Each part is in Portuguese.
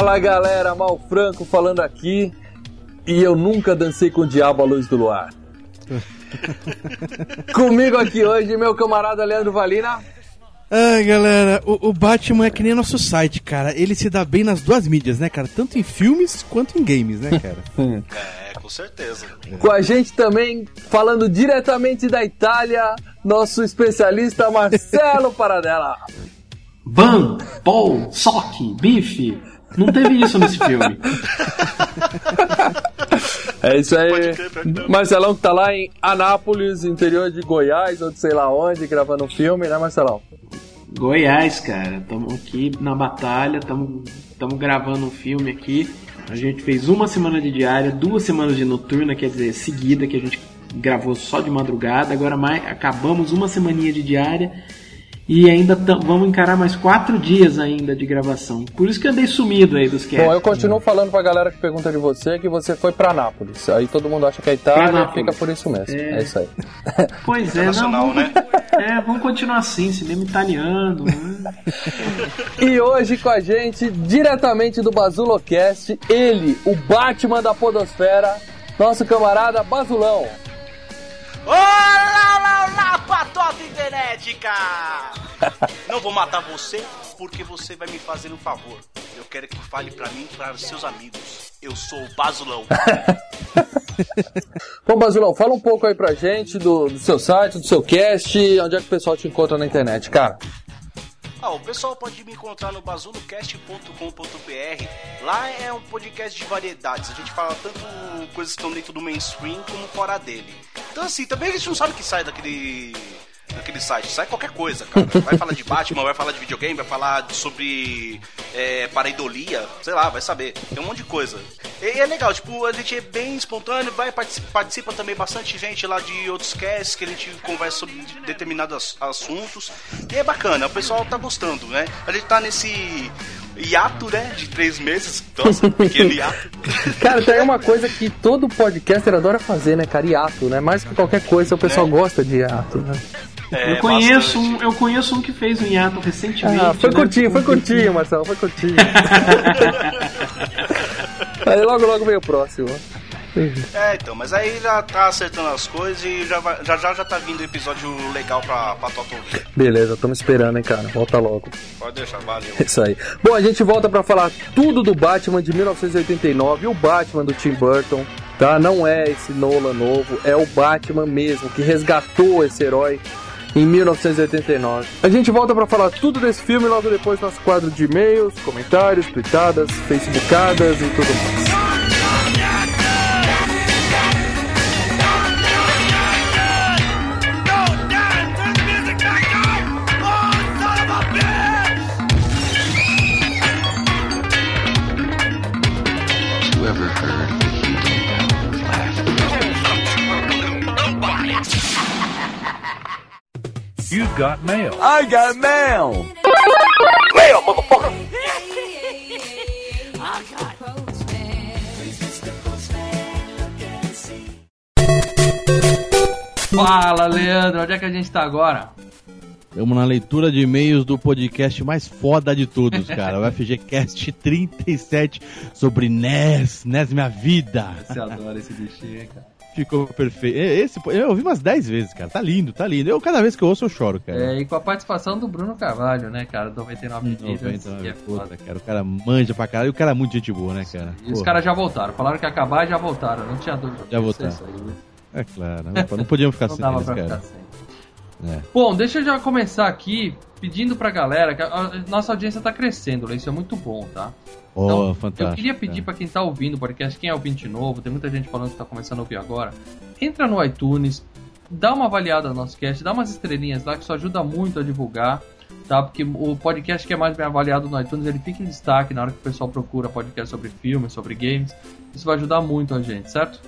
Fala galera, Mal Franco falando aqui. E eu nunca dancei com o diabo à luz do luar. Comigo aqui hoje, meu camarada Leandro Valina. Ai, galera, o, o Batman é que nem nosso site, cara. Ele se dá bem nas duas mídias, né, cara? Tanto em filmes quanto em games, né, cara? É, com certeza. Com a gente também, falando diretamente da Itália, nosso especialista Marcelo Paradela. Ban, Paul, Sock, bife. Não teve isso nesse filme. É isso aí. Marcelão que tá lá em Anápolis, interior de Goiás, ou de sei lá onde, gravando um filme, né, Marcelão? Goiás, cara. Estamos aqui na batalha, estamos gravando um filme aqui. A gente fez uma semana de diária, duas semanas de noturna, quer dizer, seguida, que a gente gravou só de madrugada. Agora mais, acabamos uma semaninha de diária e ainda vamos encarar mais quatro dias ainda de gravação. Por isso que eu andei sumido aí dos casts. Bom, eu continuo falando pra galera que pergunta de você que você foi pra Anápolis. Aí todo mundo acha que é Itália e fica por isso mesmo. É, É. isso aí. Pois é, não, vamos, né? é, vamos continuar assim, cinema italiano. né? E hoje com a gente, diretamente do Bazulocast, ele, o Batman da Podosfera, nosso camarada Bazulão. Olá, olá, olá, patota internetica! Não vou matar você porque você vai me fazer um favor. Eu quero que fale pra mim e para os seus amigos. Eu sou o Basulão. Bom, Bazulão, fala um pouco aí pra gente do, do seu site, do seu cast, onde é que o pessoal te encontra na internet, cara. Ah, o pessoal pode me encontrar no bazulocast.com.br. Lá é um podcast de variedades. A gente fala tanto coisas que estão dentro do mainstream como fora dele. Então assim, também a gente não sabe o que sai daquele daquele site. Sai qualquer coisa, cara. Vai falar de Batman, vai falar de videogame, vai falar sobre é, pareidolia, sei lá, vai saber. Tem um monte de coisa. E é legal, tipo, a gente é bem espontâneo, vai participa, participa também bastante gente lá de outros casts que a gente conversa sobre determinados assuntos. E é bacana, o pessoal tá gostando, né? A gente tá nesse hiato, né, de três meses. Nossa, pequeno hiato. Cara, tem uma coisa que todo podcaster adora fazer, né, cara? Hiato, né? Mais que qualquer coisa, o pessoal Né? gosta de hiato, né? É, eu, conheço bastante. um, eu conheço um que fez um hiato recentemente. Ah, foi né? curtinho, foi curtinho, Marcelo, foi curtinho. aí logo, logo veio o próximo. É, então, mas aí já tá acertando as coisas e já vai- já, já, já tá vindo episódio legal pra, pra Toto ouvir. Beleza, estamos esperando, hein, cara. Volta logo. Pode deixar, valeu. É Isso aí. Bom, a gente volta pra falar tudo do Batman de 1989, o Batman do Tim Burton, tá? Não é esse Nolan novo, é o Batman mesmo que resgatou esse herói em 1989. A gente volta pra falar tudo desse filme logo depois nosso quadro de e-mails, comentários, tweetadas, facebookadas e tudo mais. Got mail. I got mail! Fala, Leandro, onde é que a gente tá agora? Estamos na leitura de e-mails do podcast mais foda de todos, cara. O FGCast 37 sobre NES, NES Minha Vida. Você adora esse bichinho, hein, cara. Ficou perfeito. Esse, eu ouvi umas 10 vezes, cara. Tá lindo, tá lindo. Eu, cada vez que eu ouço, eu choro, cara. É, e com a participação do Bruno Carvalho, né, cara? 99 vidas. 90, que é puta, foda. cara. O cara manja pra caralho. E o cara é muito gente boa, né, cara? E os caras já voltaram. Falaram que ia acabar e já voltaram. Não tinha dúvida. Já Isso, voltaram. É claro. Não, não podíamos ficar Não sem eles, cara. ficar sem. É. Bom, deixa eu já começar aqui pedindo pra galera, que a nossa audiência tá crescendo, Lê, isso é muito bom, tá? Oh, Então, fantástico. Eu queria pedir pra quem tá ouvindo o podcast, quem é ouvinte novo, tem muita gente falando que tá começando a ouvir agora, entra no iTunes, dá uma avaliada no nosso cast, dá umas estrelinhas lá que isso ajuda muito a divulgar, tá? Porque o podcast que é mais bem avaliado no iTunes, ele fica em destaque na hora que o pessoal procura podcast sobre filmes, sobre games. Isso vai ajudar muito a gente, certo?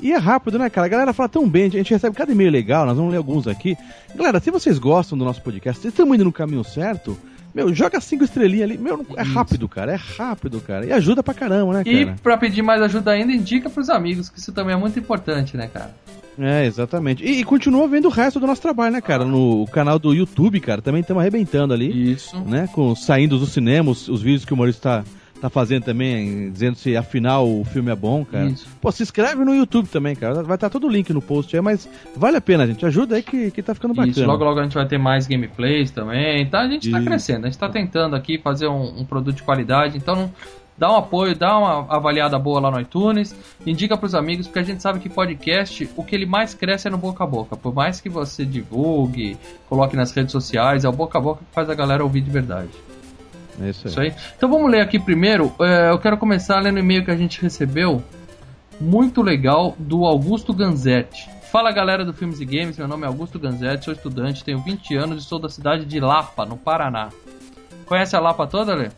E é rápido, né, cara? A galera fala tão bem, a gente recebe cada e-mail legal, nós vamos ler alguns aqui. Galera, se vocês gostam do nosso podcast, se estamos indo no caminho certo, meu, joga cinco estrelinhas ali. Meu, é rápido, cara, é rápido, cara. E ajuda pra caramba, né, E cara? pra pedir mais ajuda ainda, indica pros amigos, que isso também é muito importante, né, cara? É, exatamente. E, e continua vendo o resto do nosso trabalho, né, cara? No canal do YouTube, cara, também estamos arrebentando ali, Isso. né? Com saindo do cinema, os, os vídeos que o Maurício tá, tá fazendo também, dizendo se afinal o filme é bom, cara. Isso. Pô, se inscreve no YouTube também, cara. Vai estar todo o link no post aí, mas vale a pena, gente. Ajuda aí que, que tá ficando bacana. Isso, logo logo a gente vai ter mais gameplays também. Então a gente tá Isso. crescendo, a gente tá tentando aqui fazer um, um produto de qualidade. Então dá um apoio, dá uma avaliada boa lá no iTunes, indica pros amigos, porque a gente sabe que podcast, o que ele mais cresce é no boca a boca. Por mais que você divulgue, coloque nas redes sociais, é o boca a boca que faz a galera ouvir de verdade. É isso aí. Isso aí. Então vamos ler aqui primeiro. É, eu quero começar lendo o e-mail que a gente recebeu. Muito legal, do Augusto Ganzetti. Fala galera do Filmes e Games, meu nome é Augusto Ganzetti, sou estudante, tenho 20 anos e sou da cidade de Lapa, no Paraná. Conhece a Lapa toda, Lê?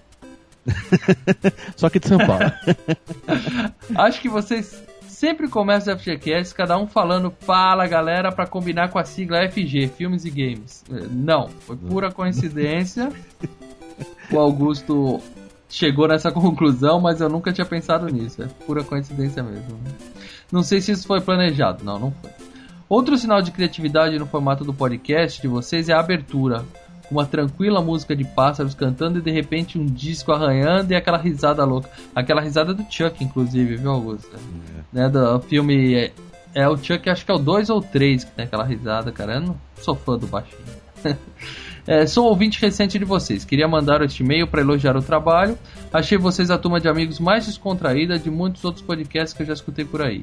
Só que de São Paulo. Acho que vocês sempre começam o FGCast, cada um falando fala galera pra combinar com a sigla FG, Filmes e Games. É, Não, foi pura coincidência. O Augusto chegou nessa conclusão, mas eu nunca tinha pensado nisso. É pura coincidência mesmo. Não sei se isso foi planejado. Não, não foi. Outro sinal de criatividade no formato do podcast de vocês é a abertura. Uma tranquila música de pássaros cantando e de repente um disco arranhando e aquela risada louca. Aquela risada do Chuck, inclusive, viu, Augusto? Né, do filme. É, é o Chuck, acho que é o 2 ou 3 que tem aquela risada, cara. Eu não sou fã do baixinho. É, sou ouvinte recente de vocês. Queria mandar este e-mail para elogiar o trabalho. Achei vocês a turma de amigos mais descontraída de muitos outros podcasts que eu já escutei por aí.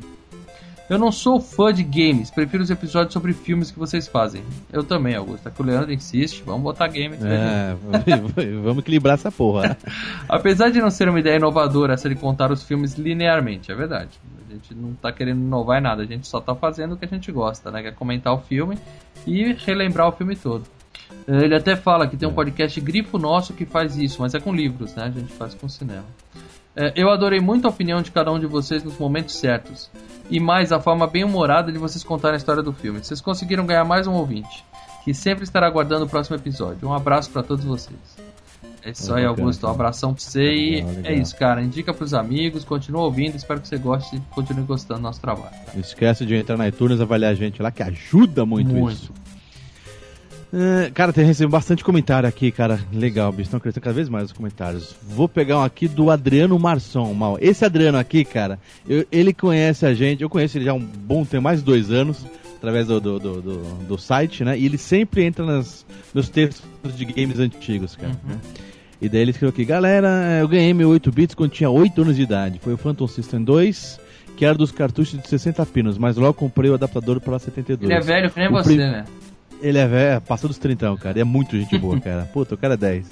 Eu não sou fã de games, prefiro os episódios sobre filmes que vocês fazem. Eu também, Augusto. É que o Leandro insiste, vamos botar games. É, vamos equilibrar essa porra. Apesar de não ser uma ideia inovadora essa de contar os filmes linearmente, é verdade. A gente não tá querendo inovar em nada, a gente só tá fazendo o que a gente gosta, né? Que é comentar o filme e relembrar o filme todo. Ele até fala que tem um podcast grifo nosso que faz isso, mas é com livros, né? A gente faz com cinema. É, eu adorei muito a opinião de cada um de vocês nos momentos certos. E mais a forma bem humorada de vocês contarem a história do filme. Vocês conseguiram ganhar mais um ouvinte, que sempre estará aguardando o próximo episódio. Um abraço para todos vocês. É isso É aí, bacana, Augusto. Um abração pra você e Legal, legal. é isso, cara. Indica pros amigos, continua ouvindo. Espero que você goste e continue gostando do nosso trabalho. Não esquece de entrar na iTunes, avaliar a gente lá, que ajuda muito, Muito. isso. É, cara, tem recebido bastante comentário aqui, cara. Legal, bicho. Estão crescendo cada vez mais os comentários. Vou pegar um aqui do Adriano Marçom, mal. Esse Adriano aqui, cara, eu- ele conhece a gente, eu conheço ele já há um bom tempo, mais de dois anos, através do, do, do, do- do site, né? E ele sempre entra nas, nos textos de games antigos, cara. né? E daí ele escreveu aqui, galera, eu ganhei meu 8 bits quando tinha 8 anos de idade. Foi o Phantom System 2, que era dos cartuchos de 60 pinos, mas logo comprei o adaptador para 72. Ele é velho que nem O você, prim- né? Ele é velho, passou dos 30, cara. E é muito gente boa, cara. Puta, o cara é 10.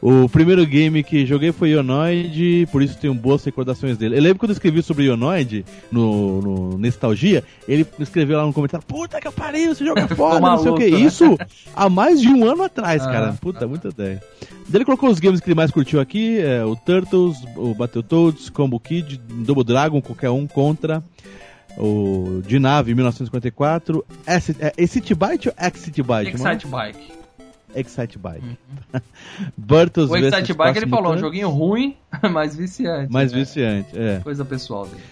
O primeiro game que joguei foi Ionoid, por isso tenho boas recordações dele. Eu lembro quando eu escrevi sobre Ionoid no, no Nostalgia, ele escreveu lá no comentário: Puta que pariu, você joga foda, não sei o que. né? Isso há mais de um ano atrás, Ah, cara. Puta, muita ideia. Daí ele colocou os games que ele mais curtiu aqui: é, o Turtles, o Battletoads, Combo Kid, Double Dragon, qualquer um contra. O de nave 1954, Acid- é Excite Byte ou Excite mano? Excite Bike. Excite Bike. Burtles O Excite Bike ele falou, um joguinho ruim, mas viciante. mais né? viciante, é. Coisa pessoal dele.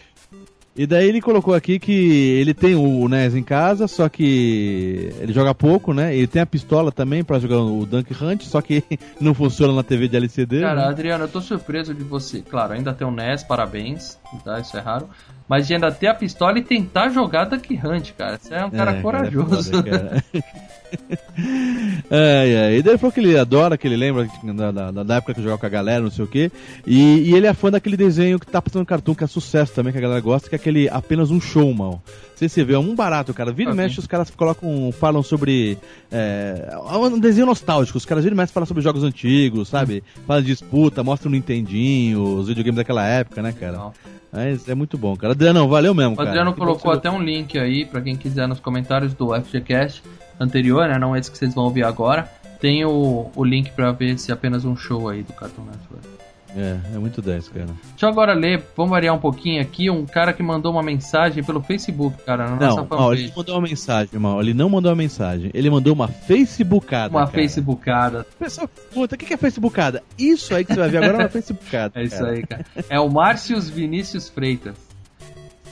E daí ele colocou aqui que ele tem o NES em casa, só que ele joga pouco, né? Ele tem a pistola também pra jogar o Dunk Hunt, só que não funciona na TV de LCD. Cara, né? Adriano, eu tô surpreso de você. Claro, ainda tem o NES, parabéns, tá? Isso é raro. Mas de ainda ter a pistola e tentar jogar Duck Hunt, cara. Você é um cara É, corajoso. Cara, é foda, cara. é, é. E daí ele falou que ele adora, que ele lembra da, da, da época que jogava com a galera, não sei o quê. E, e ele é fã daquele desenho que tá passando no cartoon, que é sucesso também, que a galera gosta, que é aquele apenas um show, mal. sei se você vê, é um barato, cara. Vira e Ah, mexe, os caras colocam, falam sobre. É, um desenho nostálgico. Os caras vira e mexe falam sobre jogos antigos, sabe? Falam de disputa, mostram no Nintendinho, os videogames daquela época, né, cara? Mas é muito bom, cara. Adriano, valeu mesmo, O. Adriano colocou até um link aí pra quem quiser nos comentários do FGCast anterior, né? Não esse que vocês vão ouvir agora. Tem o, o link pra ver se é apenas um show aí do Cartoon Network. É, é muito 10, cara. Deixa eu agora ler, vamos variar um pouquinho aqui. Um cara que mandou uma mensagem pelo Facebook, cara, na nossa Não, ó, ele mandou uma mensagem, irmão. Ele não mandou uma mensagem. Ele mandou uma Facebookada. Uma cara. Facebookada. Pessoal, puta, o que é Facebookada? Isso aí que você vai ver agora é uma Facebookada. É isso aí, cara. É o Márcios Vinícius Freitas.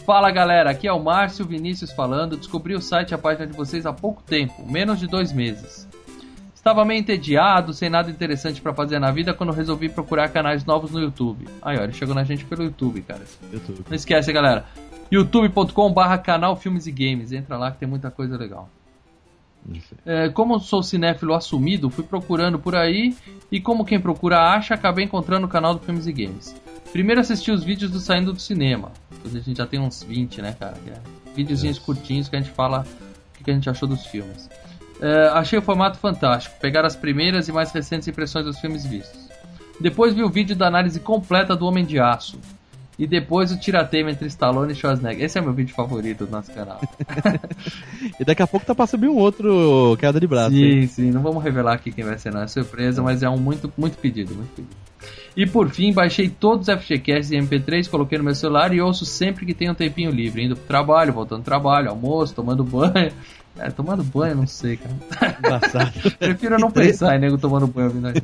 Fala galera, aqui é o Márcio Vinícius falando. Descobri o site e a página de vocês há pouco tempo, menos de dois meses. Estava meio entediado, sem nada interessante pra fazer na vida, quando resolvi procurar canais novos no YouTube. Aí, ó, ele chegou na gente pelo YouTube, cara. YouTube. Não esquece, galera. youtube.com/barra canal Filmes e Games. Entra lá que tem muita coisa legal. É, como sou cinéfilo assumido, fui procurando por aí e como quem procura acha, acabei encontrando o canal do Filmes e Games. Primeiro assisti os vídeos do Saindo do Cinema. A gente já tem uns 20, né, cara? É videozinhos curtinhos que a gente fala o que a gente achou dos filmes. É, achei o formato fantástico, pegar as primeiras e mais recentes impressões dos filmes vistos. Depois vi o vídeo da análise completa do Homem de Aço. E depois o tiratema entre Stallone e Schwarzenegger. Esse é meu vídeo favorito do nosso canal. E daqui a pouco tá pra subir um outro queda de braço. hein? Sim, sim, não vamos revelar aqui quem vai ser, não. É surpresa, mas é um muito, muito pedido, muito pedido. E por fim, baixei todos os FGCasts em MP3, coloquei no meu celular e ouço sempre que tenho um tempinho livre, indo pro trabalho, voltando do trabalho, almoço, tomando banho. É, tomando banho, não sei, cara. Prefiro não pensar em nego tomando banho ouvindo aqui.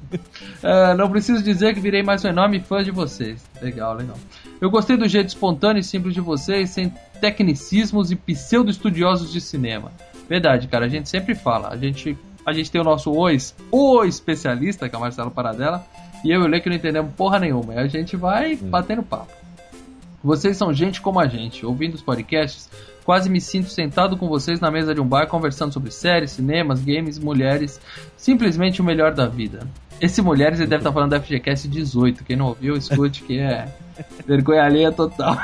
É, não preciso dizer que virei mais um enorme fã de vocês. Legal, legal. Eu gostei do jeito espontâneo e simples de vocês, sem tecnicismos e pseudo-estudiosos de cinema. Verdade, cara, a gente sempre fala. A gente, a gente tem o nosso OIS, o especialista, que é o Marcelo Paradela, e eu e o Lê que não entendemos porra nenhuma. E a gente vai batendo papo. Vocês são gente como a gente. Ouvindo os podcasts, quase me sinto sentado com vocês na mesa de um bar conversando sobre séries, cinemas, games, mulheres. Simplesmente o melhor da vida. Esse Mulheres ele deve estar falando da FGCast 18. Quem não ouviu, escute que é vergonha alheia total.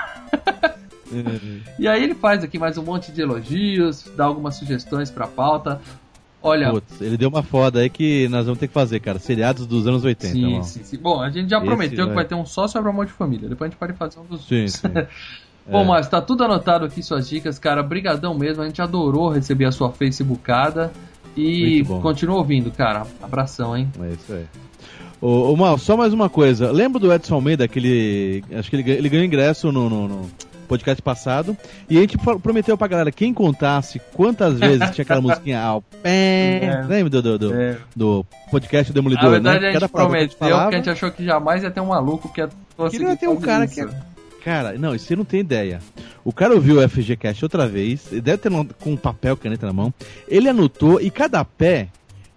E aí ele faz aqui mais um monte de elogios, dá algumas sugestões pra pauta. Olha, Putz, ele deu uma foda aí que nós vamos ter que fazer, cara. Seriados dos anos 80, sim, sim, sim. Bom, a gente já Esse prometeu que vai- vai ter um só sobre amor de família. Depois a gente pode fazer um dos Sim, sim. Bom, É. mas tá tudo anotado aqui suas dicas, cara. Brigadão mesmo. A gente adorou receber a sua Facebookada. E continua ouvindo, cara. Abração, hein? É isso aí. Ô, ô Mal, só mais uma coisa. Lembra do Edson Almeida, aquele. Acho que ele, ele ganhou ingresso no, no- no podcast passado. E a gente prometeu pra galera quem contasse quantas vezes tinha aquela musiquinha ao pé. É. Lembra do, do, do, É. do podcast Demolidor? Na verdade, né? a gente palavra que prometeu falava, porque a gente achou que jamais ia ter um maluco que ia conseguir Queria ter um cara isso. que- Cara, não, você não tem ideia. O cara ouviu o FGCast outra vez, deve ter com um papel, caneta na mão. Ele anotou e cada pé.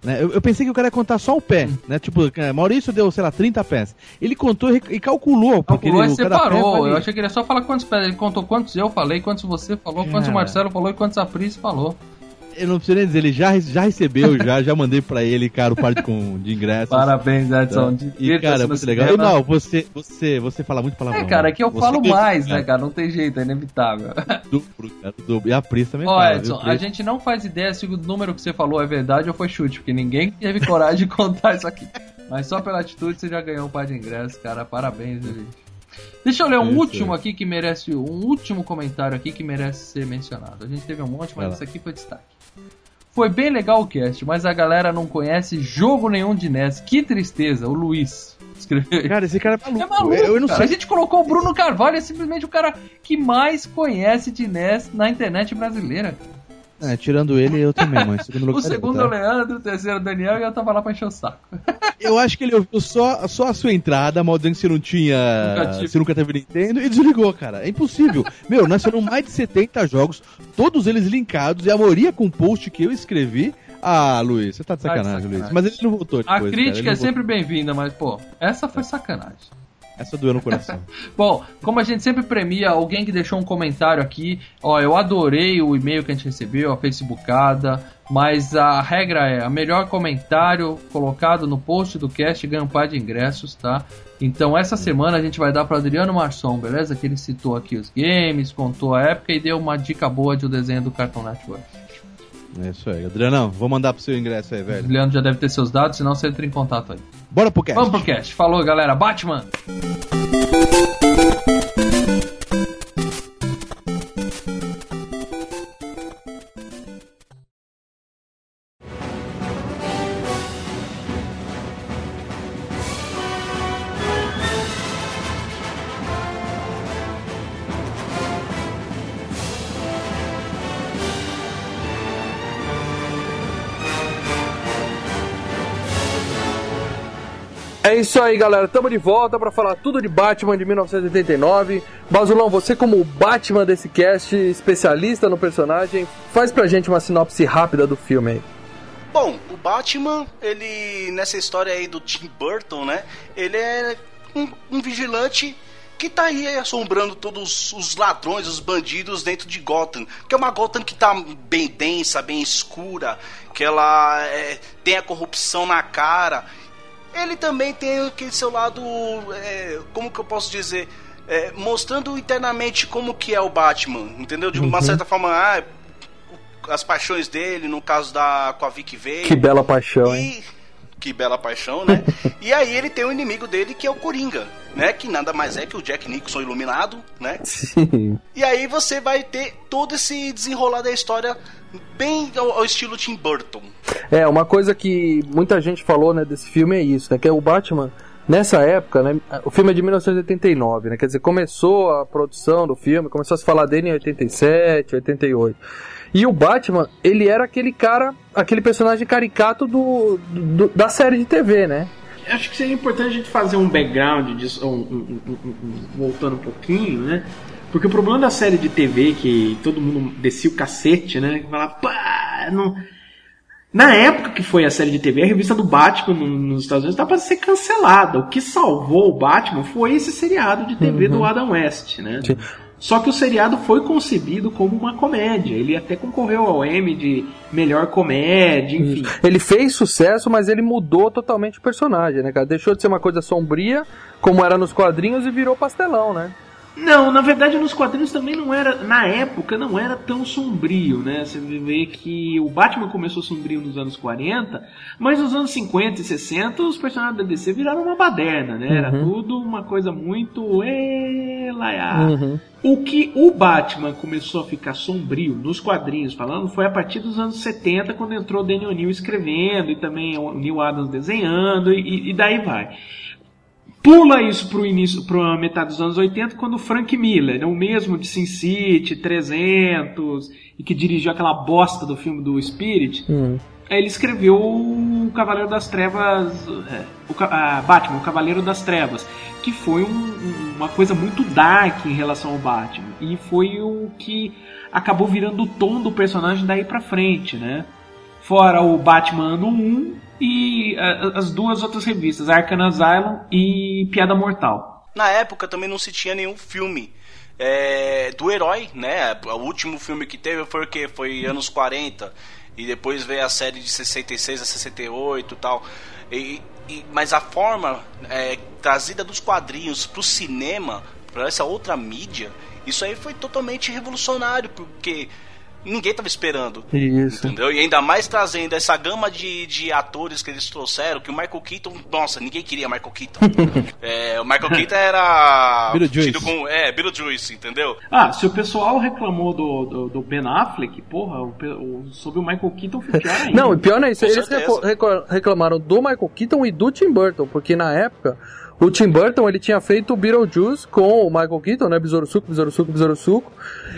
Né, eu, eu pensei que o cara ia contar só o pé, né? Tipo, eh, Maurício deu, sei lá, 30 pés. Ele contou e, e calculou, porque Calculou e ele, pé separou. Eu achei que ele ia só falar quantos pés. Ele contou quantos eu falei, quantos você falou, quantos o Cara. Marcelo falou e quantos a Pris falou. Eu não preciso nem dizer, ele já, já recebeu, já, já mandei pra ele, cara, o par de, com, de ingressos. Parabéns, Edson. Tá? E, Divirta-se cara, muito legal. E. Mal, você, você, você fala muito palavrão. É, cara, é que eu Você falo mais, né, cara? Não tem jeito, é inevitável. Duplo, cara, duplo. E a Pris também Ó, fala, Edson, a gente não faz ideia se o número que você falou é verdade ou foi chute, porque ninguém teve coragem de contar isso aqui. Mas só pela atitude você já ganhou um par de ingressos, cara. Parabéns, né, gente? Deixa eu ler um Isso último aqui que merece. Um último comentário aqui que merece ser mencionado. A gente teve um monte, mas esse aqui foi destaque. Foi bem legal o cast, mas a galera não conhece jogo nenhum de NES. Que tristeza, o Luiz escreveu. Cara, esse cara é maluco. É maluco, eu, eu não cara. sei. A gente colocou o Bruno Carvalho, é simplesmente o cara que mais conhece de NES na internet brasileira. É, tirando ele, eu também, mas segundo lugar. O segundo é o Leandro, o terceiro é o Daniel e eu tava lá pra encher o saco. Eu acho que ele ouviu só, só a sua entrada, mal dizendo que você não tinha. Nunca tive. Você nunca teve Nintendo e desligou, cara. É impossível. Meu, nós foram mais de 70 jogos, todos eles linkados, e a maioria com post que eu escrevi. Ah, Luiz, você tá de Tá de sacanagem, sacanagem. Luiz. Mas ele não voltou A depois. crítica cara, é sempre bem-vinda, mas, pô, essa foi sacanagem. Essa doeu no coração. Bom, como a gente sempre premia alguém que deixou um comentário aqui, ó, eu adorei o e-mail que a gente recebeu, a Facebookada, mas a regra é, a melhor comentário colocado no post do cast ganha um par de ingressos, tá? Então essa semana a gente vai dar para Adriano Marçom, beleza? Que ele citou aqui os games, contou a época e deu uma dica boa de o desenho do Cartoon Network. É isso aí. Adrianão, vou mandar pro seu ingresso aí, O velho. Leandro já deve ter seus dados, senão você entra em contato aí. Bora pro cast. Vamos pro cast. Falou, galera. Batman! É isso aí, galera. Tamo de volta pra falar tudo de Batman de 1989. Basulão, você como o Batman desse cast, especialista no personagem, faz pra gente uma sinopse rápida do filme aí. Bom, o Batman, ele nessa história aí do Tim Burton, né? Ele é um, um vigilante que tá aí assombrando todos os ladrões, os bandidos dentro de Gotham. Que é uma Gotham que tá bem densa, bem escura, que ela é, tem a corrupção na cara. Ele também tem aquele seu lado, é, como que eu posso dizer, É, mostrando internamente como que é o Batman, entendeu? De uma certa forma, ah, as paixões dele, no caso da com a Vicky Vale. Que bela paixão, hein? Que bela paixão, né? e aí ele tem o inimigo dele que é o Coringa, né? Que nada mais é que o Jack Nicholson iluminado, né? Sim. E aí você vai ter todo esse desenrolar da história bem ao, ao estilo Tim Burton. É, uma coisa que muita gente falou, né, desse filme é isso, né? Que é o Batman, nessa época, né? O filme é de 1989, né? Quer dizer, começou a produção do filme, começou a se falar dele em 87, 88. E o Batman, ele era aquele cara, aquele personagem caricato do, do- da série de TV, né? Acho que seria importante a gente fazer um background disso, um- um- um- voltando um pouquinho, né? Porque o problema da série de TV, que todo mundo descia o cacete, né? Falava, pá, não... Na época que foi a série de TV, a revista do Batman no- nos Estados Unidos estava para ser cancelada. O que salvou o Batman foi esse seriado de TV do Adam West, né? Sim. Só que o seriado foi concebido como uma comédia. Ele até concorreu ao Emmy de melhor comédia, enfim. Ele fez sucesso, mas ele mudou totalmente o personagem, né, cara? Deixou de ser uma coisa sombria, como era nos quadrinhos, e virou pastelão, né? Não, na verdade nos quadrinhos também não era, na época não era tão sombrio, né? Você vê que o Batman começou sombrio nos anos 40, mas nos anos 50 e 60 os personagens da DC viraram uma baderna, né? Era tudo uma coisa muito elaiá. Uhum. O que o Batman começou a ficar sombrio nos quadrinhos falando foi a partir dos anos 70, quando entrou o Daniel Neal escrevendo e também o Neil Adams desenhando e, e daí vai. Pula isso pro início, pra metade dos anos 80, quando o Frank Miller, o mesmo de Sin City, 300, e que dirigiu aquela bosta do filme do Spirit, Hum. Ele escreveu o Cavaleiro das Trevas, é, o Batman, o Cavaleiro das Trevas, que foi um- um- uma coisa muito dark em relação ao Batman e foi o que acabou virando o tom do personagem daí pra frente, né? Fora o Batman ano 1 e ah, as duas outras revistas, Arkham Asylum e Piada Mortal. Na época também não se tinha nenhum filme é, do herói, né? O último filme que teve foi o quê? Foi anos 40. E depois veio a série de 66 a 68 e tal. E, e- mas a forma é, trazida dos quadrinhos pro cinema, para essa outra mídia, isso aí foi totalmente revolucionário, porque ninguém tava esperando. Isso. Entendeu? E ainda mais trazendo essa gama de, de atores que eles trouxeram, que o Michael Keaton, nossa, ninguém queria Michael Keaton. é, o Michael Keaton era. Beetlejuice. tido com, é, Beetlejuice, entendeu? Ah, se o pessoal reclamou do, do, do Ben Affleck, porra, o, o- sobre o Michael Keaton foi pior ainda. Não, e pior não é isso. Com Eles reclamaram do Michael Keaton e do Tim Burton, porque na época o Tim Burton ele tinha feito o Beetlejuice com o Michael Keaton, né? Besouro Suco, Besouro Suco, Besouro Suco.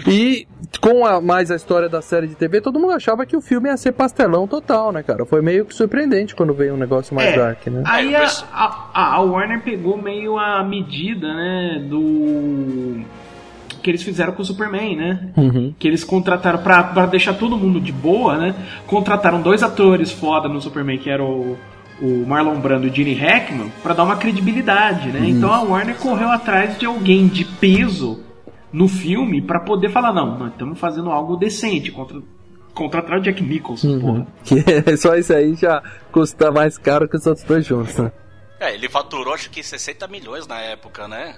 E com a, mais a história da série de TV, todo mundo achava que o filme ia ser pastelão total, né, cara? Foi meio que surpreendente quando veio um negócio mais É. dark, né? Aí a, a, a Warner pegou meio a medida, né, do que eles fizeram com o Superman, né? Uhum. Que eles contrataram pra, pra deixar todo mundo de boa, né? Contrataram dois atores foda no Superman, que era o, o Marlon Brando e o Gene Hackman para dar uma credibilidade, né? Então a Warner correu atrás de alguém de peso no filme para poder falar não, nós estamos fazendo algo decente contra contratar o Jack Nicholson, porra. Que só isso aí já custa mais caro que os outros dois juntos, né? É, ele faturou acho que 60 milhões na época, né?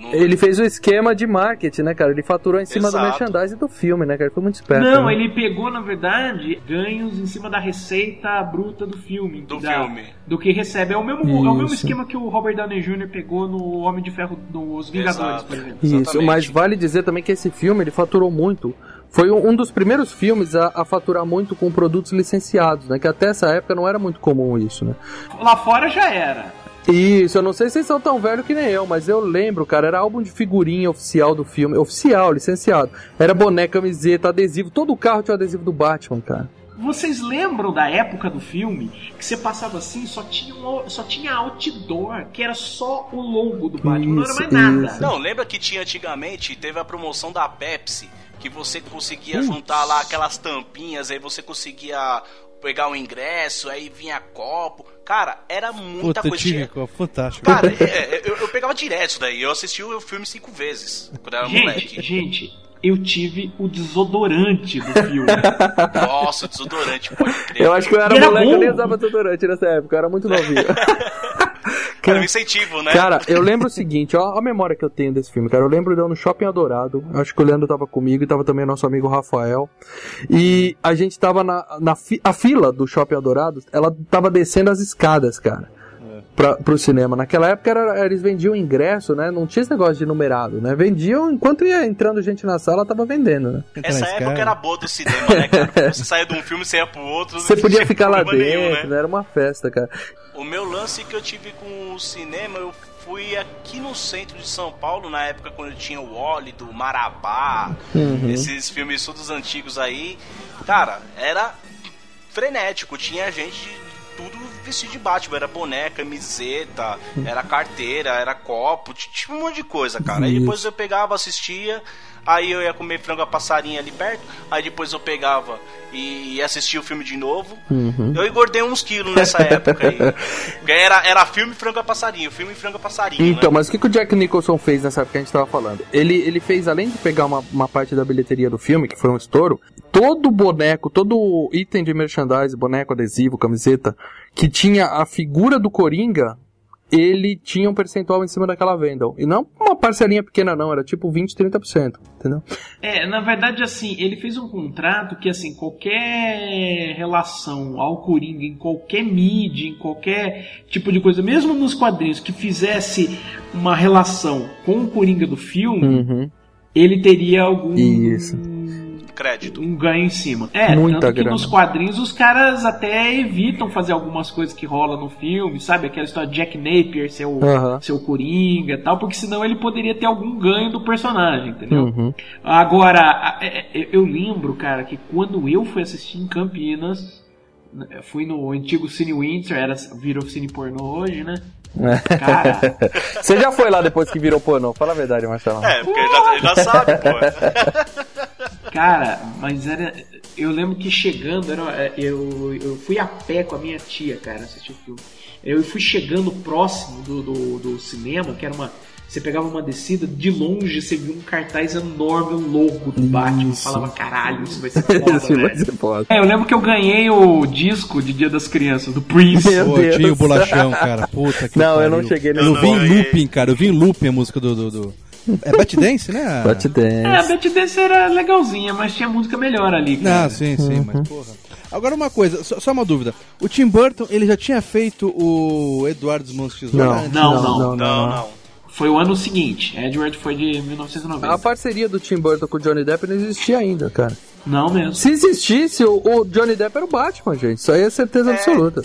No- Ele fez o esquema de marketing, né, cara? Ele faturou em cima do Exato. merchandising do filme, né, cara? Ele foi muito esperto. Não, né? ele pegou, na verdade, ganhos em cima da receita bruta do filme. Do da- filme. Do que recebe. É o mesmo, é o mesmo esquema que o Robert Downey Jr. pegou no Homem de Ferro dos Vingadores, Exato. por exemplo. Isso, Exatamente. mas vale dizer também que esse filme ele faturou muito. Foi um um dos primeiros filmes a, a faturar muito com produtos licenciados, né? Que até essa época não era muito comum isso, né? Lá fora já era. Isso, eu não sei se vocês são tão velhos que nem eu, mas eu lembro, cara, era álbum de figurinha oficial do filme, oficial, licenciado. Era boneca, camiseta, adesivo, todo o carro tinha o adesivo do Batman, cara. Vocês lembram da época do filme que você passava assim, só tinha, um, só tinha outdoor, que era só o logo do Batman, não era Isso, mais nada. isso. Não, lembra que tinha antigamente, teve a promoção da Pepsi, que você conseguia juntar lá aquelas tampinhas, aí você conseguia pegar o ingresso, aí vinha copo. Cara, era muita Puta, coisa. tive, Tinha- fantástico. Cara, é, eu, eu pegava direto isso daí. Eu assisti o filme cinco vezes quando era Gente, moleque. gente, eu tive o desodorante do filme. Nossa, desodorante, pode crer. Eu acho que eu era E era moleque, eu nem bom. usava desodorante nessa época, eu era muito novinho. Era um incentivo, né? Cara, eu lembro o seguinte, ó, a memória que eu tenho desse filme, cara. Eu lembro de eu no Shopping Adorado. Acho que o Leandro tava comigo e tava também o nosso amigo Rafael. E a gente tava na, na fi- a fila do Shopping Adorado, ela tava descendo as escadas, cara. Pra, pro cinema. Naquela época era- eles vendiam ingresso, né? Não tinha esse negócio de numerado, né? Vendiam enquanto ia entrando gente na sala, tava vendendo, né? Entra Essa época escada. era boa do cinema, né, cara? Porque Você saía de um filme, você ia pro outro. Você podia ficar lá dentro, nenhum, né? Era uma festa, cara. O meu lance que eu tive com o cinema, eu fui aqui no centro de São Paulo, na época quando tinha o Wally, do Marabá, Uhum. esses filmes todos antigos aí. Cara, era frenético, tinha gente de tudo vestido de Batman, era boneca, camiseta, era carteira, era copo, t- tinha um monte de coisa, cara. Aí depois eu pegava, assistia, aí eu ia comer frango a passarinho ali perto, aí depois eu pegava e assistia o filme de novo. Eu engordei uns quilos nessa época aí. Era, era filme frango a passarinho, filme frango a passarinho, Então, né? mas o que, que o Jack Nicholson fez nessa época que a gente tava falando? Ele, ele fez, além de pegar uma, uma parte da bilheteria do filme, que foi um estouro, todo boneco, todo item de merchandise, boneco, adesivo, camiseta, que tinha a figura do Coringa, ele tinha um percentual em cima daquela venda. E não uma parcelinha pequena não, era tipo 20, 30%, entendeu? É, na verdade, assim, ele fez um contrato que, assim, qualquer relação ao Coringa, em qualquer mídia, em qualquer tipo de coisa, mesmo nos quadrinhos, que fizesse uma relação com o Coringa do filme, Uhum. ele teria algum Isso. Crédito. um ganho em cima. É, Muita tanto que grana. nos quadrinhos os caras até evitam fazer algumas coisas que rolam no filme, sabe? Aquela história de Jack Napier ser o, ser o Coringa e tal, porque senão ele poderia ter algum ganho do personagem, entendeu? Uhum. Agora, a- é- é- eu lembro, cara, que quando eu fui assistir em Campinas, né, fui no antigo Cine Windsor, era, virou Cine Pornô hoje, né? Cara, Você já foi lá depois que virou pornô? Fala a verdade, Marcelo. É, porque já, já sabe, pô. cara, mas era. Eu lembro que chegando, era, é, eu, eu fui a pé com a minha tia, cara, assistir o filme. Eu fui chegando próximo do, do, do cinema, que era uma. Você pegava uma descida, de longe você via um cartaz enorme, um logo do Batman. Isso. Falava, caralho, isso vai ser foda, Esse vai velho. ser foda. É, eu lembro que eu ganhei o disco de Dia das Crianças, do Prince. Meu Pô, Deus. tinha o bolachão, cara. Puta que Não, eu pariu. não cheguei nesse Eu vi em looping, cara. Eu vi em looping a música do. do, do... É Bat Dance, né? Bate É, a dance. Betty Dance era legalzinha, mas tinha música melhor ali. Cara. Ah, sim, sim, Uhum. mas porra. Agora uma coisa, só, só uma dúvida. O Tim Burton, ele já tinha feito o Eduardo dos Mãos Tesoura Não. antes? Não, não. Não, não. Foi o ano seguinte. Edward foi de 1990. A parceria do Tim Burton com o Johnny Depp não existia ainda, cara. Não mesmo. Se existisse, o, o Johnny Depp era o Batman, gente. Isso aí é certeza É. absoluta.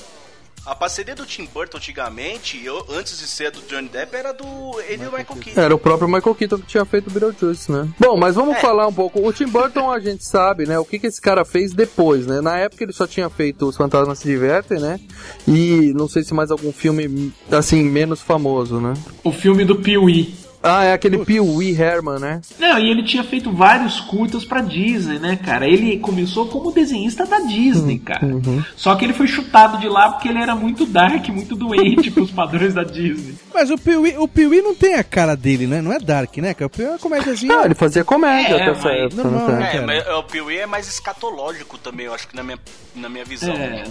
A parceria do Tim Burton antigamente, eu, antes de ser do Johnny Depp, era do ele e o Michael Keaton. Era o próprio Michael Keaton que tinha feito o Beetlejuice, né? Bom, mas vamos É. falar um pouco. O Tim Burton a gente sabe, né? O que, que esse cara fez depois, né? Na época ele só tinha feito Os Fantasmas Se Divertem, né? E não sei se mais algum filme, assim, menos famoso, né? O filme do Pee-wee. Ah, é aquele Pee Wee Herman, né? Não, e ele tinha feito vários curtas pra Disney, né, cara? Ele começou como desenhista da Disney, cara. Só que ele foi chutado de lá porque ele era muito dark, muito doente pros padrões da Disney. Mas o Piuí, o Piuí não tem a cara dele, né? Não é Dark, né? O Piuí é uma comédiazinha. Não, ele fazia comédia É, até essa época. não né? É, mas o Pee-wee é mais escatológico também, eu acho que na minha, na minha visão. É,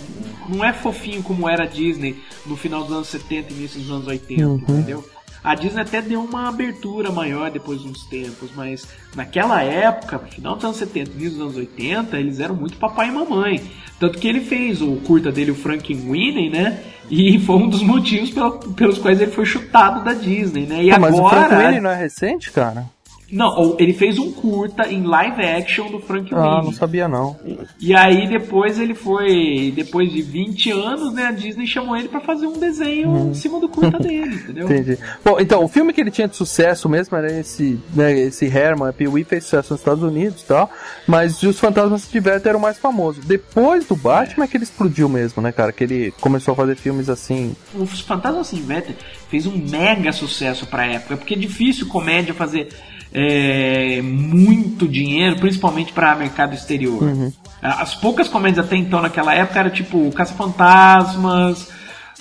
não é fofinho como era a Disney no final dos anos 70 e início dos anos 80, Uhum. entendeu? A Disney até deu uma abertura maior depois de uns tempos, mas naquela época, final dos anos 70 e início dos anos 80, eles eram muito papai e mamãe. Tanto que ele fez o curta dele, o Frankenweenie, né? E foi um dos motivos pelo- pelos quais ele foi chutado da Disney, né? E Ah, mas o agora. Frank Winnie não é recente, cara? Não, ele fez um curta em live action do Frank Ah, Winnie. não sabia não. E aí depois ele foi, depois de 20 anos, né, a Disney chamou ele pra fazer um desenho em cima do curta dele, entendeu? Entendi. Bom, então, o filme que ele tinha de sucesso mesmo era esse, né, esse Herman, Pee Wee fez sucesso nos Estados Unidos e tal, mas Os Fantasmas se Divertem era o mais famoso. Depois do Batman é que ele explodiu mesmo, né, cara? Que ele começou a fazer filmes assim. Os Fantasmas Sem Invertem fez um mega sucesso pra época, porque é difícil comédia fazer é, muito dinheiro, principalmente pra mercado exterior. As poucas comédias até então naquela época era tipo Caça-Fantasmas,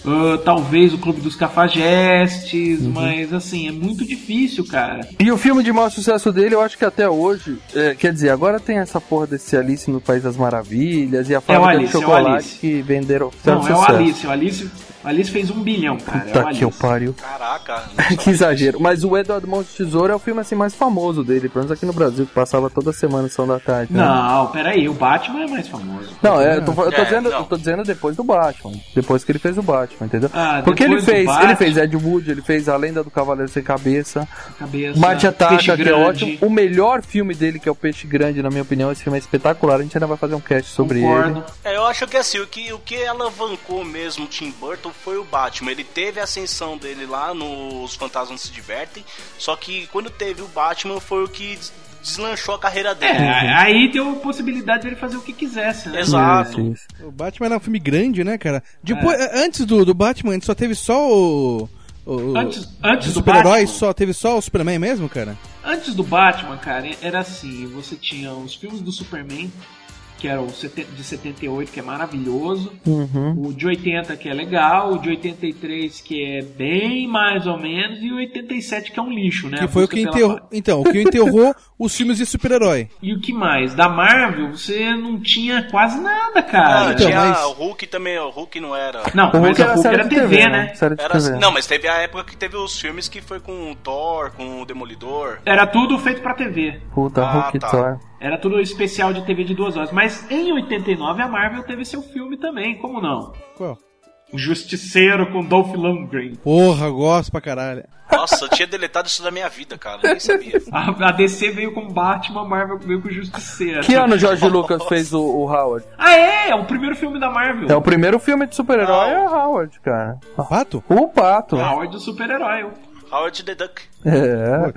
ah, talvez o Clube dos Cafajestes, mas assim, é muito difícil, cara. E o filme de maior sucesso dele, eu acho que até hoje, é, quer dizer, agora tem essa porra desse Alice no País das Maravilhas e a fábrica Alice, de é o chocolate Alice. que venderam Não, é o. Alice, o Alice, Alice fez um bilhão, cara. é o Puta Alice. que eu pariu. Caraca. que exagero. Mas o Edward Mãos de Tesouro é o filme assim mais famoso dele, pelo menos aqui no Brasil, que passava toda semana São da Tarde. né? Não, peraí, o Batman é mais famoso. Não, é, eu, tô, eu tô É, dizendo, não. eu tô dizendo depois do Batman. Depois que ele fez o Batman, entendeu? Ah, Porque ele fez, Batman. ele fez Ed Wood, ele fez A Lenda do Cavaleiro Sem Cabeça, Cabeça, Marte Ataca, que é ótimo. O melhor filme dele, que é o Peixe Grande, na minha opinião, esse filme é espetacular. A gente ainda vai fazer um cast sobre Concordo. ele. É, eu acho que assim, o que, o que alavancou mesmo o Tim Burton foi o Batman. Ele teve a ascensão dele lá nos Fantasmas Se Divertem, só que quando teve o Batman foi o que des- deslanchou a carreira dele. É, aí deu a possibilidade dele fazer o que quisesse, né? Exato. Isso, isso. O Batman era um filme grande, né, cara? Depois, Antes do, do Batman, a gente só teve só o. o Antes, antes os do super-heróis, Batman, só teve só o Superman mesmo, cara? antes do Batman, cara, era assim, você tinha os filmes do Superman, que era o de 78, que é maravilhoso, Uhum. o de 80, que é legal, o de 83, que é bem mais ou menos, e o 87, que é um lixo, né? Que foi o que enterrou. Então, o que enterrou os filmes de super-herói. E o que mais? Da Marvel, você não tinha quase nada, cara. então, tinha mas- o Hulk também, o Hulk não era. Não, O mas Hulk a era Hulk série era de TV, né? Era, TV. não, mas teve a época que teve os filmes que foi com o Thor, com o Demolidor. Era tudo feito pra TV. Puta, Ah, Hulk tá. Thor. Era tudo especial de TV de duas horas. Mas em 89 a Marvel teve seu filme também, como não? Qual? O Justiceiro com Dolph Lundgren. Porra, gosto pra caralho. Nossa, eu tinha deletado isso da minha vida, cara. Eu nem sabia. A, a DC veio com Batman, a Marvel veio com o Justiceiro. Que ano o George Lucas fez o, o Howard? Ah, é? É o primeiro filme da Marvel. É o primeiro filme de super-herói, é o Howard, cara. Pato? O Pato. Howard o super-herói. Howard the Duck. É.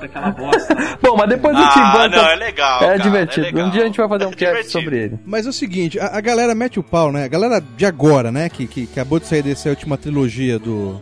Daquela bosta. Bom, mas depois do Tim Ah, não, é legal. É cara, divertido. é legal. Um dia a gente vai fazer um É cast divertido. sobre ele. Mas é o seguinte, a, a galera mete o pau, né? A galera de agora, né? Que, que acabou de sair dessa última trilogia do,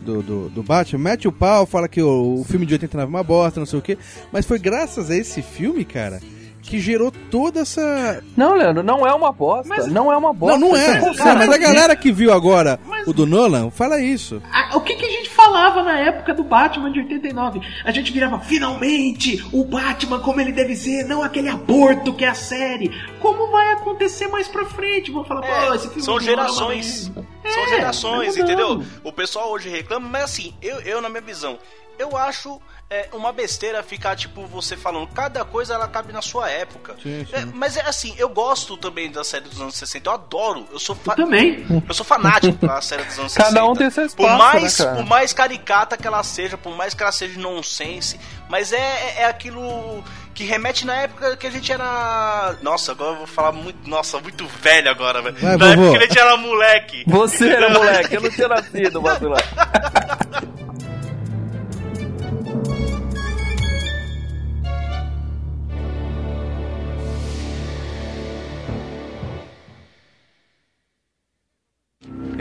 do, do, do Batman, mete o pau, fala que o, o filme de 89 é uma bosta, não sei o quê. Mas foi graças a esse filme, cara, que gerou toda essa. Não, Leandro, não é uma bosta. Mas- Não é uma bosta. não, não é. Não, mas a galera que viu agora Mas- o do Nolan, fala isso. Ah, o que, que a gente falava na época do Batman de 89? A gente virava, finalmente, o Batman como ele deve ser, não aquele aborto que é a série. Como vai acontecer mais pra frente? Vão falar, pô, É, esse filme são é gerações. merda. São É, gerações, entendeu? O pessoal hoje reclama, mas assim, eu, eu na minha visão, eu acho é, uma besteira ficar, tipo, você falando, cada coisa ela cabe na sua época. Sim, sim. É, mas é assim, eu gosto também da série dos anos 60, eu adoro, eu sou Eu também. Eu sou fanático da série dos anos 60. Cada um tem seu espaço, por mais, né, cara? Por mais caricata que ela seja, por mais que ela seja nonsense, mas é, é, é aquilo que remete na época que a gente era... Nossa, agora eu vou falar muito... Nossa, muito velho agora, velho. Na época vovô. que a gente era moleque. Você era moleque, eu não tinha nascido, Batular.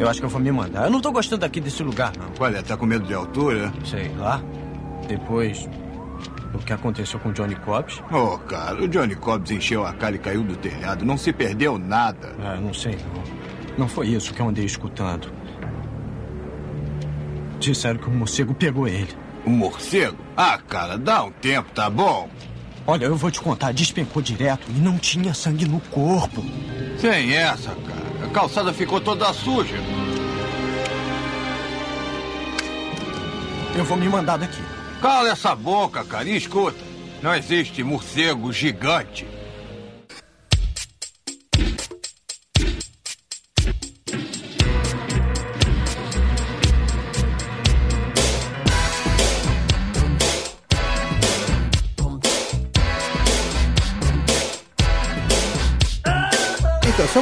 Eu acho que eu vou me mandar. Eu não tô gostando aqui desse lugar, não. Olha, tá com medo de altura? Sei lá. depois do que aconteceu com o Johnny Cobbs? Oh, cara, o Johnny Cobbs encheu a cara e caiu do telhado. Não se perdeu nada. Ah, não sei não. Não foi isso que eu andei escutando. Disseram que o morcego pegou ele. O morcego? Ah, cara, dá um tempo, tá bom? Olha, eu vou te contar, despencou direto e não tinha sangue no corpo. Sem essa, cara. A calçada ficou toda suja. Eu vou me mandar daqui. Cala essa boca, cara, e escuta. Não existe morcego gigante.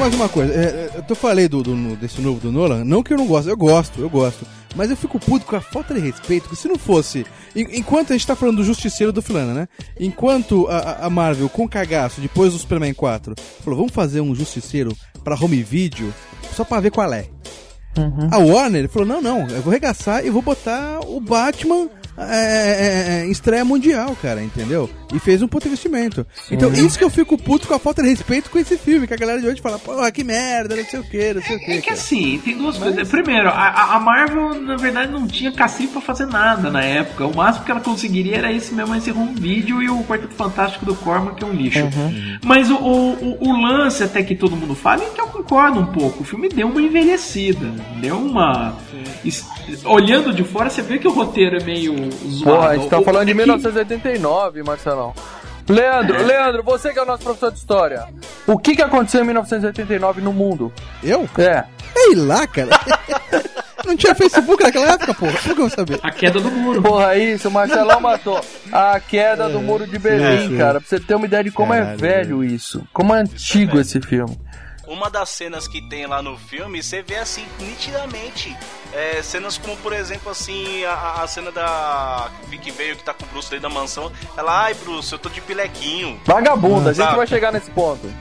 Mais uma coisa. É, é, eu falei do, do- desse novo do Nolan, não que eu não gosto, eu gosto, eu gosto. Mas eu fico puto com a falta de respeito, que se não fosse. en- enquanto a gente tá falando do Justiceiro do Filana, né? Enquanto a, a- Marvel, com cagaço, depois do Superman 4, falou, vamos fazer um Justiceiro pra home video, só pra ver qual é. A Warner falou, não, não, eu vou regaçar e vou botar o Batman é, é, é, em estreia mundial, cara, entendeu? E fez um puto investimento. Então, isso que eu fico puto com a falta de respeito com esse filme, que a galera de hoje fala, porra, que merda, não sei o que, não sei o que. É que assim, tem duas coisas. Primeiro, a- a, Marvel, na verdade, não tinha cacife pra fazer nada na época. O máximo que ela conseguiria era esse mesmo, esse home video e o Quarteto Fantástico do Corman, que é um lixo. Mas o, o, o- o lance, até que todo mundo fala, e que eu concordo um pouco, o filme deu uma envelhecida. Deu uma. es- Olhando de fora, você vê que o roteiro é meio zoado. Porra, a gente tá O- falando de é que- 1989, Marcelão. Leandro, Leandro, você que é o nosso professor de história. O que, que aconteceu em 1989 no mundo? Eu? É. Ei lá, cara. não tinha Facebook naquela época, porra. Como que eu vou saber? A queda do muro. Porra, isso, o Marcelão matou. A queda do muro de Berlim, É. cara. Pra você ter uma ideia de como é Caralho, velho isso. Como é antigo esse filme. Uma das cenas que tem lá no filme, você vê assim, nitidamente. É, cenas como, por exemplo, assim, a, a cena da. que veio que tá com o Bruce dentro da mansão. Ela, ai, Bruce, eu tô de pilequinho. Vagabunda, a gente Sabe? vai chegar nesse ponto.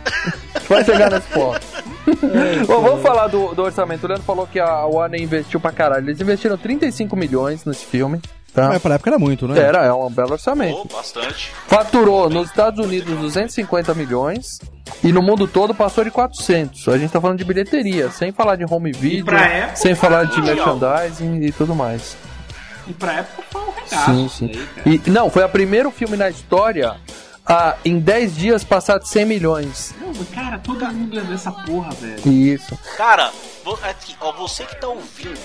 Vai chegar nesse ponto. Bom, vamos falar do, do orçamento. O Leandro falou que a Warner investiu pra caralho. Eles investiram 35 milhões nesse filme. Tá? Mas pra época era muito, né? Era, é um belo orçamento. Pô, bastante. Faturou nos Estados Unidos 250 milhões e no mundo todo passou de 400. A gente tá falando de bilheteria, sem falar de home video, época, sem falar de merchandising e tudo mais. E pra época foi um regaço. Sim, sim. daí. E, não, foi o primeiro filme na história a, em 10 dias passar de 100 milhões. Não, mas, cara, todo mundo lembra dessa porra, velho. Isso. Cara, vo- aqui, ó, você que tá ouvindo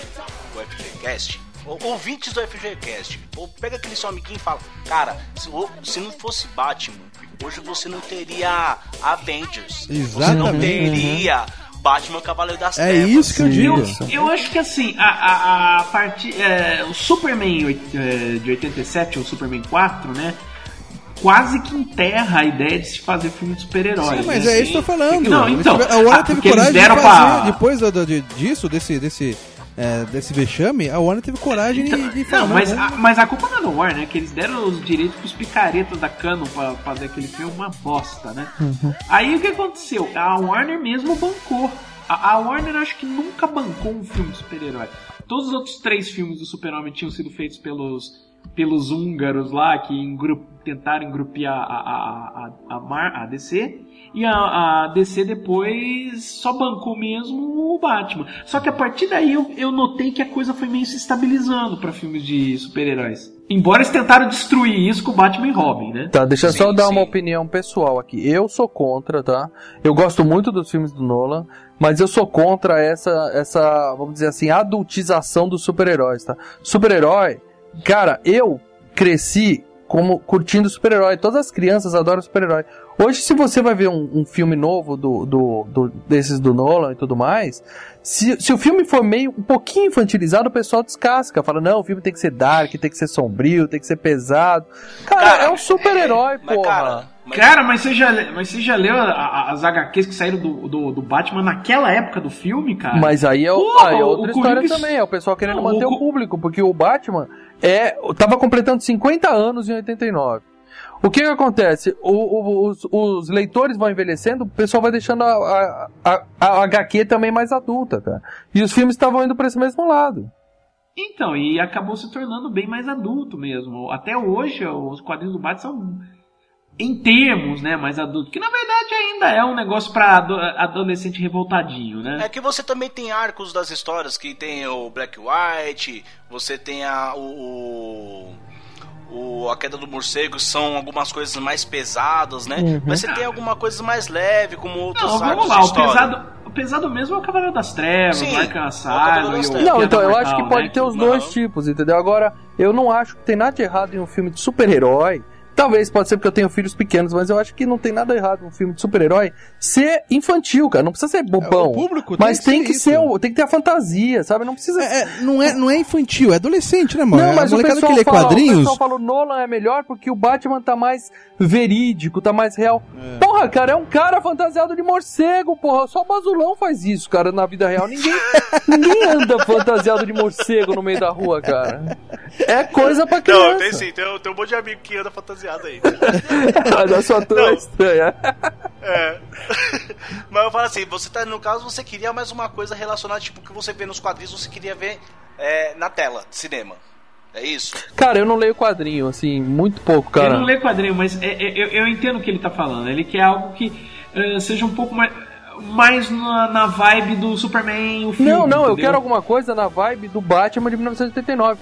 o FGCast, ouvintes do FGCast, ou pega aquele seu amiguinho e fala, cara, se, se não fosse Batman, hoje você não teria Avengers. Você não Exatamente. teria Batman Cavaleiro das É Trevas. isso que eu digo. Eu acho que assim, a, a, a partir. é, o Superman é, de 87, ou Superman 4, né? Quase que enterra a ideia de se fazer filme de super-heróis. Sim, mas né? é isso que eu tô falando. Não, então. a Warner ah, teve coragem de deram fazer, pra. depois do- do- disso, desse, desse, é, desse vexame, a Warner teve coragem de, de falar. Não, mas, vamos- a, mas a culpa não é da Warner, né? Que eles deram os direitos pros picaretas da Canon pra fazer aquele filme uma bosta, né? Aí o que aconteceu? A Warner mesmo bancou. A, a Warner acho que nunca bancou um filme de super-herói. Todos os outros três filmes do Super-Homem tinham sido feitos pelos pelos húngaros lá que engru- tentaram engrupiar a, a, a, a, Mar- a DC e a, a DC depois só bancou mesmo o Batman. Só que a partir daí eu, eu notei que a coisa foi meio se estabilizando pra filmes de super-heróis. Embora eles tentaram destruir isso com o Batman e Robin, né? Tá, deixa eu só Sim, dar sim. uma opinião pessoal aqui. Eu sou contra, tá? Eu gosto muito dos filmes do Nolan, mas eu sou contra essa, essa vamos dizer assim, adultização dos super-heróis, tá? Super-herói, cara, eu cresci como curtindo super-herói. Todas as crianças adoram super-herói. Hoje, se você vai ver um, um filme novo do, do, do- desses do Nolan e tudo mais, se, se o filme for meio um pouquinho infantilizado, o pessoal descasca. Fala, não, o filme tem que ser dark, tem que ser sombrio, tem que ser pesado. Cara, Cara, é um super-herói, Mas, porra. cara, mas- Cara, mas você já, mas você já leu as HQs que saíram do, do, do Batman naquela época do filme, cara? Mas aí é, Porra, aí é o outra história Coringa- também. É o pessoal querendo Não, manter o o, Co- público, porque o Batman é tava completando 50 anos em 89. O que, que acontece? O- o- os, os leitores vão envelhecendo, o pessoal vai deixando a, a, a, a HQ também mais adulta, cara. E os filmes estavam indo pra esse mesmo lado. Então, e acabou se tornando bem mais adulto mesmo. Até hoje, os quadrinhos do Batman são em termos, né, mais adulto, que na verdade ainda é um negócio para ado adolescente revoltadinho, né? É que você também tem arcos das histórias, que tem o Black White, você tem a, o, o a queda do morcego, são algumas coisas mais pesadas, né? Uhum. Mas você tem alguma coisa mais leve, como outros Não, vamos lá, o pesado, o pesado mesmo é o Cavaleiro das Trevas, Sim, o Arkham é Asylum e. Não, então eu Mortal, acho que pode né, ter os que- dois tipos, entendeu? Agora, eu não acho que tem nada de errado em um filme de super-herói. Talvez pode ser porque eu tenho filhos pequenos, mas eu acho que não tem nada errado um filme de super-herói ser infantil, cara. Não precisa ser bobão. o público tem mas que tem ser que ser, o- tem que ter a fantasia, sabe? Não precisa É, é, não, é, não é infantil, é adolescente, né, mano? Não, mas a o pessoal, que lê fala, o quadrinhos. pessoal fala o Nolan é melhor porque o Batman tá mais verídico, tá mais real. Porra, cara, é um cara fantasiado de morcego, porra. Só o Basulão faz isso, cara, na vida real. Ninguém, ninguém anda fantasiado de morcego no meio da rua, cara. É coisa pra criança. Não, tem sim, tem, tem um monte de amigo que anda fantasiado aí. Mas a sua turma é estranha. É. Mas eu falo assim, você tá, no caso, você queria mais uma coisa relacionada, tipo, o que você vê nos quadrinhos, você queria ver é, na tela, de cinema. É isso? Cara, eu não leio quadrinho, assim, muito pouco, Ele cara. não lê quadrinho, mas é- é- eu, eu entendo o que ele tá falando. Ele quer algo que eh, seja um pouco mais, mais na, na vibe do Superman, o filme. Não, não, eu entendeu? quero alguma coisa na vibe do Batman de 1989.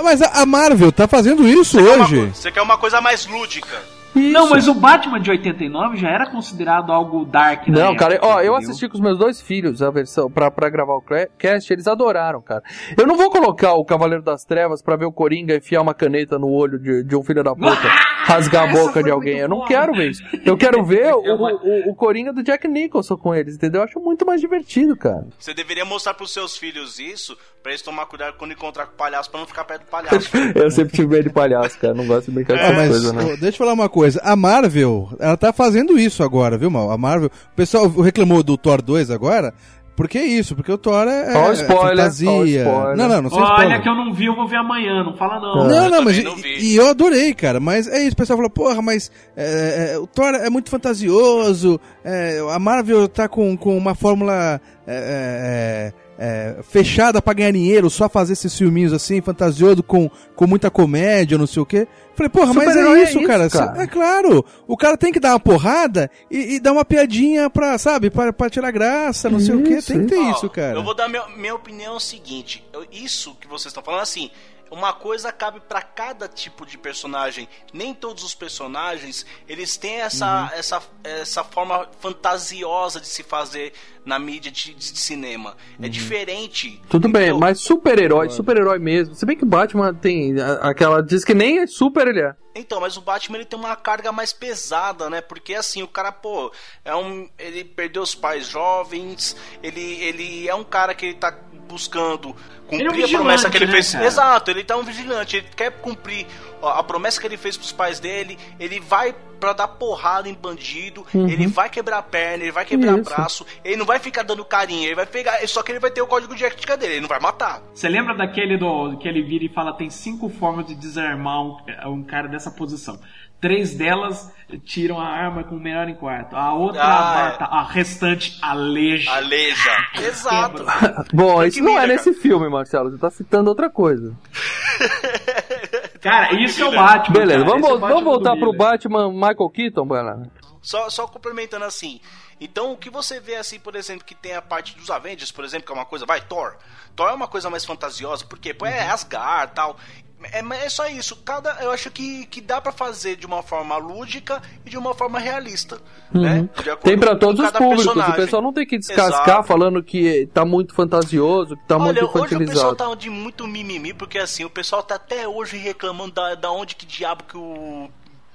Mas a, Marvel tá fazendo isso Você quer uma hoje. Você quer uma coisa mais lúdica. Não, mas o Batman de 89 já era considerado algo dark, na Não, época, cara, ó, eu entendeu? assisti com os meus dois filhos a versão pra, pra gravar o cast, eles adoraram, cara. Eu não vou colocar o Cavaleiro das Trevas pra ver o Coringa enfiar uma caneta no olho de, de um filho da puta, rasgar a boca de alguém. Eu não boa. quero ver isso. Eu quero ver o, o, o Coringa do Jack Nicholson com eles, entendeu? Eu acho muito mais divertido, cara. Você deveria mostrar pros seus filhos isso, pra eles tomar cuidado quando encontrar com o palhaço, pra não ficar perto do palhaço. Eu sempre tive medo de palhaço, cara. Não gosto de brincar com Ah, essas coisas, né? deixa eu falar uma coisa. A Marvel, ela tá fazendo isso agora, viu, mal? A Marvel. O pessoal reclamou do Thor 2 agora. Por que isso? Porque o Thor é, Ó o é spoiler, fantasia. spoiler. Não, não, não sei Olha spoiler. que eu não vi, eu vou ver amanhã, não fala não. Não, não, mas. não e, e eu adorei, cara. Mas é isso, o pessoal fala, porra, mas é, é, o Thor é muito fantasioso. é, a Marvel tá com, com uma fórmula é, é, é, fechada pra ganhar dinheiro, só fazer esses filminhos assim, fantasioso, com, com muita comédia, não sei o quê. Falei, porra, mas é é isso, isso, cara. cara. É claro. O cara tem que dar uma porrada e, e dar uma piadinha pra, sabe, pra, pra tirar graça, não sei o quê. Isso, Tem que ter Ó, isso, cara. Eu vou dar minha, minha opinião é o seguinte: eu- isso que vocês estão falando, assim, uma coisa cabe pra cada tipo de personagem. Nem todos os personagens eles têm essa, Uhum. essa, essa forma fantasiosa de se fazer na mídia de, de cinema. É diferente. Tudo bem, mas super-herói, super-herói mesmo. Se bem que o Batman tem aquela. Diz que nem é super ele é. Então, mas o Batman ele tem uma carga mais pesada, né? Porque assim, o cara, pô, é um, ele perdeu os pais jovens, ele, ele é um cara que ele tá buscando Ele é um cumprir a promessa que ele né, fez. cara? Exato, ele tá um vigilante, ele quer cumprir a promessa que ele fez pros pais dele, ele vai pra dar porrada em bandido, ele vai quebrar a perna, ele vai quebrar Isso. braço, ele não vai ficar dando carinho, ele vai pegar, só que ele vai ter o código de ética dele, ele não vai matar. Você lembra daquele do que ele vira e fala tem cinco formas de desarmar um, um cara dessa posição. Três delas tiram a arma com o melhor em quarto. A outra Ah, mata, a restante aleja. Aleja. Exato. Bom, isso não é Miller, nesse filme, Marcelo. Você tá citando outra coisa. Cara, isso é o Batman. Beleza, cara. vamos, é o vamos Batman voltar pro. Batman Michael Keaton, Bela. Só, só complementando assim. Então, o que você vê assim, por exemplo, que tem a parte dos Avengers, por exemplo, que é uma coisa, vai, Thor. Thor é uma coisa mais fantasiosa, porque pô, é Asgard tal. É, é só isso. Cada, eu acho que, que dá pra fazer de uma forma lúdica e de uma forma realista. Né? Uhum. Tem pra com todos os públicos. O personagem. pessoal não tem que descascar Exato. falando que tá muito fantasioso, que tá Olha, muito hoje o pessoal infantilizado. tá de muito mimimi, porque assim, o pessoal tá até hoje reclamando da, da onde que diabo que o.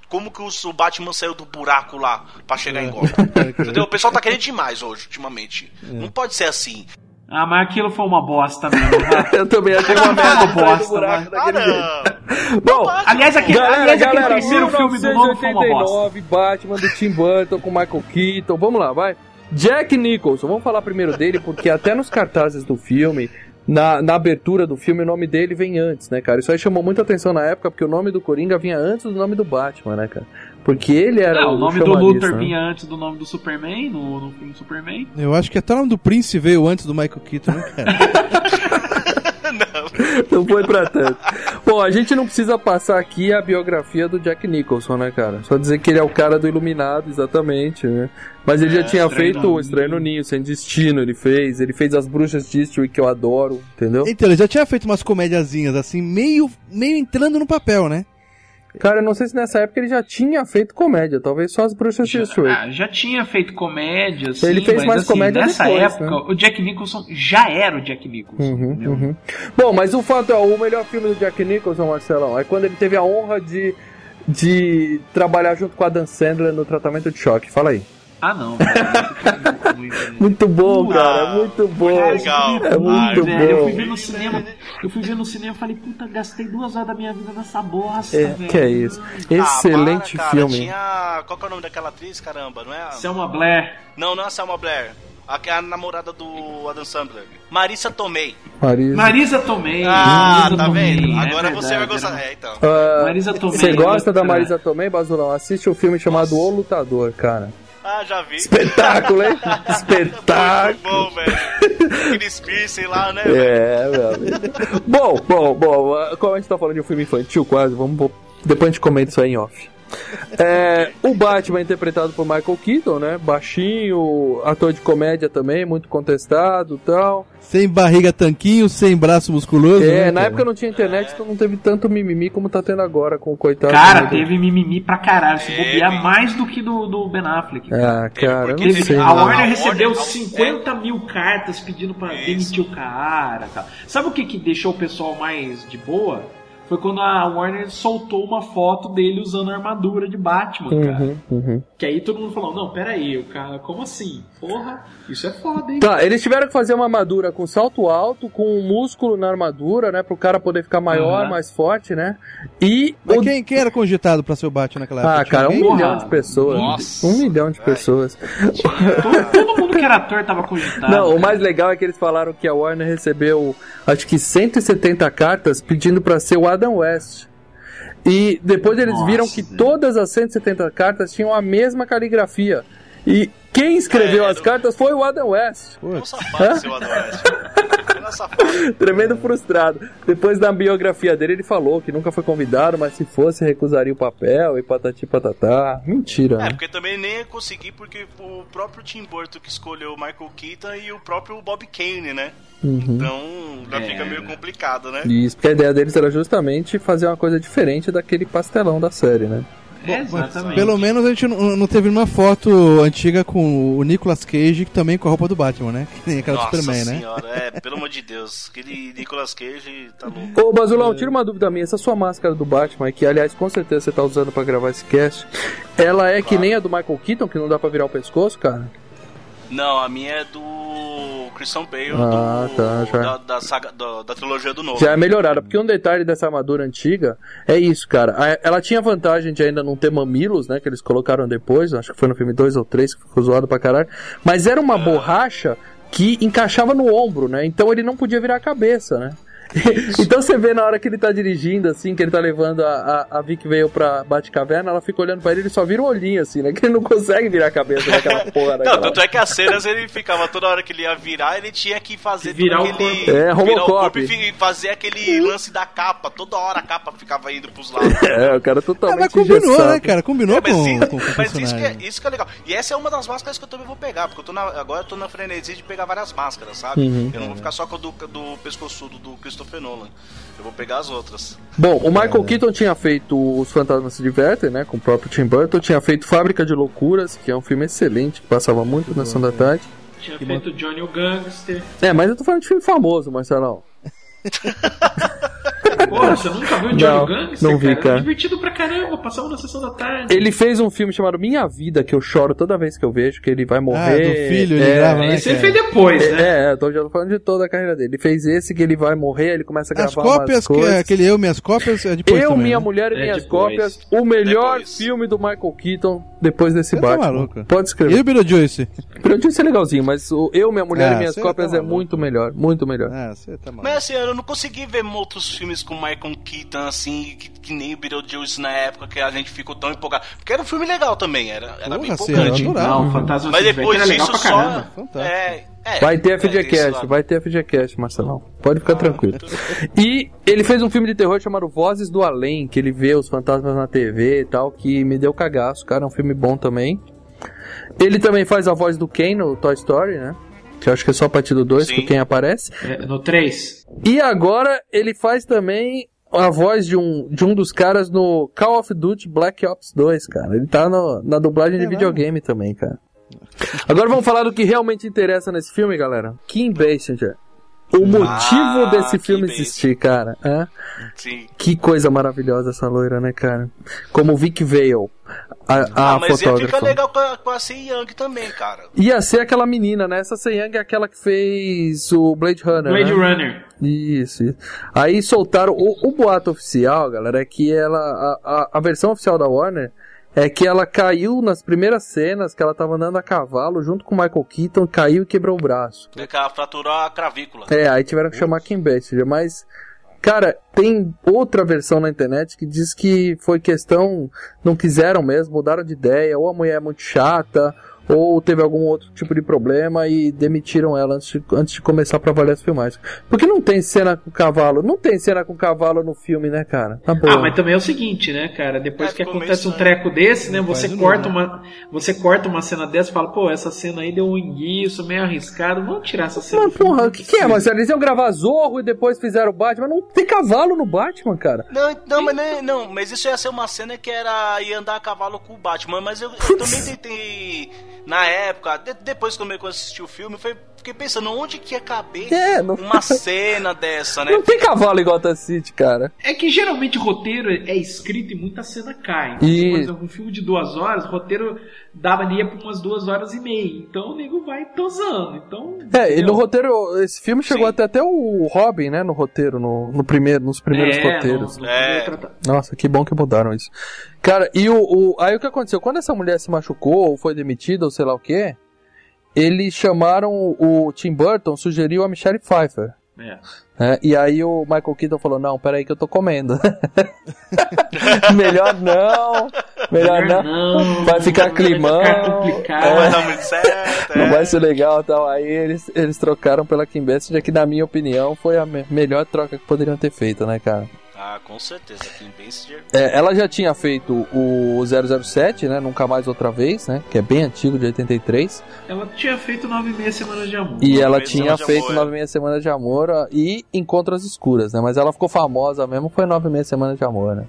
Como que o, o Batman saiu do buraco lá pra chegar em Gotham. Entendeu? O pessoal tá querendo demais hoje, ultimamente. Não pode ser assim. Ah, mas aquilo foi uma bosta mesmo. tá? Eu também achei uma merda bosta, não! Bom, Aliás, aquele, galera, aliás, aquele galera, terceiro filme do novo foi uma bosta. 1989, Batman do Tim Burton com Michael Keaton. Vamos lá, vai. Jack Nicholson, vamos falar primeiro dele, porque até nos cartazes do filme, na, na abertura do filme, o nome dele vem antes, né, cara? Isso aí chamou muita atenção na época, porque o nome do Coringa vinha antes do nome do Batman, né, cara? Porque ele era Não, o o nome do Luthor né? vinha antes do nome do Superman, no, no filme Superman. Eu acho que até o nome do Prince veio antes do Michael Keaton, né, cara? não foi pra tanto. Bom, a gente não precisa passar aqui a biografia do Jack Nicholson, né, cara? Só dizer que ele é o cara do Iluminado, exatamente, né? Mas ele É, já tinha Estranho feito o Estranho no Ninho, Sem Destino, ele fez. Ele fez As Bruxas de Eastwick, que eu adoro, entendeu? Então, ele já tinha feito umas comédiazinhas assim, meio, meio entrando no papel, né? Cara, eu não sei se nessa época ele já tinha feito comédia, talvez só As Bruxas de Eastwick. Ah, já tinha feito comédia, sim, Ele fez mas, mais assim, comédia nessa depois, época, né? o Jack Nicholson já era o Jack Nicholson. Uhum, uhum. Bom, mas o fato é, o melhor filme do Jack Nicholson, Marcelão, é quando ele teve a honra de, de trabalhar junto com a Dan Sandler no tratamento de choque. Fala aí. Ah, não. velho. Muito, Muito bom, cara, muito bom. legal. É muito velho, eu fui bom. ver no cinema, eu fui ver no cinema e falei, puta, gastei duas horas da minha vida nessa bosta, É, velho. que é isso. Ah, Excelente para, cara, filme. Tinha... Qual que é o nome daquela atriz, caramba? Não é a... Selma Blair. Não, não é a Selma Blair. A, é a namorada do Adam Sandler. Marissa Tomei. Marisa. Marisa Tomei. Ah, Marisa tá Tomei, vendo? é Agora você vai verdade, gostar. era- É, então. Ah, Marisa Tomei, Você gosta da outra. Marisa Tomei, Basulão? Assiste o filme chamado O Lutador, cara. Ah, já vi. Espetáculo, hein? Muito Espetáculo. bom, velho. Aqueles piercing lá, né? velho? É, meu amigo. bom, bom, bom. ah, Como a gente tá falando de um filme infantil quase, vamos. Depois a gente comenta isso aí em off. É, o Batman é interpretado por Michael Keaton, né? Baixinho, ator de comédia também, muito contestado e tal. Sem barriga tanquinho, sem braço musculoso. É, né, na cara? época não tinha internet, então não teve tanto mimimi como tá tendo agora com o coitado. Cara, do- teve mimimi pra caralho. Se Teve. bobear mais do que do, do Ben Affleck. Ah, cara, eu não Teve- sei. a não. Warner A recebeu Warner- 50 mil cartas pedindo pra Isso. demitir o cara. Tal. Sabe o que, que deixou o pessoal mais de boa? Foi quando a Warner soltou uma foto dele usando a armadura de Batman, cara. Uhum, uhum. Que aí todo mundo falou: Não, pera aí, o cara, como assim? Porra, isso é foda, hein? Tá, eles tiveram que fazer uma armadura com salto alto, com um músculo na armadura, né? Pro cara poder ficar maior, Aham. mais forte, né? E. Mas o- quem, quem era cogitado pra ser o Batman naquela época? Ah, cara, um milhão Porra, de pessoas. nossa. Um milhão de pessoas. todo, todo mundo que era ator tava cogitado. Não, o cara. mais legal é que eles falaram que a Warner recebeu, acho que 170 cartas pedindo pra ser o Adam West. E depois eles Nossa, viram que todas as 170 cartas tinham a mesma caligrafia. E quem escreveu É, as cartas foi o Adam West. É um safado, seu Adam West. É safado. Tremendo frustrado. Depois da biografia dele, ele falou que nunca foi convidado, mas se fosse, recusaria o papel e patati patatá. Mentira, É, né? porque também nem ia conseguir, porque o próprio Tim Burton que escolheu o Michael Keaton e o próprio Bob Kane, né? Uhum. Então já É, fica meio complicado, né? Isso, porque a ideia deles era justamente fazer uma coisa diferente daquele pastelão da série, né? É, exatamente. Pelo menos a gente não, não teve uma foto antiga com o Nicolas Cage que também com a roupa do Batman, né? Que nem aquela do Nossa Superman, né? senhora, é, pelo amor de Deus. Aquele Nicolas Cage tá louco. Ô, Basulão, tira uma dúvida minha. Essa sua máscara do Batman, que aliás com certeza você tá usando pra gravar esse cast, ela é que nem a do Michael Keaton, que não dá pra virar o pescoço, cara? Não, a minha é do Christian Bale, Ah, do, tá, já. da, da saga, da, da trilogia do novo. Já é melhorada, porque um detalhe dessa armadura antiga é isso, cara. Ela tinha vantagem de ainda não ter mamilos, né? Que eles colocaram depois, acho que foi no filme 2 ou 3, que ficou zoado pra caralho. Mas era uma borracha que encaixava no ombro, né? Então ele não podia virar a cabeça, né? então você vê na hora que ele tá dirigindo, assim, que ele tá levando a, a, a Vic veio pra Batcaverna, ela fica olhando pra ele, ele só vira o olhinho, assim, né? Que ele não consegue virar a cabeça daquela porra. Não, daquela- tanto é que as cenas ele ficava toda hora que ele ia virar, ele tinha que fazer Virar o aquele. corpo. É, virar o corpo e fazer aquele lance da capa. Toda hora a capa ficava indo pros lados. É, o cara É, totalmente mas combinou, engessado. né, cara? Combinou É, mas, com, isso, com, com o mas isso, que é, isso que é legal. E essa é uma das máscaras que eu também vou pegar, porque eu tô na, agora eu tô na frenesi de pegar várias máscaras, sabe? Uhum. Eu não vou ficar só com a do, do pescoçudo do Christopher Nolan. Eu vou pegar as outras. Bom, o Michael Keaton tinha feito Os Fantasmas se Divertem, né? Com o próprio Tim Burton. Tinha feito Fábrica de Loucuras, que é um filme excelente, que passava muito na Sessão da Tarde. Tinha feito Johnny o Gangster. É, mas eu tô falando de filme famoso, Marcelão. Porra, você nunca viu Johnny Não, o Gangster? não vi, cara? cara. Era divertido pra caramba, passava na sessão da tarde. Ele fez um filme chamado Minha Vida, que eu choro toda vez que eu vejo, que ele vai morrer. Ah, do filho, ele é, grava, né, Esse ele fez depois, né? É, é, eu tô, já falando de toda a carreira dele. Ele fez esse que ele vai morrer, ele começa a gravar As cópias, umas que, coisas. aquele eu, minhas cópias, é depois eu, também, Minha né? Mulher e É Minhas depois. Cópias, o melhor Depois. filme do Michael Keaton depois desse tá Batman. maluco? Pode escrever. E o Beetlejuice? Beetlejuice é legalzinho, mas o Eu, Minha Mulher Ah, e Minhas você Cópias tá é muito melhor, muito melhor. Ah, você tá maluco. Mas assim, eu não consegui ver outros filmes com com o Michael Keaton, assim, que, que nem o Beetlejuice na época, que a gente ficou tão empolgado. Porque era um filme legal também, era, era bem Porra, empolgante. Eu adorava. Não, Fantasma Mas depois disso só. É, é, Vai ter é, FGCast, lado. vai ter FGCast, Marcelão. Pode ficar tranquilo. E ele fez um filme de terror chamado Vozes do Além, que ele vê os fantasmas na TV e tal, que me deu cagaço, cara. É um filme bom também. Ele também faz a voz do Ken no Toy Story, né? Que eu acho que é só a partir do 2 que Ken aparece. É, No 3. E agora ele faz também a voz de um, de um dos caras no Call of Duty Black Ops 2, cara. Ele tá no- na dublagem de É videogame também, cara. Agora vamos falar do que realmente interessa nesse filme, galera. Kim Basinger. O motivo Ah, desse filme existir, cara. é? Sim. Que coisa maravilhosa essa loira, né, cara? Como Vic Vale, a, a Ah, mas ia fotógrafa. ficar legal com a, com a Sei Young também, cara. Ia ser aquela menina, né? Essa Young é aquela que fez o Blade Runner. Blade né? Runner. Isso, isso. Aí soltaram. O, o boato oficial, galera, é que ela. A, a, a versão oficial da Warner é que ela caiu nas primeiras cenas que ela tava andando a cavalo junto com o Michael Keaton, caiu e quebrou o braço. É que ela fraturou a cravícula. É, aí tiveram que chamar Kim Basinger, mas. Cara, tem outra versão na internet que diz que foi questão, não quiseram mesmo, mudaram de ideia, ou a mulher é muito chata, ou teve algum outro tipo de problema e demitiram ela antes de, antes de começar pra valer as filmagens. Porque não tem cena com cavalo, não tem cena com cavalo no filme, né, cara? Na boa. Ah, mas também é o seguinte, né, cara? Depois É, que acontece um treco desse, né? Você corta novo, uma, você corta uma cena dessa e fala, pô, essa cena aí deu um enguiço, meio arriscado. Vamos tirar essa cena. Mas porra, não o que, que é. Marcelo? Eles iam gravar Zorro e depois fizeram o Batman. Não tem cavalo no Batman, cara. Não, não, mas, não, não, mas isso ia ser uma cena que era ia andar a cavalo com o Batman, mas eu, eu também tentei, na época, de- depois que eu assisti o filme, foi, fiquei pensando onde que ia caber É, não- uma cena dessa, né? Não tem cavalo igual Gotham City, cara. É que geralmente roteiro é escrito e muita cena cai. E- Por exemplo, um filme de duas horas, o roteiro dava ali pra umas duas horas e meia. Então o nego vai tosando. Então. É, e no roteiro, esse filme chegou Sim. até até o Robin, né, no roteiro, no, no primeiro, nos primeiros É, roteiros. não- não É. Nossa, que bom que mudaram isso. Cara, e o, o- aí o que aconteceu? Quando essa mulher se machucou, ou foi demitida, ou sei lá o quê, eles chamaram o Tim Burton, sugeriu a Michelle Pfeiffer. É. né? E aí o Michael Keaton falou, não, peraí que eu tô comendo. melhor não, melhor Melhor não. não, Vai ficar vai climão. ficar complicado. É. Vai dar muito certo, Não é. vai ser legal e tal. Aí eles, eles trocaram pela Kim Basinger, que na minha opinião foi a me- melhor troca que poderiam ter feito, né, cara? Ah, com certeza, Kim Basinger. É, ela já tinha feito o 007, né? Nunca Mais Outra Vez, né? Que é bem antigo, de 83. Ela tinha feito nove e meia semanas de amor. E ela tinha feito Amor, é. Nove Meia Semanas de Amor e Encontros Escuras, né? Mas ela ficou famosa mesmo, foi Nove Meia Semanas de Amor, né?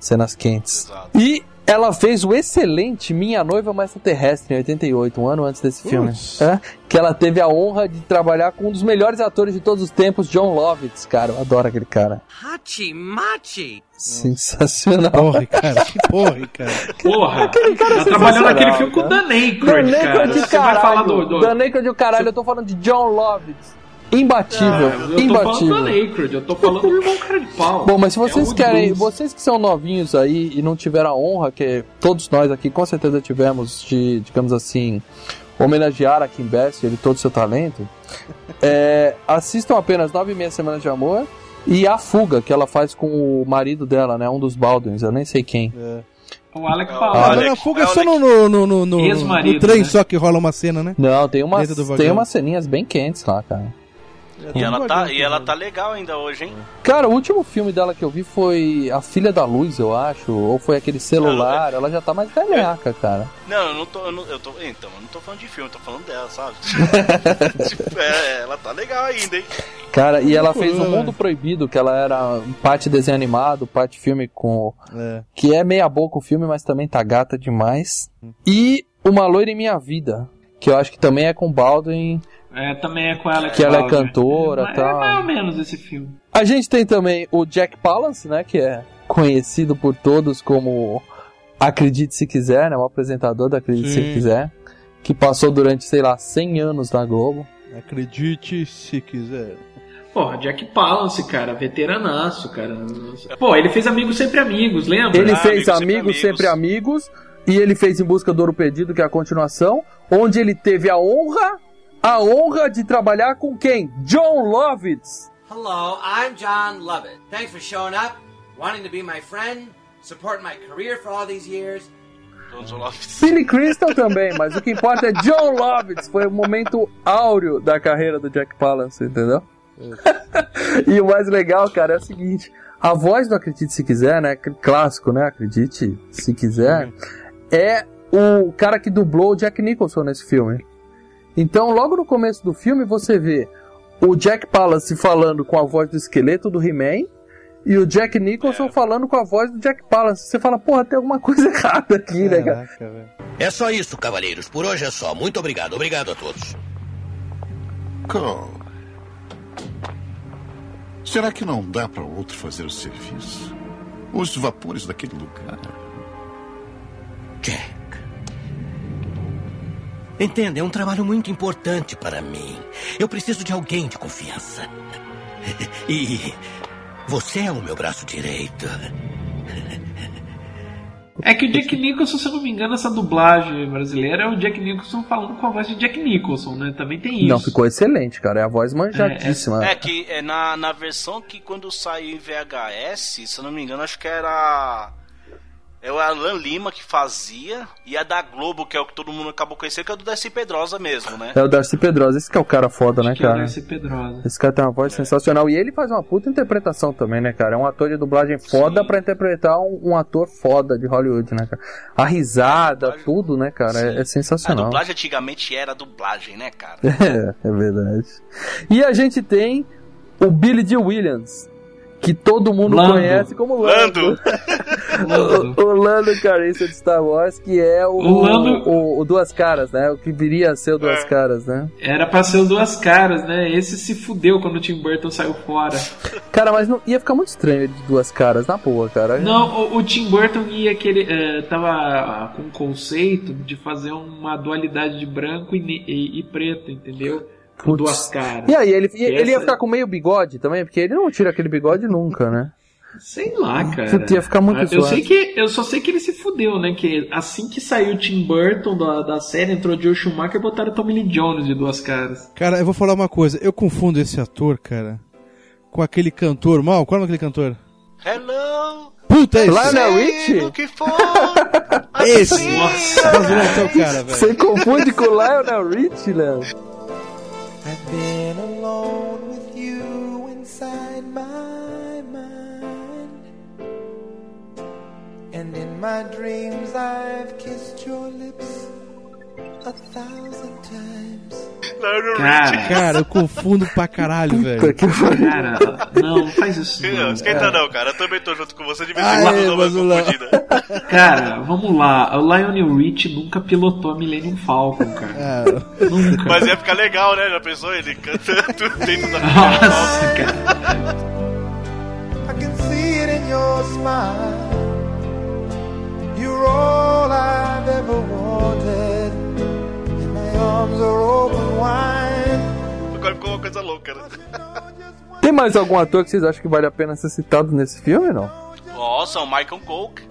Cenas quentes. Exato. E ela fez o excelente Minha Noiva uma Extraterrestre em 88, um ano antes desse filme. É, que ela teve a honra de trabalhar com um dos melhores atores de todos os tempos, John Lovitz, cara. Eu adoro aquele cara. Hachi Machi. Sensacional. Porra, cara. Que porra, cara. Porra! cara ela trabalhou sensacional, naquele filme com o cara. Dan Aykroyd, Dan cara. Aykroyd de Você vai falar caralho. do... do... Dan Aykroyd de caralho, eu tô falando de John Lovitz. Imbatível, Ah, eu tô imbatível. Aykroyd, eu tô falando do irmão cara de pau. Bom, mas se É vocês o querem, vocês que são novinhos aí e não tiveram a honra, que todos nós aqui com certeza tivemos de, digamos assim, homenagear a Kim Basinger e todo o seu talento, é, assistam apenas Nove e Meia Semanas de Amor e A Fuga, que ela faz com o marido dela, né? Um dos Baldwins, eu nem sei quem. O Alec Baldwin. Olha, mas na fuga é olha só no, no, no, no, no, trem né? só que rola uma cena, né? Não, tem umas, tem umas ceninhas bem quentes lá, cara. E ela, tá, e ela tá legal ainda hoje, hein? Cara, o último filme dela que eu vi foi A Filha da Luz, eu acho, ou foi aquele celular, ela já tá mais velhaca, cara. Não, eu não tô. Eu, não, eu tô então, eu não tô falando de filme, eu tô falando dela, sabe? tipo, é, ela tá legal ainda, hein? Cara, e ela fez o. Mundo Proibido, que ela era parte desenho animado, parte filme com. É. que é meia boca o filme, mas também tá gata demais. E Uma Loira em Minha Vida, que eu acho que também é com Baldwin. É, também é com ela Que ela é cantora, é, tal. É mais ou menos esse filme. A gente tem também o Jack Palance, né, que é conhecido por todos como Acredite Se Quiser, né, o apresentador da Acredite Se Sim. Quiser, que passou durante, sei lá, 100 anos na Globo. Acredite se quiser. Porra, Jack Palance, cara, veteranaço, cara. Pô, ele fez Amigos Sempre Amigos, lembra? Ele Ah, fez Amigos Amigos Sempre Sempre Amigos e ele fez Em Busca do Ouro Perdido, que é a continuação, onde ele teve a honra, a honra de trabalhar com quem? John Lovitz. Hello, I'm John Lovett. Thanks for showing up, wanting to be my friend, supporting my career for all these years. John Lovitz. Billy Crystal também, mas o que importa é John Lovitz. Foi o momento áureo da carreira do Jack Palance, entendeu? e o mais legal, cara, é o seguinte: a voz do Acredite Se Quiser, né? Clássico, né? Acredite Se Quiser, é o cara que dublou o Jack Nicholson nesse filme. Então, logo no começo do filme, você vê o Jack Palance falando com a voz do esqueleto do He-Man e o Jack Nicholson falando com a voz do Jack Palance. Você fala, porra, tem alguma coisa errada aqui, né, cara? É só isso, cavaleiros. Por hoje é só. Muito obrigado. Obrigado a todos. Cole. Será que não dá para outro fazer o serviço? Os vapores daquele lugar. Jack. Entenda, é um trabalho muito importante para mim. Eu preciso de alguém de confiança. E você é o meu braço direito. É que o Jack Nicholson, se eu não me engano, essa dublagem brasileira é o Jack Nicholson falando com a voz de Jack Nicholson, né? Também tem isso. Não, ficou excelente, cara. É a voz manjadíssima. É que é na, na versão que quando saiu em VHS, se eu não me engano, acho que era. É o Alan Lima que fazia, e a da Globo, que é o que todo mundo acabou conhecendo, que é o do Darcy Pedrosa mesmo, né? É o Darcy Pedrosa, esse que é o cara foda, né, Que é o cara? Darcy Pedrosa. Esse cara tem uma voz sensacional. E ele faz uma puta interpretação também, né, cara? É um ator de dublagem foda pra interpretar um, um ator foda de Hollywood, né, cara? A risada, tudo, né, cara? É, é A sensacional. dublagem antigamente era dublagem, né, cara? É, é verdade. E a gente tem o Billy D. Williams, que todo mundo Lando. conhece como Lando. o, o Lando Carissa de Star Wars, que é o, O Lando- o, o Duas Caras, né? O que viria a ser o Duas Caras, né? Era pra ser o duas caras, né? Esse se fudeu quando o Tim Burton saiu fora. Cara, mas não, ia ficar muito estranho ele de Duas Caras, na boa, cara. Não, o, o Tim Burton ia querer. eh, tava ah, com o conceito de fazer uma dualidade de branco e, e- e preto, entendeu? Com Putz. duas caras. E aí, ele, E ele ia essa- ficar com meio bigode também? Porque ele não tira aquele bigode nunca, né? Sei lá, cara. Ia ficar muito eu sei que Eu só sei que ele se fudeu, né? Que assim que saiu o Tim Burton da, da série, entrou o Joe Schumacher e botaram o Tommy Lee Jones de duas caras. Cara, eu vou falar uma coisa. Eu confundo esse ator, cara, com aquele cantor. Mal, qual é aquele cantor? Hello! Puta, é esse. Lionel Richie? For Esse. Nossa. Você confunde com o Lionel Richie, Léo? I've been alone with you inside my mind. And in my dreams I've kissed your lips. Cara, Cara, eu confundo pra caralho, velho. cara, não, não faz isso não. Não, esquenta não, cara. Eu também tô junto com você de vez em quando dou uma confundida. Cara, vamos lá. O Lionel Rich nunca pilotou a Millennium Falcon, cara. É. Nunca. Mas ia ficar legal, né? Já pensou ele cantando dentro da Nossa, cara. I can see it in your smile. You're all I've ever wanted. Agora ficou uma coisa louca, né? Tem mais algum ator que vocês acham que vale a pena ser citado nesse filme, não? Nossa, o Michael Coke.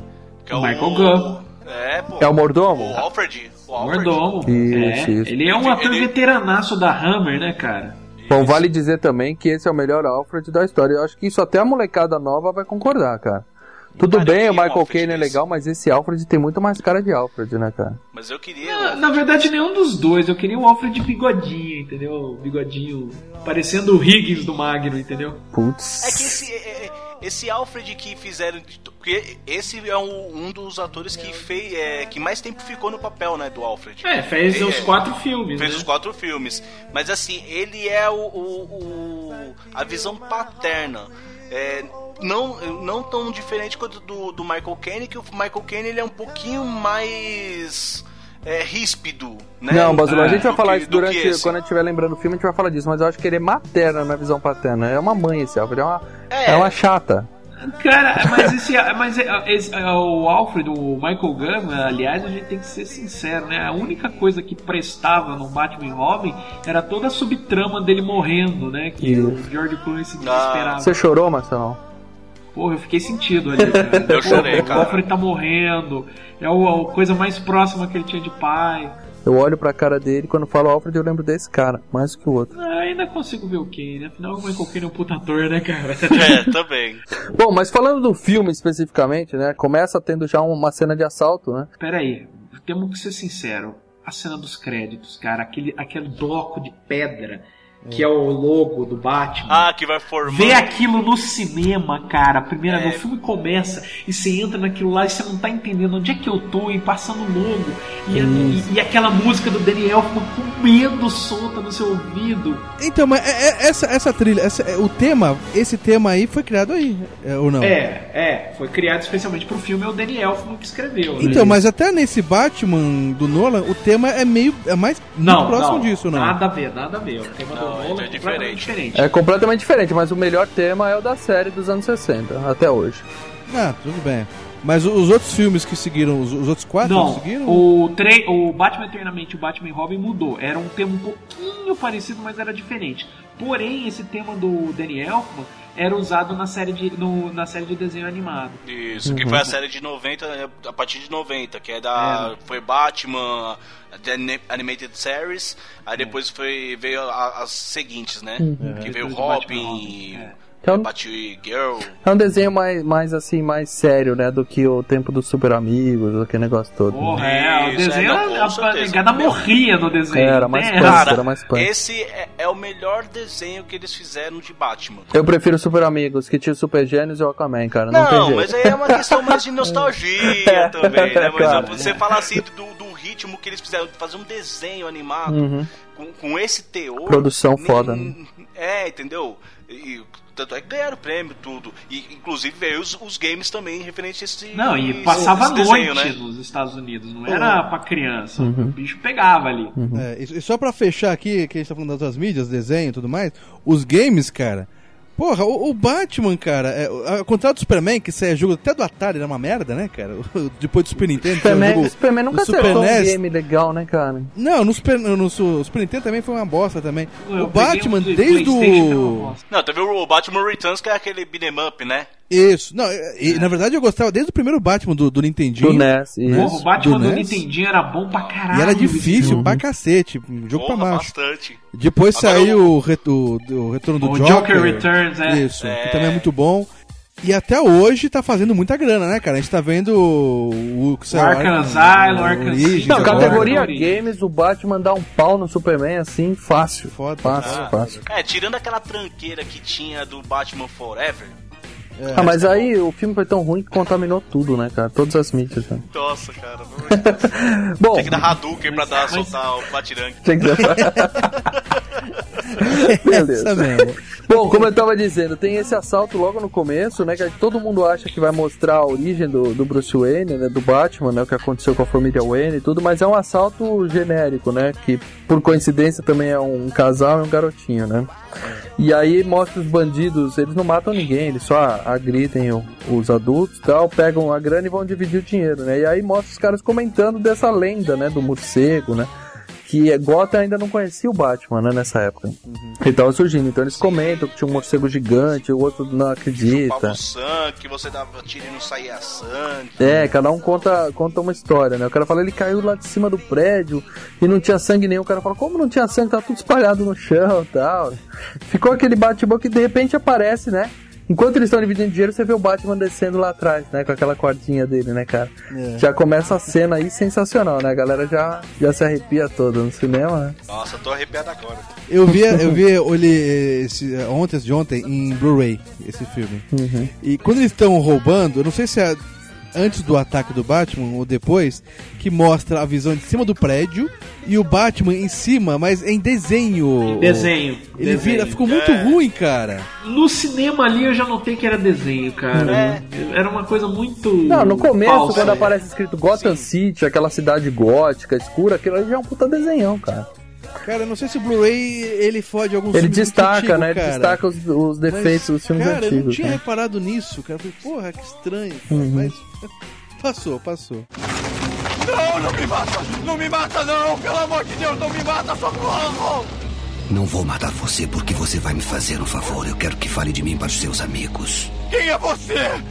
Que é o Michael Gunn. É, pô. É o mordomo? O Alfred. O Alfred. Mordomo. Isso, é. isso. Ele é um ator veteranaço da Hammer, né, cara? Bom, vale dizer também que esse é o melhor Alfred da história. Eu acho que isso até a molecada nova vai concordar, cara. Tudo Cara, bem, o Michael Alfred Caine é legal, mas esse Alfred tem muito mais cara de Alfred, né, cara? Mas eu queria. Na, na verdade, nenhum dos dois. Eu queria o Alfred bigodinho, entendeu? Bigodinho. Parecendo o Higgins do Magno, entendeu? Putz. É que esse, é- é- esse Alfred que fizeram. Porque esse é um, um dos atores que fez. é, que mais tempo ficou no papel, né? Do Alfred. É, fez Ele os é- quatro filmes, Fez né? os quatro filmes. Mas assim, ele é o. o- o- a visão paterna. É, não, não tão diferente quanto do, do Michael Caine, que o Michael Caine ele é um pouquinho mais. É, ríspido, né? Não, Basula, a É, gente vai falar isso durante. Quando a gente estiver lembrando o filme, a gente vai falar disso, mas eu acho que ele é materno na visão paterna. É uma mãe esse Alfred, é uma, É. é uma chata. Cara, mas esse, mas é- esse- é o Alfred, o Michael Gunn, aliás, a gente tem que ser sincero, né? A única coisa que prestava no Batman e Robin era toda a subtrama dele morrendo, né? Que o George Clooney se desesperava. Você chorou, Marcelão? Porra, eu fiquei sentido ali, cara. Eu chorei, cara. O Alfred tá morrendo, é o- a coisa mais próxima que ele tinha de pai. Eu olho pra cara dele quando falo Alfred eu lembro desse cara, mais do que o outro. Ah, ainda consigo ver o Kane, afinal o Michael Kane é um puta ator, né, cara? É, também. Bom, mas falando do filme especificamente, né? Começa tendo já uma cena de assalto, né? Pera aí, temos que ser sincero. A cena dos créditos, cara, aquele, aquele bloco de pedra que é o logo do Batman. Ah, que vai formando. Ver aquilo no cinema, cara, a primeira É. vez, o filme começa e você entra naquilo lá e você não tá entendendo onde é que eu tô e passando logo. E, e, e aquela música do Daniel Elfman com medo solta no seu ouvido. Então, mas é- é- essa, essa trilha, essa- é, o tema, esse tema aí foi criado aí, é, ou não? É, é, foi criado especialmente pro filme, é o Daniel Elfman que escreveu. né? Então, mas até nesse Batman do Nolan, o tema é meio. é mais não, próximo não, disso, não? Nada a ver, nada a ver. O tema do Nolan é completamente diferente. É completamente diferente, mas o melhor tema é o da série dos anos 60, até hoje. Ah, tudo bem. Mas os outros filmes que seguiram, os, os outros quatro Não, que seguiram? o, tre o Batman Eternamente e o Batman e Robin mudou. Era um tema um pouquinho parecido, mas era diferente. Porém, esse tema do Danny Elfman era usado na série de, no- na série de desenho animado. Isso, que Uhum. foi a série de 90, é, a partir de 90, que é da. Foi Batman, The Ani- Animated Series, aí depois foi, veio as seguintes, né? Uhum. Que É, veio Robin, Então-. É um desenho mais, mais assim, mais sério, né? Do que o tempo dos super amigos, aquele negócio todo. Porra, é, o desenho, é, não, a, negada morria no desenho. Era mais tem punk, era mais punk. Esse é, é o melhor desenho que eles fizeram de Batman. Eu prefiro Super Amigos, que tinha o Super Gênios e o Aquaman, cara. Não, tem Não, jeito. mas aí é uma questão mais de nostalgia também, né? Mas Claro. você falar assim do, do ritmo que eles fizeram, de fazer um desenho animado Uhum. com, com esse teor. Produção nem- foda, né? É, entendeu? E, tanto é que ganharam prêmio, tudo. E inclusive veio os, os games também referente a esse. Não, e passava esse a noite desenho, né? nos Estados Unidos, não era pra criança. Uhum. O bicho pegava ali. É, e e só pra fechar aqui, que a gente tá falando das outras mídias, desenho e tudo mais, os games, cara. Porra, o, o Batman, cara, é, ao contrário do Superman, que isso é jogo até do Atari, era uma merda, né, cara? Depois do Super Nintendo, Superman, jogo Superman nunca do Super acertou um game legal, né, cara? Não, no Super, no, no Su- Super Nintendo também foi uma bosta também. Eu o Batman, um de desde o. Não, teve o Batman Returns, que é aquele beat'em up, né? Isso, não, e, na verdade eu gostava desde o primeiro Batman do, do Nintendinho. Do NES, né? Porra, o Batman do, NES. Nintendinho era bom pra caralho. E era difícil bicho. pra cacete, um jogo pra Porra, macho. bastante. Depois Agora saiu o- o, o, o retorno do O Joker. Joker Returns, é. Isso, É. que também é muito bom. E até hoje tá fazendo muita grana, né, cara? A gente tá vendo o, o que saiu, Arkham Asylum, Arkham. Não, agora. categoria games, o Batman dá um pau no Superman assim, fácil. Foda, fácil, foda. fácil. É, tirando aquela tranqueira que tinha do Batman Forever. É. Ah, mas aí o filme foi tão ruim que contaminou tudo, né, cara? Todas as mídias. Né? Nossa, cara. de Deus. Bom, Tem que dar Hadouken pra dar, soltar o Batirangue. tinha que Beleza. Essa mesmo. Bom, como eu tava dizendo, tem esse assalto logo no começo, né? Que todo mundo acha que vai mostrar a origem do, do Bruce Wayne, né? Do Batman, né? O que aconteceu com a família Wayne e tudo, mas é um assalto genérico, né? Que por coincidência também é um casal e um garotinho, né? E aí mostra os bandidos, eles não matam ninguém, eles só agridem os adultos tal, pegam a grana e vão dividir o dinheiro, né? E aí mostra os caras comentando dessa lenda, né? Do morcego, né? Que Gotham ainda não conhecia o Batman, né, nessa época. Ele tava surgindo, então eles comentam que tinha um morcego gigante, o outro não acredita. Sangue, que você dava tiro e não saía sangue. É, cada um conta, conta uma história, né? O cara fala, ele caiu lá de cima do prédio e não tinha sangue nenhum. O cara fala, como não tinha sangue? Tá tudo espalhado no chão e tal. Ficou aquele Batman que de repente aparece, né? Enquanto eles estão dividindo dinheiro, você vê o Batman descendo lá atrás, né? Com aquela cordinha dele, né, cara? É. Já começa a cena aí sensacional, né? A galera já, já se arrepia toda no cinema, né? Nossa, eu tô arrepiado agora. Eu vi, eu vi ele esse, ontem, de ontem, em Blu-ray, esse filme. Uhum. E quando eles estão roubando, eu não sei se é antes do ataque do Batman ou depois, que mostra a visão de cima do prédio e o Batman em cima, mas em desenho. Em desenho, Ele desenho. vira, ficou muito É. ruim, cara. No cinema ali eu já notei que era desenho, cara. Era uma coisa muito. Não, no começo, falsa. quando aparece escrito Gotham City, aquela cidade gótica, escura, aquilo ali já é um puta desenhão, cara. Cara, eu não sei se o Blu-ray ele fode alguns Ele destaca, antigos, né? Ele cara. destaca os, os defeitos Mas, dos filmes cara, eu não antigos. tinha né? reparado nisso, cara. Eu falei, porra, que estranho. cara. Uhum. Mas passou, passou. Não, não me mata! Não me mata, não! Pelo amor de Deus, não me mata, socorro! Não vou matar você porque você vai me fazer um favor. Eu quero que fale de mim para os seus amigos. Quem é você?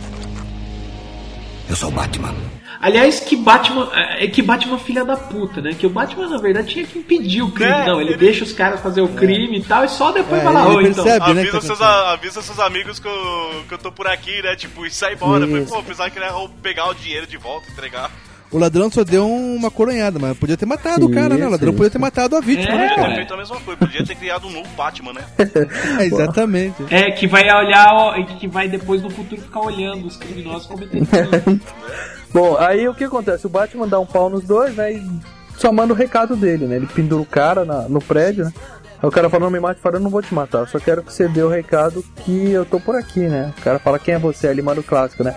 Eu sou o Batman. Aliás, que Batman, é que Batman filha da puta, né? Que o Batman, na verdade, tinha que impedir o crime. É, não, ele, ele- deixa os caras fazer o crime e tal, e só depois É, vai lá, ele "Ô, então. né, que Avisa tá seus, a- avisa seus amigos que eu, que eu tô por aqui, né? Tipo, e sai embora. Falei, pô, pensava que ele ia pegar o dinheiro de volta, entregar. O ladrão só deu uma coronhada, mas podia ter matado o cara, né? O ladrão Isso, podia ter matado a vítima, né, Podia ter cara? feito a mesma coisa, podia ter criado um novo Batman, né? É, exatamente. É, que vai olhar, ó, e que vai depois no futuro ficar olhando os criminosos cometendo. Bom, aí o que acontece? O Batman dá um pau nos dois, né? E só manda o recado dele, né? Ele pendura o cara na- no prédio, né? Aí o cara fala, não me mate, fala, eu não vou te matar, eu só quero que você dê o recado que eu tô por aqui, né? O cara fala, quem é você? Ele manda o clássico, né?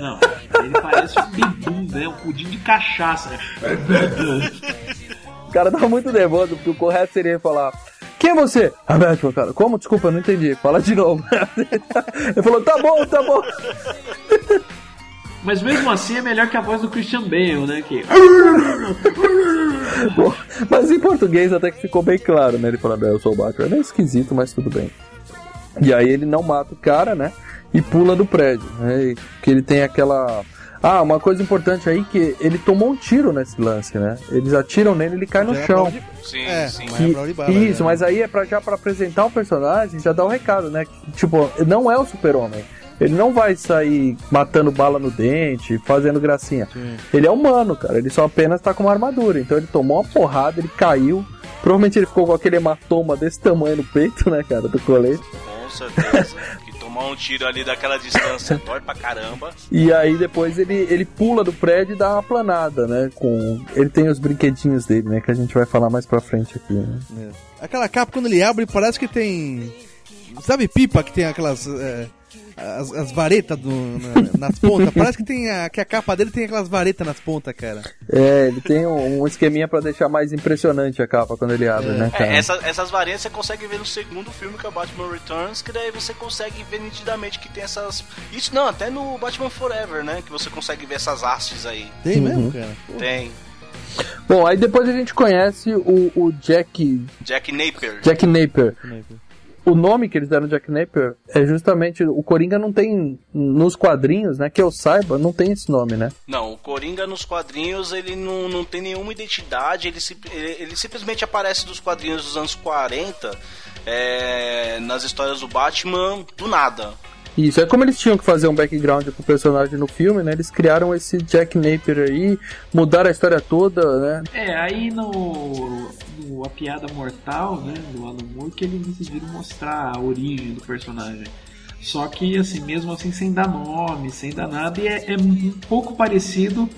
Não, ele parece um bebum, né? Um pudim de cachaça. né? O cara tava muito nervoso, porque o correto seria falar, quem é você? Batman, cara. Como? Desculpa, eu não entendi. Fala de novo. ele falou, tá bom, tá bom. Mas mesmo assim é melhor que a voz do Christian Bale, né? Que... Bom, mas em português até que ficou bem claro, né? Ele falando, "É, eu sou o Batman. É meio esquisito, mas tudo bem. E aí ele não mata o cara, né? E pula do prédio. Né? E Que ele tem aquela. Ah, uma coisa importante aí que ele tomou um tiro nesse lance, né? Eles atiram nele e ele cai no é chão. de- Sim, É, sim. mas é bala, Isso, né? mas aí é pra, já pra apresentar o personagem, já dá o recado, né? Que, Tipo, não é o super-homem. Ele não vai sair matando bala no dente, fazendo gracinha. Ele é humano, cara. Ele só apenas tá com uma armadura. Então ele tomou uma porrada, ele caiu. Provavelmente ele ficou com aquele hematoma desse tamanho no peito, né, cara, do colete. Com certeza. tomar um tiro ali daquela distância dói pra caramba. E aí depois ele, ele pula do prédio e dá uma planada, né? Com ele tem os brinquedinhos dele, né? Que a gente vai falar mais pra frente aqui. Né? É. Aquela capa, quando ele abre, parece que tem. Sabe pipa que tem aquelas. é, as, as varetas do- na- nas pontas? Parece que tem a, que a capa dele tem aquelas varetas nas pontas, cara. É, ele tem um, um esqueminha pra deixar mais impressionante a capa quando ele abre, né, cara? É, essa- essas variantes você consegue ver no segundo filme, que é o Batman Returns, que daí você consegue ver nitidamente que tem essas. Isso não, até no Batman Forever, né? Que você consegue ver essas hastes aí. Tem Uhum. mesmo, cara? Tem. Bom, aí depois a gente conhece o, o Jack. Jack Napier. Jack Napier. O nome que eles deram Jack Napier é justamente. O Coringa não tem. Nos quadrinhos, né? Que eu saiba, não tem esse nome, né? Não, o Coringa nos quadrinhos ele não, não tem nenhuma identidade, ele, ele, ele simplesmente aparece dos quadrinhos dos anos 40 é, nas histórias do Batman do nada. Isso, é como eles tinham que fazer um background pro personagem no filme, né? Eles criaram esse Jack Napier aí, mudaram a história toda, né? É, aí no, no A Piada Mortal, né, do Alan Moore, que eles decidiram mostrar a origem do personagem. Só que, assim, mesmo assim, sem dar nome, sem dar nada, e é, é um pouco parecido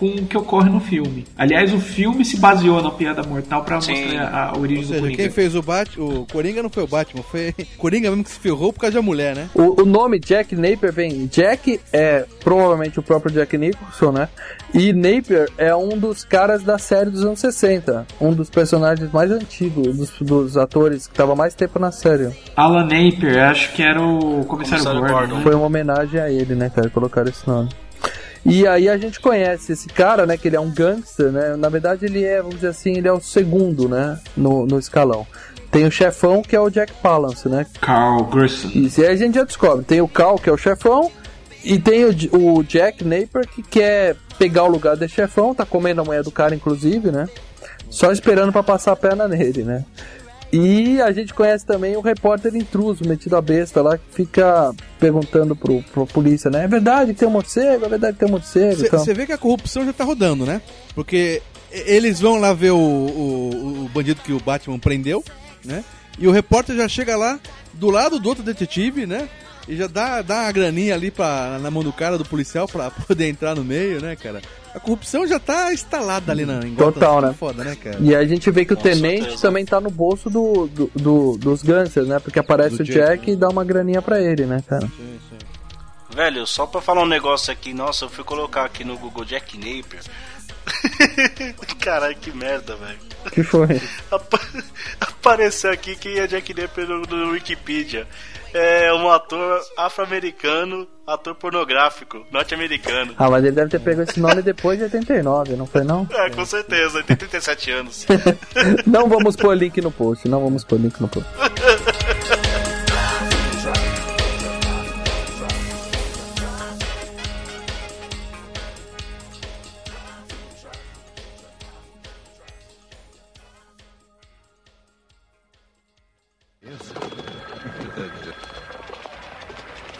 com o que ocorre no filme. Aliás, o filme se baseou na Piada Mortal pra Sim. mostrar a, a origem Ou do seja, Coringa. quem fez o Batman, o Coringa não foi o Batman, foi Coringa mesmo que se ferrou por causa da mulher, né? O, o nome Jack Napier vem. Jack é provavelmente o próprio Jack Nicholson, né? E Napier é um dos caras da série dos anos 60. Um dos personagens mais antigos, dos, dos atores que tava mais tempo na série. Alan Napier, acho que era o comissário, Comissário Gordon. Gordon. né? Foi uma homenagem a ele, né, cara? Colocaram esse nome. E aí a gente conhece esse cara, né? Que ele é um gangster, né? Na verdade, ele é, vamos dizer assim, ele é o segundo, né? No, no escalão. Tem o chefão, que é o Jack Palance, né? Carl Gerson. Isso, e aí a gente já descobre. Tem o Cal, que é o chefão, e tem o, o Jack Napier, que quer pegar o lugar desse chefão, tá comendo a mulher do cara, inclusive, né? Só esperando pra passar a perna nele, né? E a gente conhece também o repórter intruso, metido a besta lá, que fica perguntando pro, pro polícia, né? É verdade que tem um morcego? É verdade que tem um morcego? Então... Você vê que a corrupção já tá rodando, né? Porque eles vão lá ver o, o, o bandido que o Batman prendeu, né? E o repórter já chega lá do lado do outro detetive, né? E já dá, dá uma graninha ali pra, na mão do cara, do policial, pra poder entrar no meio, né, cara? A corrupção já tá instalada ali na em Total, tá né? Foda, né, cara? E a gente vê que o Com tenente certeza. também tá no bolso do, do, do- dos gangsters, né? Porque aparece Do o Jack, Jack e dá uma graninha pra ele, né, cara? Velho, só pra falar um negócio aqui, nossa, eu fui colocar aqui no Google Jack Napier. Caralho, que merda, velho. que foi? Apa- Apareceu aqui quem é Jack Napier no, no Wikipedia. É um ator afro-americano, ator pornográfico, norte-americano. Ah, mas ele deve ter pego esse nome depois de 89, não foi não? É, com certeza, ele tem 37 anos. não vamos pôr link no post, não vamos pôr link no post.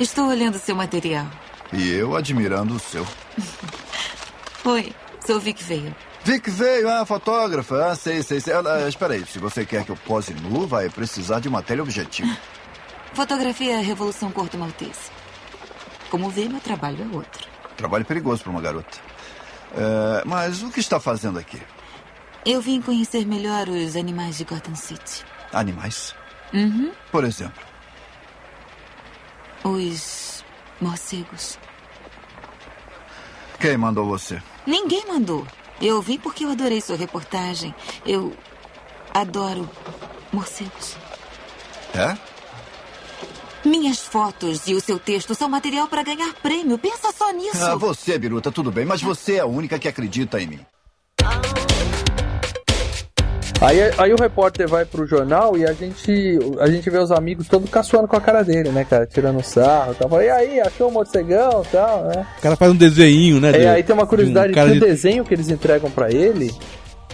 Estou olhando seu material. E eu admirando o seu. Oi, sou Vic Veio. Vic veio, ah, fotógrafa. Ah, sei, sei, sei. Ah, espera aí, se você quer que eu pose nu, vai precisar de uma teleobjetivo. Fotografia é a Revolução Corto Maltese. Como vê, meu trabalho é outro. Trabalho perigoso para uma garota. É, mas o que está fazendo aqui? Eu vim conhecer melhor os animais de Gotham City. Animais? Uhum. Por exemplo. Os morcegos. Quem mandou você? Ninguém mandou. Eu vim porque eu adorei sua reportagem. Eu adoro morcegos. É? Minhas fotos e o seu texto são material para ganhar prêmio. Pensa só nisso. Ah, você, Biruta, tudo bem, mas você é a única que acredita em mim. Aí, aí o repórter vai pro jornal e a gente, a gente vê os amigos todos caçoando com a cara dele, né, cara? Tirando sarro e tal. E aí, achou o morcegão e tal, né? O cara faz um desenho, né? É, de- aí tem uma curiosidade de um que o de- desenho que eles entregam pra ele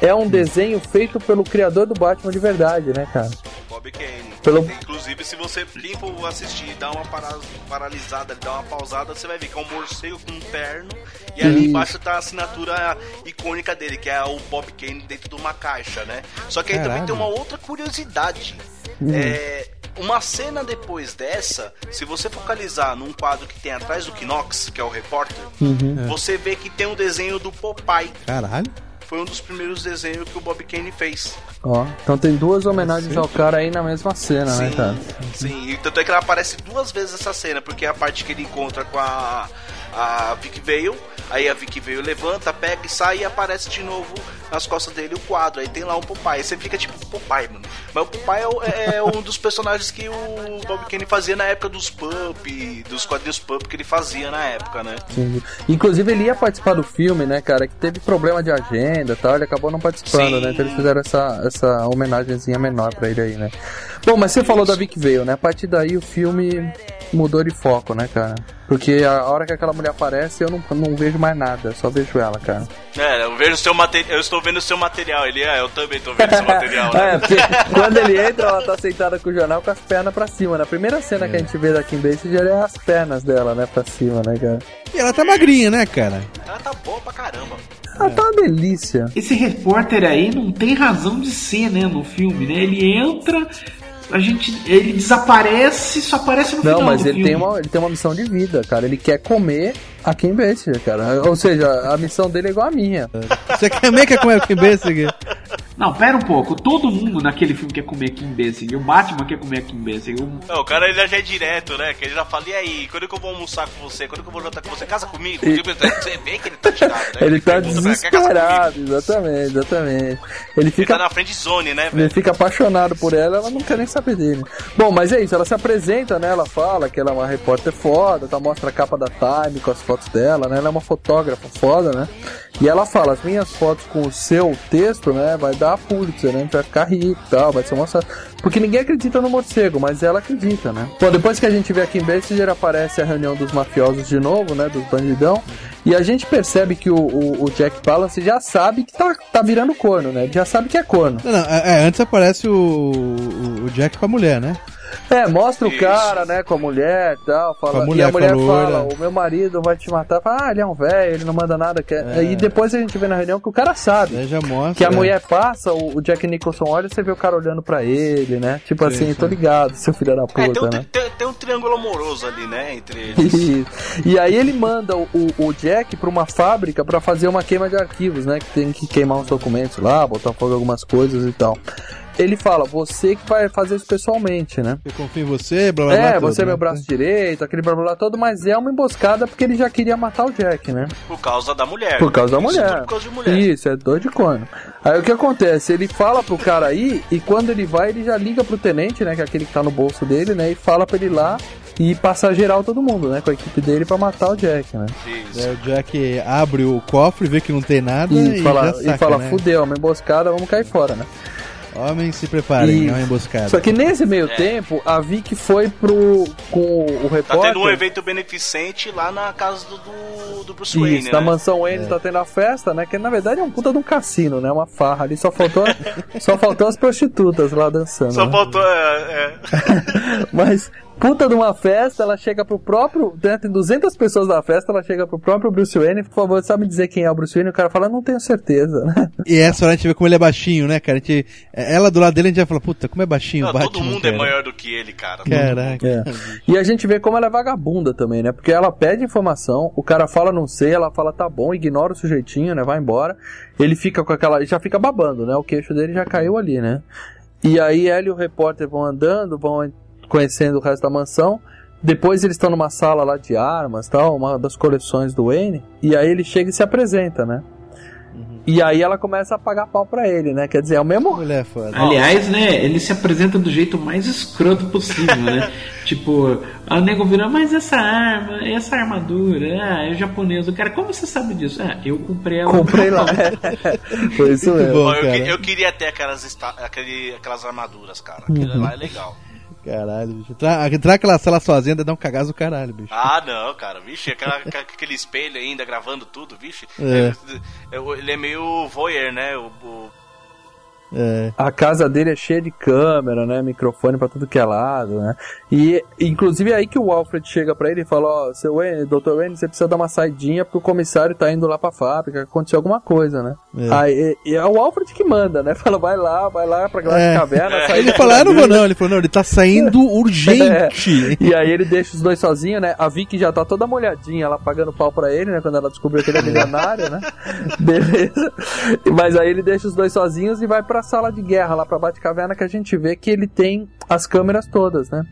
é um desenho feito pelo criador do Batman de verdade, né, cara? Bob Kane. Pelo- Inclusive, se você for assistir e dar uma para- paralisada, dar uma pausada, você vai ver que é um morcego com um terno e ali Isso. embaixo tá a assinatura icônica dele, que é o Bob Kane dentro de uma caixa, né? Só que aí também Caralho. tem uma outra curiosidade. Hum. É, uma cena depois dessa, se você focalizar num quadro que tem atrás do Knox, que é o repórter, Uhum. É. você vê que tem um desenho do Popeye. Caralho. Foi um dos primeiros desenhos que o Bob Kane fez. Ó, então tem duas homenagens ao cara aí na mesma cena, né, cara? Sim, e tanto é que ela aparece duas vezes essa cena, porque é a parte que ele encontra com a, a Vic Vale, aí a Vic Vale levanta, pega e sai e aparece de novo nas costas dele o quadro. Aí tem lá um Popeye. Aí você fica tipo, Popeye, mano. Mas o Popeye é, o- é um dos personagens que o Bob Kane fazia na época dos Pump, dos quadrinhos Pump que ele fazia na época, né? Sim. Inclusive ele ia participar do filme, né, cara, que teve problema de agenda e tal, ele acabou não participando, Sim. né? Então eles fizeram essa, essa homenagenzinha menor pra ele aí, né? Bom, mas você falou da Vic Vale, né? A partir daí o filme mudou de foco, né, cara? Porque a hora que aquela mulher aparece, eu não, não vejo mais nada, só vejo ela, cara. É, eu vejo seu material, eu estou vendo o seu material. Ele é, eu também estou vendo seu material, né? É, quando ele entra, ela tá sentada com o jornal com as pernas pra cima. Na primeira cena que a gente vê da Kim Basinger é as pernas dela, né, pra cima, né, cara? E ela tá magrinha, né, cara? Ela tá boa pra caramba. Ela tá uma delícia. Esse repórter aí não tem razão de ser, né, no filme, né? Ele entra, a gente, ele desaparece, só aparece no Não, final mas do ele filme. tem, uma, ele tem uma missão de vida, cara. Ele quer comer a Kim Basinger, cara. Ou seja, a missão dele é igual a minha. Você também quer comer o Kim Basinger? Não, pera um pouco. Todo mundo naquele filme quer comer Kim Basinger. O Batman quer comer Kim Basinger. O- Não, o cara ele já é direto, né? Que ele já fala, e aí, quando que eu vou almoçar com você? Quando que eu vou jantar com você? Casa comigo? E- Tipo, Você vê que ele tá tirado, né? Ele tá "Quer casar desesperado, exatamente, exatamente. Ele Ele fica tá na frente zone, né, Ele velho? fica apaixonado por ela, ela não quer nem saber dele. Bom, mas é isso, ela se apresenta, né? Ela fala que ela é uma repórter foda, tá, mostra a capa da Time com as fotos dela, né? Ela é uma fotógrafa foda, né? E ela fala, as minhas fotos com o seu texto, né? Vai dar a Pulitzer, né? Vai ficar rico e tal, vai ser uma... Porque ninguém acredita no morcego, mas ela acredita, né? Bom, depois que a gente vê aqui em Bessinger, aparece a reunião dos mafiosos de novo, né? Dos bandidão. E a gente percebe que o, o- o Jack Palance já sabe que tá, tá virando corno, né? Ele já sabe que é corno. Não, não, é, é, antes aparece o, o Jack com a mulher, né? É, mostra o cara, né, com a mulher e tal, fala, a e mulher, a mulher loira. fala, o meu marido vai te matar, fala, ah, ele é um velho, ele não manda nada, quer... É. e depois a gente vê na reunião que o cara sabe, Aí já mostra. que a é. mulher passa, o, Jack Nicholson olha, você vê o cara olhando pra ele, né, tipo Sim, assim, sim. tô ligado, seu filho da É, tem puta, um, né. tem, tem um triângulo amoroso ali, né? Entre eles. Isso. E aí ele manda o, o- o Jack pra uma fábrica pra fazer uma queima de arquivos, né? Que tem que queimar uns documentos lá, botar fogo em algumas coisas e tal. Ele fala, você que vai fazer isso pessoalmente, né? Eu confio em você, blá blá blá. É, você é né? meu braço direito, aquele blá blá blá todo, mas é uma emboscada porque ele já queria matar o Jack, né? Por causa da mulher. Por causa da Isso mulher. tudo Por causa de mulher. Isso, é dor de corno. Aí o que acontece? Ele fala pro cara aí, e quando ele vai, ele já liga pro tenente, né? Que é aquele que tá no bolso dele, né? E fala pra ele ir lá e passar geral todo mundo, né? Com a equipe dele pra matar o Jack, né? É, o Jack abre o cofre, vê que não tem nada E, e, fala, já saca, e fala né? fudeu, uma emboscada, vamos cair fora, né? Homens se preparem, Isso. é uma emboscada. Só que nesse meio É. tempo, a Vicky foi pro. com o Tá repórter. tendo um evento beneficente lá na casa do, do, do Bruce Isso, Wayne, na né? mansão Wayne tá tendo a festa, né? Que na verdade é um puta de um cassino, né? Uma farra ali, só faltou, só faltou as prostitutas lá dançando. Só né? faltou. É, é. Mas, puta de uma festa, ela chega pro próprio. né, Tem 200 pessoas na festa, ela chega pro próprio Bruce Wayne. Por favor, sabe me dizer quem é o Bruce Wayne? O cara fala, não tenho certeza, né? E essa hora a gente vê como ele é baixinho, né, cara? A gente, ela do lado dele, a gente vai falar, puta, como é baixinho o Não, Batman, todo mundo cara. é maior do que ele, cara. Caraca. É. E a gente vê como ela é vagabunda também, né? Porque ela pede informação, o cara fala não sei, ela fala tá bom, ignora o sujeitinho, né? Vai embora. Ele fica com aquela. já fica babando, né? O queixo dele já caiu ali, né? E aí ela e o repórter vão andando, vão conhecendo o resto da mansão. Depois eles estão numa sala lá de armas, tal, uma das coleções do Wayne. E aí ele chega e se apresenta, né? E aí ela começa a pagar pau pra ele, né? Quer dizer, é o mesmo. Mulher foda. Aliás, né, ele se apresenta do jeito mais escroto possível, né? tipo, a nego vira, mas essa arma, essa armadura, ah, é japonês. O cara, como você sabe disso? Ah, eu comprei ela. Comprei lá. Foi isso mesmo. Ó, eu, que- eu queria ter aquelas, esta- aquele, aquelas armaduras, cara. Aquilo Uhum. lá é legal. Caralho, bicho. Entrar, entrar naquela sala sozinha dá um cagaço do caralho, bicho. Ah, não, cara. Vixe, aquela, aquele espelho ainda gravando tudo, vixe. É. É, é, ele é meio voyeur, né? O, o- É. A casa dele é cheia de câmera, né? Microfone pra tudo que é lado, né? E inclusive é aí que o Alfred chega pra ele e fala: Ó, seu Wayne, Dr. Wayne, você precisa dar uma saidinha porque o comissário tá indo lá pra fábrica, aconteceu alguma coisa, né? É. Aí e é o Alfred que manda, né? Fala: vai lá, vai lá pra lá É. caverna. sai Ele falou, ah, não vou caminho." não. Ele falou, não, ele tá saindo urgente. É. E aí ele deixa os dois sozinhos, né? A Vicky já tá toda molhadinha, ela pagando pau pra ele, né? Quando ela descobriu que ele é milionário, né? Beleza. Mas aí ele deixa os dois sozinhos e vai pra sala de guerra, lá pra Batcaverna, que a gente vê que ele tem as câmeras todas, né?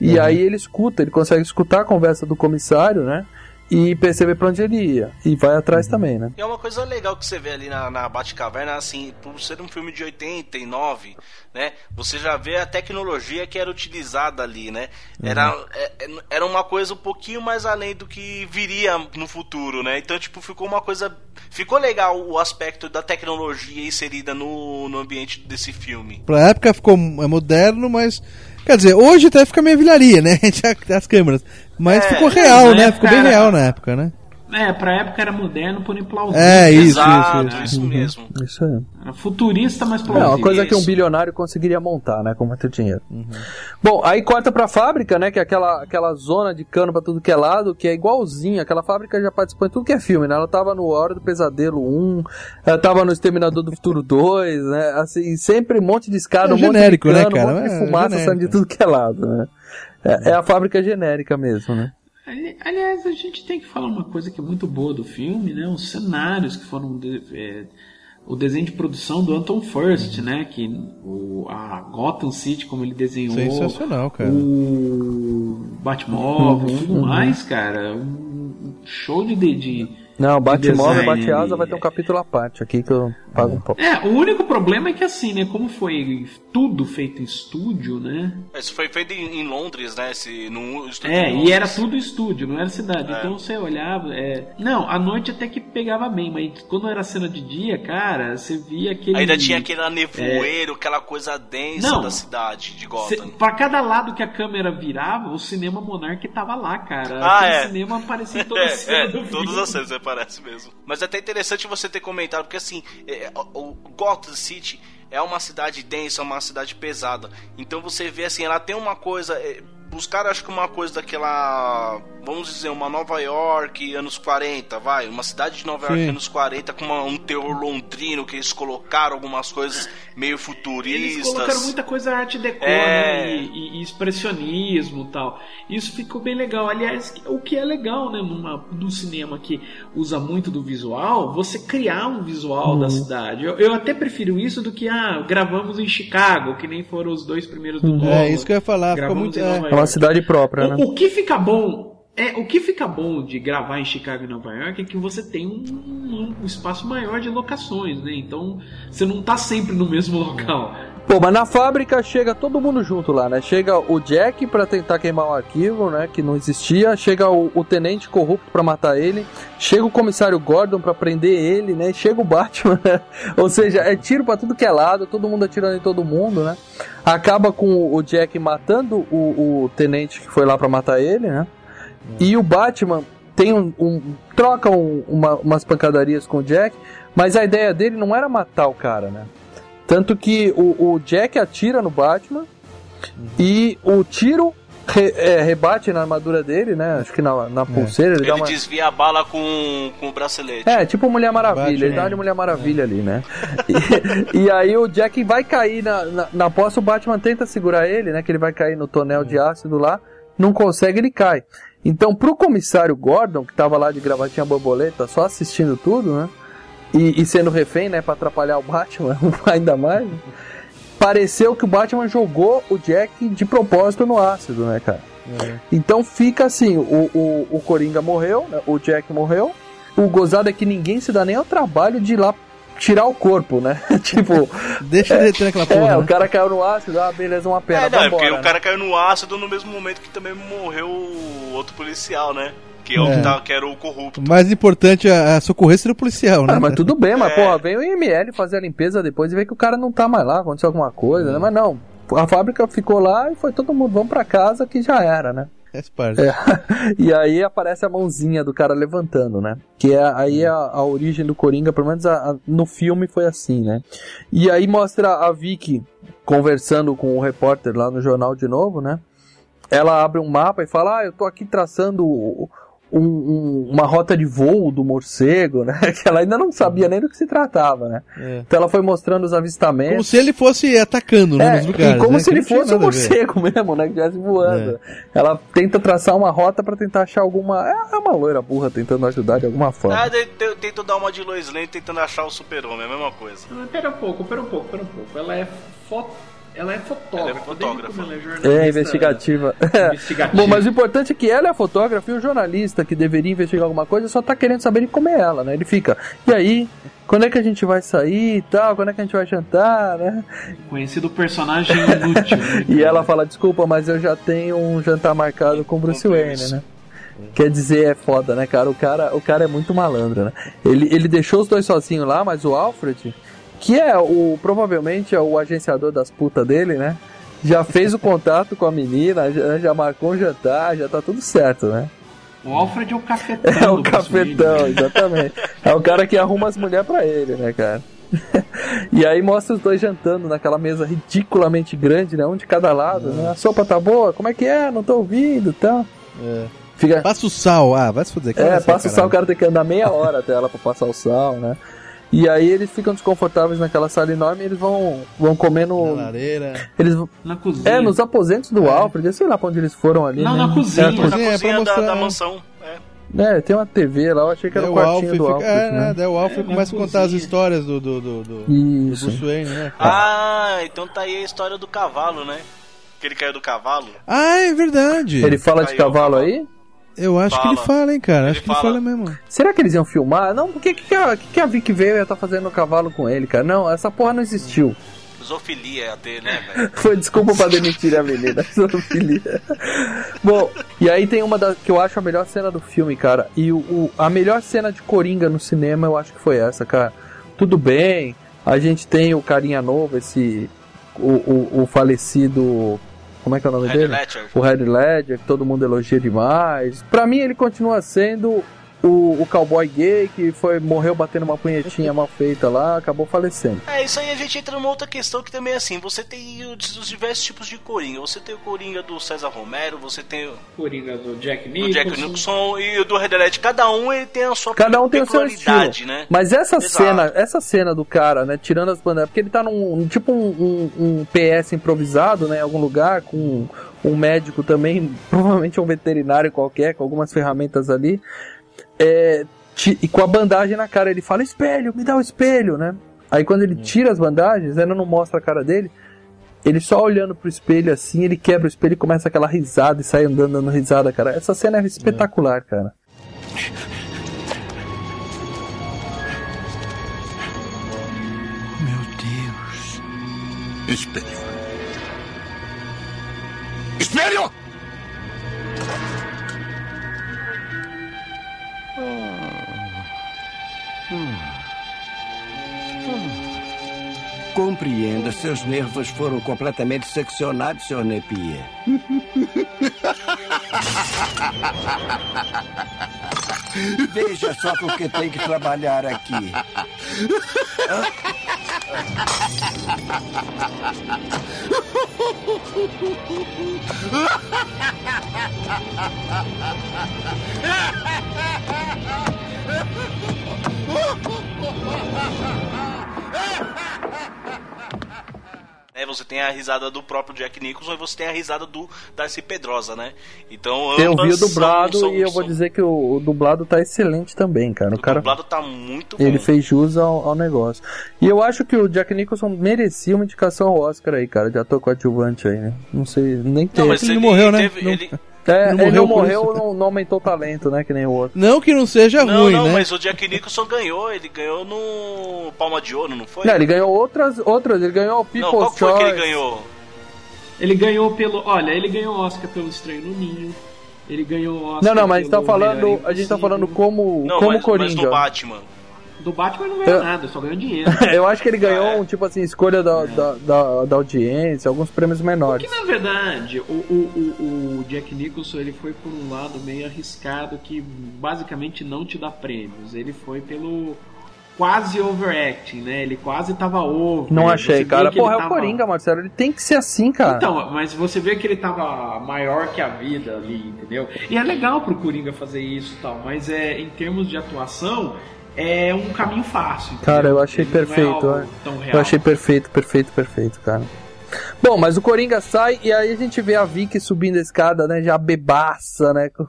E Uhum. aí ele escuta, ele consegue escutar a conversa do comissário, né? E perceber pra onde ele ia. E vai atrás também, né? E é uma coisa legal que você vê ali na, na Batcaverna, assim, por ser um filme de 89, né? Você já vê a tecnologia que era utilizada ali, né? Era, é- é- era uma coisa um pouquinho mais além do que viria no futuro, né? Então, tipo, ficou uma coisa. Ficou legal o aspecto da tecnologia inserida no, no ambiente desse filme. Pra época ficou é moderno, mas. Quer dizer, hoje até fica meio vilharia, né? As câmeras. Mas É, ficou real, né? época Ficou bem era- real na época, né? É, pra época era moderno, porém plausível. É, isso, Exato, isso, isso mesmo. Isso aí. Era futurista, mas É plausível. uma coisa que um Isso. bilionário conseguiria montar, né? Com muito dinheiro. Bom, aí corta pra fábrica, né? Que é aquela, aquela zona de cano pra tudo que é lado, que é igualzinha. Aquela fábrica já participou em tudo que é filme, né? Ela tava no Hora do Pesadelo 1, ela tava no Exterminador do Futuro 2, né? Assim, sempre um monte de escada, É um monte genérico, de né, cano, cara? um monte de É fumaça genérico. saindo de tudo que é lado, né? É, é a fábrica genérica mesmo, né? Ali- Aliás, a gente tem que falar uma coisa que é muito boa do filme, né? Os cenários que foram de- é, o desenho de produção do Anton First, né? Que o, a Gotham City, como ele desenhou, Sensacional, cara. o Batmóvel, Uhum, tudo uhum. mais, cara, um show de, de, de Não, Batmóvel e design Bateasa ali. vai ter um capítulo à parte aqui que eu pago um pouco. É, o único problema é que assim, né? Como foi tudo feito em estúdio, né? Isso foi feito em, em Londres, né? Esse, no estúdio É, e era tudo estúdio, não era cidade. É. Então você olhava. é, Não, à noite até que pegava bem, mas quando era cena de dia, cara, você via aquele. Ainda tinha aquele nevoeiro, aquela coisa densa Não. da cidade de Cê, Gotham. pra cada lado que a câmera virava, o cinema Monarch tava lá, cara. Ah, Aquele é. cinema aparecia em toda a É, cena é, do filme. todas as cenas aparece mesmo. Mas é até interessante você ter comentado, porque assim, é, o, Gotham City é uma cidade densa, uma cidade pesada. Então você vê assim, ela tem uma coisa. é, buscaram acho que uma coisa daquela. Vamos dizer, uma Nova York anos 40, vai. Uma cidade de Nova York Sim. anos 40 com uma- um terror londrino que eles colocaram algumas coisas meio Eles futuristas. colocaram muita coisa arte deco, É. né? E, e- expressionismo e tal. Isso ficou bem legal. Aliás, o que é legal, né? Numa, num cinema que usa muito do visual, você criar um visual Uhum. da cidade. Eu, eu até prefiro isso do que, ah, gravamos em Chicago, que nem foram os dois primeiros do Nolan. É isso que eu ia falar. Ficou muito. É. Uma cidade própria, né? O, o que fica bom é o que fica bom de gravar em Chicago e Nova York é que você tem um, um espaço maior de locações, né? Então você não tá sempre no mesmo local. Pô, mas na fábrica chega todo mundo junto lá, né? Chega o Jack pra tentar queimar o arquivo, né? Que não existia. Chega o, o tenente corrupto pra matar ele. Chega o comissário Gordon pra prender ele, né? Chega o Batman. né? Ou seja, é tiro pra tudo que é lado, todo mundo atirando em todo mundo, né? Acaba com o Jack matando o, o tenente que foi lá pra matar ele, né? E o Batman tem um, um- troca um- uma- umas pancadarias com o Jack, mas a ideia dele não era matar o cara, né? Tanto que o, o Jack atira no Batman e o tiro re- é, rebate na armadura dele, né? Acho que na, na pulseira ele, Ele dá uma. desvia a bala com, com o bracelete. É, tipo Mulher Maravilha, Batman. ele dá de Mulher Maravilha ali, né? E, e aí o Jack vai cair na, na, na poça, o Batman tenta segurar ele, né? Que ele vai cair no tonel de ácido lá, não consegue, ele cai. Então, pro comissário Gordon, que tava lá de gravatinha borboleta, só assistindo tudo, né? E, e sendo refém, né? Pra atrapalhar o Batman ainda mais, pareceu que o Batman jogou o Jack de propósito no ácido, né, cara? Então fica assim, o, o, o Coringa morreu, né? o Jack morreu, o gozado é que ninguém se dá nem ao trabalho de ir lá tirar o corpo, né? tipo... Deixa ele ter aquela porra, É, né? o cara caiu no ácido, ah, beleza, uma pena, É, não, é vambora, porque né? o cara caiu no ácido no mesmo momento que também morreu o outro policial, né? Que é o É. que, tá, que era o corrupto. O mais importante é a socorrência do policial, né? Ah, mas tudo bem, mas É. porra, vem o IML fazer a limpeza depois e ver que o cara não tá mais lá, aconteceu alguma coisa, né? Mas não, a fábrica ficou lá e foi todo mundo, vamos pra casa que já era, né? É. E aí aparece a mãozinha do cara levantando, né? Que é aí a, a origem do Coringa, pelo menos a- a- no filme foi assim, né? E aí mostra a Vicky conversando com o repórter lá no jornal de novo, né? Ela abre um mapa e fala: Ah, eu tô aqui traçando um- um- uma rota de voo do morcego, né? Que ela ainda não sabia nem do que se tratava, né? É. Então ela foi mostrando os avistamentos. Como se ele fosse atacando, né, É, nos lugares. e como né? se Que ele fosse um. É. morcego mesmo, né? Que estivesse voando. Ela tenta traçar uma rota pra tentar achar alguma. É uma loira burra tentando ajudar de alguma forma. Ah, tento dar uma de Lois Lane tentando achar o super-homem, é a mesma coisa. Mas Pera um pouco, pera um pouco, pera um pouco. Ela é foto. Ela é fotógrafa. Ela é fotógrafa. Ela é, jornalista, É, investigativa. Investigativa. Bom, mas o importante é que ela é fotógrafa e o jornalista que deveria investigar alguma coisa só tá querendo saber de como é ela, né? Ele fica, e aí? Quando é que a gente vai sair e tal? Quando é que a gente vai jantar, né? Conhecido personagem inútil. né? E ela fala, desculpa, mas eu já tenho um jantar marcado com Bruce Wayne, né? Quer dizer, é foda, né, cara? O cara, o cara é muito malandro, né? Ele, ele deixou os dois sozinhos lá, mas o Alfred, que é o provavelmente é o agenciador das putas dele, né? Já fez o contato com a menina, já, já marcou um jantar, já tá tudo certo, né? O Alfred é o cafetão. É o Wayne. cafetão, exatamente. É o cara que arruma as mulheres pra ele, né, cara? E aí mostra os dois jantando naquela mesa ridiculamente grande, né? Um de cada lado, né? A sopa tá boa? Como é que é? Não tô ouvindo e tal. Fica... Passa o sal, ah, vai se fuder. que É, passa o sal, o cara tem que andar meia hora até ela pra passar o sal, né? E aí eles ficam desconfortáveis naquela sala enorme e eles vão, vão comer no. Na lareira. Eles... Na cozinha. É, nos aposentos do Alfred, eu sei lá pra onde eles foram ali. Não, né? na cozinha. É, Na cozinha. cozinha pra da, mostrar- da mansão. É. É, tem uma TV lá, eu achei que era o o quartinho Alfred do fica, Alfred, é, né? né? Daí o Alfred É, começa a contar as histórias do, do, do, do, do Isso. Bruce Wayne, né? Ah, então tá aí a história do cavalo, né? Que ele caiu do cavalo. Ah, é verdade. Ele fala de Caiu o cavalo cavalo. aí? Eu acho que ele Fala. fala, hein, cara. Acho Ele que ele fala. fala mesmo. Será que eles iam filmar? Não, por que, que, a, que, a Vic veio e ia tá fazendo no cavalo com ele, cara? Não, essa porra não existiu. Zoofilia ia ter, né, velho? Foi desculpa pra demitir a menina. Zoofilia. Bom, e aí tem uma das que eu acho a melhor cena do filme, cara. E o, o- a melhor cena de Coringa no cinema eu acho que foi essa, cara. Tudo bem, a gente tem o carinha novo, esse. O, o, o falecido. Como é que é o nome dele? Ledger. O Red Ledger, que todo mundo elogia demais. Pra mim, ele continua sendo o, o cowboy gay que foi morreu batendo uma punhetinha mal feita lá, acabou falecendo. É, isso aí a gente entra numa outra questão que também é assim, você tem os, os diversos tipos de Coringa. Você tem o Coringa do César Romero, você tem o Coringa do Jack do Nicholson. Jack Nicholson e o do Red. Cada um ele tem a sua Cada um tem o seu estilo. né? Mas essa Exato. cena, essa cena do cara, né, tirando as bandeiras, porque ele tá num tipo um, um- um PS improvisado, né, em algum lugar, com um médico também, provavelmente um veterinário qualquer, com algumas ferramentas ali, é, ti- e com a bandagem na cara, ele fala, espelho, me dá o espelho, né? Aí quando ele tira as bandagens, ela não mostra a cara dele, ele só olhando pro espelho assim, ele quebra o espelho e começa aquela risada e sai andando dando risada, cara. Essa cena é espetacular, cara. Meu Deus. Espelho. Espelho! Compreenda, seus nervos foram completamente seccionados, Sr. Napier. Veja só com o que tem que trabalhar aqui. É, você tem a risada do próprio Jack Nicholson e você tem a risada do Darcy Pedrosa, né? Então Eu vi o dublado são- são- e eu vou são- dizer que o, o dublado tá excelente também, cara. O, cara O dublado tá muito bom. ele fez jus ao, ao negócio. E eu acho que o Jack Nicholson merecia uma indicação ao Oscar aí, cara, de ator coadjuvante aí, né? Não sei, nem teve. mas Ele não ele morreu, né? teve- Não- ele- É, Não ele não morreu não, não aumentou o talento, né? Que nem o outro. Não que não seja Não, ruim, não, né? mas o Jack Nicholson ganhou, ele ganhou no Palma de Ouro, não foi? Não, ele ganhou outras, outras, ele ganhou o People's Não, qual que foi que ele Choice. ganhou? Ele ganhou pelo. Olha, ele ganhou o Oscar pelo Estranho no Ninho. Ele ganhou o Oscar Não, não, mas tá falando, a gente tá falando como, Não, como mas, mas Coringa. do Batman. Do Batman não ganhou Eu- nada, só ganhou dinheiro. Eu acho que ele ganhou, É. um, tipo assim, escolha da, da, da, da audiência, alguns prêmios menores. Que na verdade, o, o, o, o Jack Nicholson ele foi por um lado meio arriscado que basicamente não te dá prêmios. Ele foi pelo quase overacting, né? Ele quase tava over. Não achei, cara. Porra, é o Coringa, Marcelo. Ele tem que ser assim, cara. Então, mas você vê que ele tava maior que a vida ali, entendeu? E é legal pro Coringa fazer isso e tal, mas é em termos de atuação é um caminho fácil. entendeu? Cara, eu achei Ele é perfeito. é. Eu achei perfeito, perfeito, perfeito, cara. Bom, mas o Coringa sai e aí a gente vê a Vicky subindo a escada, né? Já bebaça, né? Com,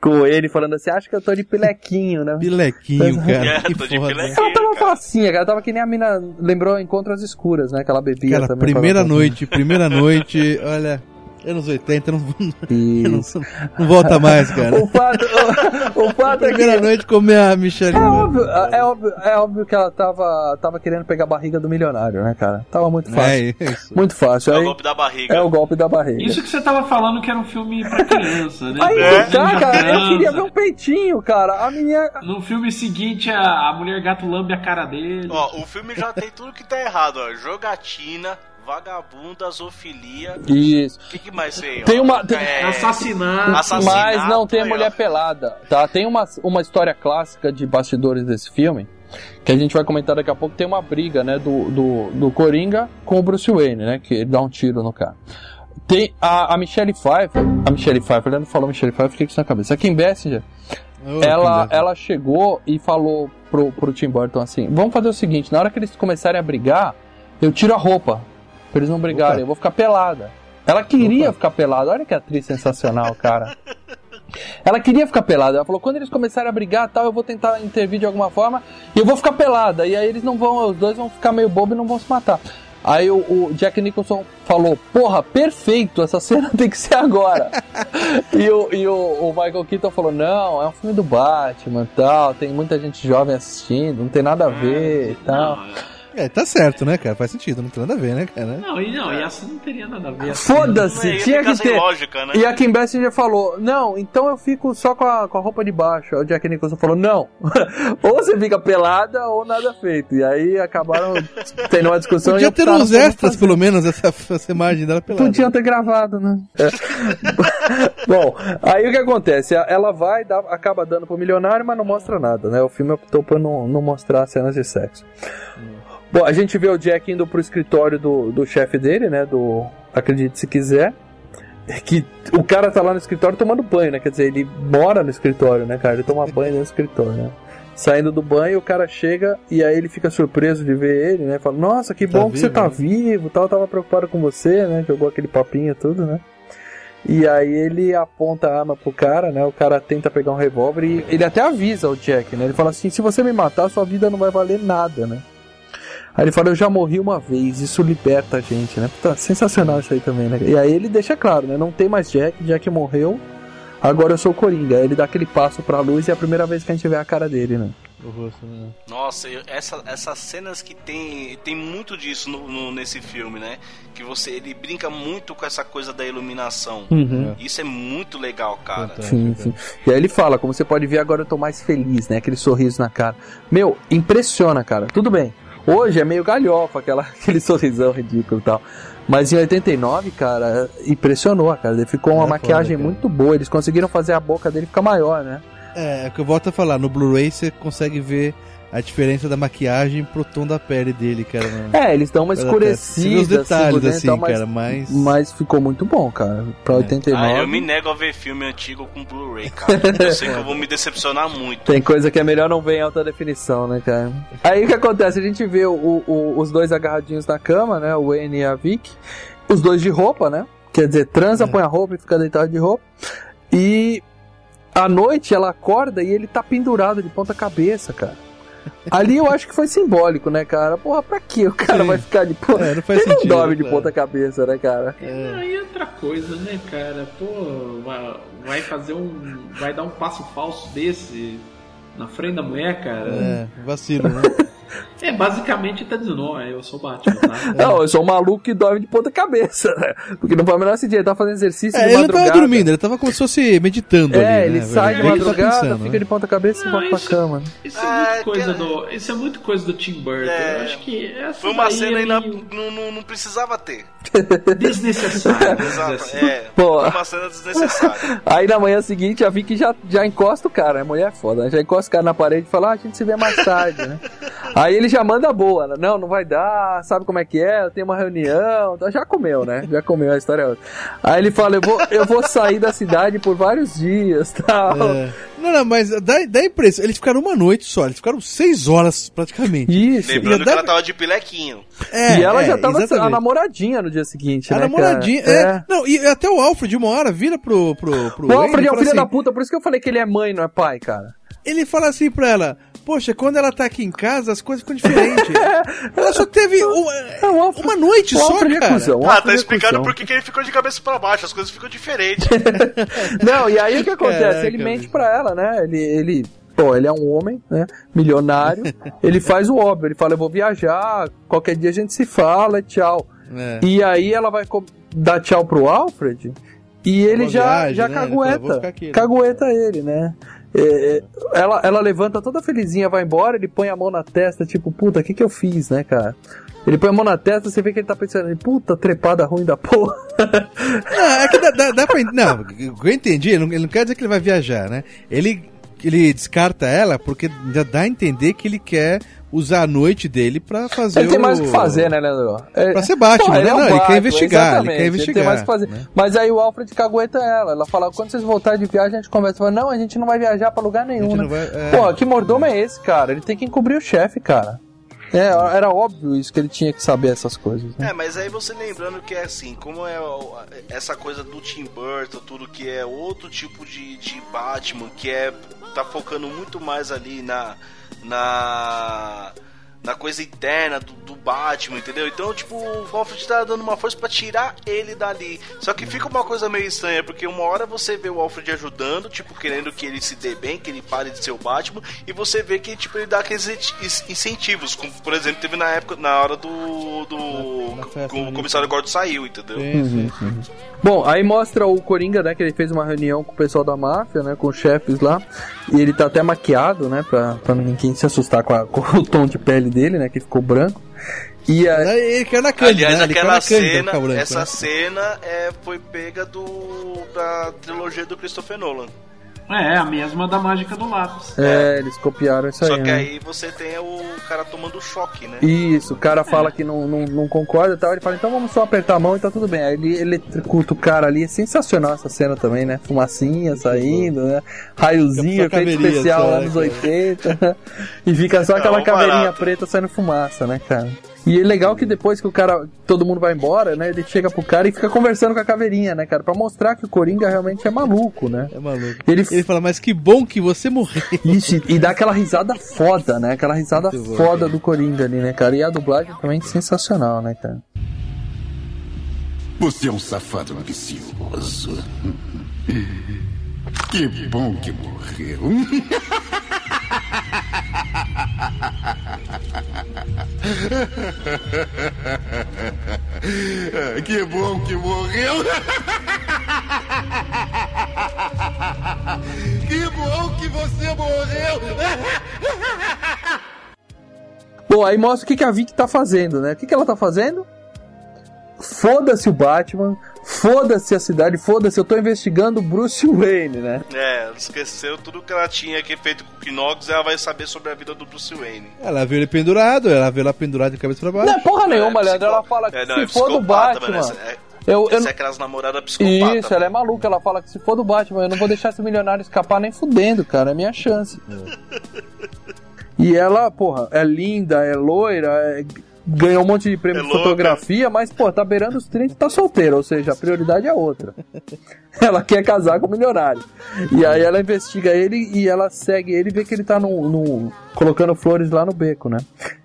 com ele falando assim, acho que eu tô de pilequinho, né? Pilequinho, cara. É, que tô de foda. pilequinho. Ela tava facinha, cara. Tava que nem a mina lembrou Encontros Escuras, né? Que ela bebia Cara, também. primeira noite, primeira noite, olha, anos 80, não, não, não volta mais, cara. O fato, o, o fato é que... Primeira noite comer a Michelle. É óbvio, é, óbvio, é óbvio que ela tava, tava querendo pegar a barriga do milionário, né, cara? Tava muito fácil. É isso. Muito fácil. É o Aí- golpe da barriga. É o golpe da barriga. Isso que você tava falando que era um filme pra criança, né? Aí É. tá, cara, eu queria ver um peitinho, cara. A menina. No filme seguinte, a, a mulher gato lambe a cara dele. Ó, o filme já tem tudo que tá errado, ó. Jogatina, vagabunda, zoofilia. Isso. O que, que mais tem? ó? Tem uma- tem- É, Assassinato. assassinato, Mas não tem a mulher pelada, tá? Tem uma, uma história clássica de bastidores desse filme, que a gente vai comentar daqui a pouco. Tem uma briga, né, do, do, do Coringa com o Bruce Wayne, né? Que ele dá um tiro no cara. Tem a, a Michelle Pfeiffer. A Michelle Pfeiffer, ele não falou Michelle Pfeiffer, fiquei com isso na cabeça. A Kim Basinger, Ô, ela, Kim ela chegou e falou pro, pro Tim Burton assim: Vamos fazer o seguinte, na hora que eles começarem a brigar, eu tiro a roupa. Pra eles não brigarem, Opa. eu vou ficar pelada. Ela queria ficar pelada, olha que atriz sensacional, cara. Ela queria ficar pelada. Ela falou: quando eles começarem a brigar tal, eu vou tentar intervir de alguma forma e eu vou ficar pelada. E aí eles não vão, os dois vão ficar meio bobo e não vão se matar. Aí o, o Jack Nicholson falou: Porra, perfeito, essa cena tem que ser agora. e o, e o, o Michael Keaton falou: Não, é um filme do Batman tal, tem muita gente jovem assistindo, não tem nada a ver e tal. É, tá certo, né, cara? Faz sentido, não tem nada a ver, né, cara? Não, e não, e assim não teria nada a ver. assim. Foda-se, Aí tinha que ter. lógica, né? E a Kim Basinger falou: Não, então eu fico só com a, com a roupa de baixo. Aí o Jack Nicholson falou: Não, ou você fica pelada ou nada feito. E aí acabaram tendo uma discussão. e Podia ter uns extras, pelo menos, essa, essa imagem dela pelada. Podiam ter gravado, né? É. Bom, aí o que acontece? Ela vai, dá- acaba dando pro milionário, mas não mostra nada, né? O filme optou por não, não mostrar cenas de sexo. Bom, a gente vê o Jack indo pro escritório do, do chefe dele, né? Do Acredite Se Quiser. Que o cara tá lá no escritório tomando banho, né? Quer dizer, ele mora no escritório, né, cara? Ele toma banho no escritório, né? Saindo do banho, o cara chega e aí ele fica surpreso de ver ele, né? Fala, nossa, que Tá bom que você vivo, tá né? vivo, tal, eu tava preocupado com você, né? Jogou aquele papinho tudo, né? E aí ele aponta a arma pro cara, né? O cara tenta pegar um revólver e ele até avisa o Jack, né? Ele fala assim: se você me matar, sua vida não vai valer nada, né? Aí ele fala: eu já morri uma vez, isso liberta a gente, né? Puta, sensacional isso aí também, né? E aí ele deixa claro, né? Não tem mais Jack, Jack morreu. agora eu sou o Coringa. Ele dá aquele passo pra luz e é a primeira vez que a gente vê a cara dele, né? Rosto, né? Nossa, essa, essas cenas que tem tem muito disso no, no- nesse filme, né? Que você ele brinca muito com essa coisa da iluminação. Uhum. Isso é muito legal, cara. Sim, sim. E aí ele fala, como você pode ver, agora eu tô mais feliz, né? Aquele sorriso na cara. Meu, impressiona, cara. Tudo bem. Hoje é meio galhofa, aquela, aquele sorrisão ridículo e tal. Mas em 89, cara, impressionou, cara. Ele ficou uma É maquiagem foda, muito boa. Eles conseguiram fazer a boca dele ficar maior, né? É, é o que eu volto a falar, no Blu-ray você consegue ver a diferença da maquiagem pro tom da pele dele, cara. no- É, eles dão uma vê os escurecida. detalhes, dentro, assim, mas, cara, mas... mas ficou muito bom, cara. Pra 89. Ah, eu me nego a ver filme antigo com Blu-ray, cara. Eu sei que eu vou me decepcionar muito. Tem coisa que é melhor não ver em alta definição, né, cara? Aí o que acontece? A gente vê o- o- os dois agarradinhos na cama, né? O Wayne e a Vic. Os dois de roupa, né? Quer dizer, transa, põe a roupa e fica deitado de roupa. E à noite ela acorda e ele tá pendurado de ponta cabeça, cara. Ali eu acho que foi simbólico, né, cara? Porra, pra que o cara Sim. vai ficar de ponta? É, não faz ele sentido, não dorme de claro. ponta cabeça, né, cara? Não, e outra coisa, né, cara? Pô, vai, vai fazer um. Vai dar um passo falso desse na frente da mulher, cara. É, vacilo, né? É, basicamente tá dizendo, ó, eu sou Batman, tá? Não, eu sou um maluco que dorme de ponta cabeça, né? Porque não faz o menor sentido. Ele tá fazendo exercício É, de ele não madrugada. tava dormindo, ele tava como se fosse meditando É, ali, ele né, sai de? É ele tá madrugada, pensando, fica né? de ponta cabeça e volta pra cama. Isso é, muito coisa do. Isso é muito coisa do Tim Burton. Eu acho que essa Foi uma cena é aí na- meio não, não, não precisava ter. dizer Exato, assim. é. Pô. Foi uma cena desnecessária. Aí na manhã seguinte a Vicky já, já encosta o cara, a mulher é foda, né? já encosta o cara na parede e fala, ah, a gente se vê mais tarde, né? Aí ele já manda boa, né? não, não vai dar, sabe como é que é, eu tenho uma reunião, então já comeu, né? Já comeu, a história é outra. Aí ele fala, eu vou, eu vou sair da cidade por vários dias, tal. É. Não, não, mas dá, dá a impressão. Eles ficaram uma noite só, eles ficaram seis horas praticamente. Isso. Lembrando E que dá- ela tava de pilequinho. É, e ela é, já tava exatamente. a namoradinha no dia seguinte, A né? namoradinha. cara? É. Não, e até o Alfred, uma hora, vira pro. pro, pro O Alfred Wayne é um filho assim- da puta, por isso que eu falei que ele é mãe, não é pai, cara. Ele fala assim pra ela: Poxa, quando ela tá aqui em casa, as coisas ficam diferentes. ela só teve uma, uma noite só, é cara. cuzão, o Ah, tá é explicando por que ele ficou de cabeça pra baixo, as coisas ficam diferentes. Não, e aí o que acontece? Caraca, ele mente pra ela, né? Ele, ele, pô, ele é um homem, né? Milionário. ele faz o óbvio, ele fala, eu vou viajar, qualquer dia a gente se fala, tchau. É. E aí ela vai dar tchau pro Alfred e ele já, viagem, já né? Ele fala, "Vou cagueta. ficar aqui, né?" Cagueta ele, né? É, é, ela, ela levanta toda felizinha, vai embora, ele põe a mão na testa, tipo, puta, o que que eu fiz, né, cara? Ele põe a mão na testa, você vê que ele tá pensando, puta, trepada ruim da porra. Não, é que dá, dá, dá pra. Não, o que eu entendi, ele não, ele não quer dizer que ele vai viajar, né? Ele, ele descarta ela porque já dá a entender que ele quer usar a noite dele pra fazer Ele tem o... mais o que fazer, né, Leandro? É- Pra ser Batman, Pô, né? é um Não, ele quer Batman, investigar, ele quer investigar, tem mais que fazer. né? Mas aí o Alfred cagueta ela. Ela fala, quando vocês voltarem de viagem, a gente conversa. Fala, não, a gente não vai viajar pra lugar nenhum, né? não vai- é. Pô, que mordomo é esse, cara? Ele tem que encobrir o chefe, cara. É, era óbvio isso, que ele tinha que saber essas coisas, né? É, mas aí você lembrando que é assim, como é essa coisa do Tim Burton, tudo que é outro tipo de, de Batman, que é tá focando muito mais ali na na na coisa interna do, do Batman, entendeu? Então, tipo, o Alfred tá dando uma força pra tirar ele dali. Só que fica uma coisa meio estranha, porque uma hora você vê o Alfred ajudando, tipo, querendo que ele se dê bem, que ele pare de ser o Batman, e você vê que, tipo, ele dá aqueles in- incentivos, como, por exemplo, teve na época, na hora do... do festa o ali. comissário Gordon saiu, entendeu? Sim, sim, sim. Bom, aí mostra o Coringa, né, que ele fez uma reunião com o pessoal da máfia, né, com os chefes lá, e ele tá até maquiado, né, pra, pra ninguém se assustar com, a- com o tom de pele dele, né, que ficou branco. E a... Ele caiu na Cândida, Aliás, né? Aquela cena, branco, essa né? cena é, foi pega do da trilogia do Christopher Nolan. É, a mesma da mágica do lápis. É, eles copiaram isso Só aí, que né? aí você tem o cara tomando choque, né? Isso, o cara fala que não, não, não concorda e tal. Ele fala, então vamos só apertar a mão e tá tudo bem. Aí ele eletrocuta o cara ali. É sensacional essa cena também, né? Fumacinha saindo, né? Raiozinho, só efeito especial só, né, anos cara? 80. e fica só aquela Não, caveirinha barato. preta saindo fumaça, né, cara? E é legal que depois que o cara, todo mundo vai embora, né? Ele chega pro cara e fica conversando com a caveirinha, né, cara? Pra mostrar que o Coringa realmente é maluco, né? É maluco. Ele, Ele fala, mas que bom que você morreu. Isso, e- dá aquela risada foda, né? Aquela risada Muito bom, foda cara. do Coringa ali, né, cara? E a dublagem também sensacional, né, cara? Você é um safado ambicioso. Que bom que morreu. Que bom que morreu. Que bom que você morreu. Bom, aí mostra o que, a Vicky tá fazendo, né? O que ela tá fazendo? Foda-se o Batman, foda-se a cidade, foda-se, eu tô investigando o Bruce Wayne, né? É, esqueceu tudo que ela tinha aqui feito com o Knox ela vai saber sobre a vida do Bruce Wayne. Ela viu ele pendurado, ela viu ela pendurado de cabeça pra baixo. Não é porra nenhuma, Leandro. Ela fala que É, não, se é for do Batman. mano, essa é- eu, eu, Essa é aquelas namoradas psicopatas. Isso, ela é maluca. Ela fala que se for do Batman, eu não vou deixar esse milionário escapar nem fudendo, cara. É minha chance. E ela, porra, é linda, é loira, é- ganhou um monte de prêmio É de louca. fotografia, mas, pô, tá beirando os 30 e tá solteira. Ou seja, a prioridade é outra. ela quer casar com o milionário. E aí ela investiga ele e ela segue ele e vê que ele tá no, no- colocando flores lá no beco, né?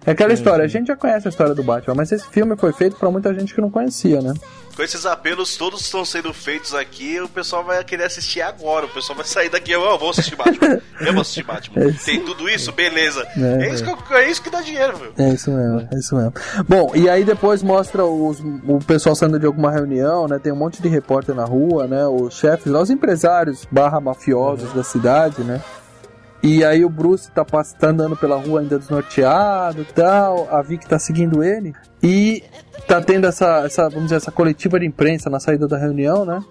É aquela história, a gente já conhece a história do Batman, mas esse filme foi feito pra muita gente que não conhecia, né? Com esses apelos todos estão sendo feitos aqui, o pessoal vai querer assistir agora. O pessoal vai sair daqui, eu vou assistir Batman. Eu vou assistir Batman. É. Tem tudo isso? Beleza. É, É, isso, que, é isso que dá dinheiro, meu. É isso mesmo, é isso mesmo. Bom, e aí depois mostra os, o pessoal saindo de alguma reunião, né? Tem um monte de repórter na rua, né? Os chefes, lá, os empresários barra mafiosos da cidade, né? E aí o Bruce tá, tá andando pela rua ainda desnorteado e tal, a Vicky tá seguindo ele e tá tendo essa, essa, vamos dizer, essa coletiva de imprensa na saída da reunião, né?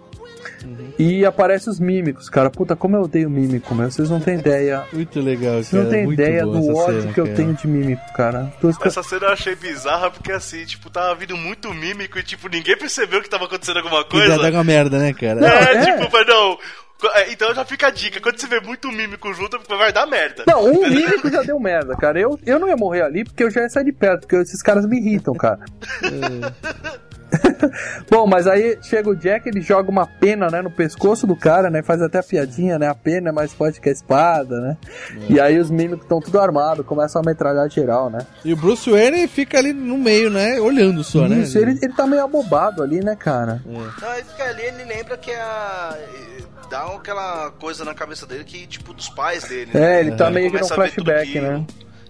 E aparece os mímicos, cara. Puta, como eu odeio mímico, meu. Vocês não têm ideia. Muito legal, Vocês não têm muito ideia do ódio cena, que eu cara. tenho de mímico, cara. Essa cena eu achei bizarra porque assim, tipo, tava vindo muito mímico e tipo, ninguém percebeu que tava acontecendo alguma coisa. dá, dá uma merda, né, cara? É, é. tipo, mas não. É, Então já fica a dica, quando você vê muito mímico junto, vai dar merda. Não, um mímico já deu merda, cara. Eu, eu não ia morrer ali porque eu já ia sair de perto, porque esses caras me irritam, cara. Bom, mas aí chega o Jack, ele joga uma pena, né, no pescoço do cara, né, faz até a piadinha, né, a pena é mais forte que a espada, né, e aí os mímicos estão tudo armados, começam a metralhar geral, né. E o Bruce Wayne fica ali no meio, né? Olhando só, né? Isso, ele, ele tá meio abobado ali, né, cara. Não, ele fica ali, ele lembra que é a. Dá aquela coisa na cabeça dele que, tipo, dos pais dele. É, ele tá meio que num tudo flashback, aquilo. né.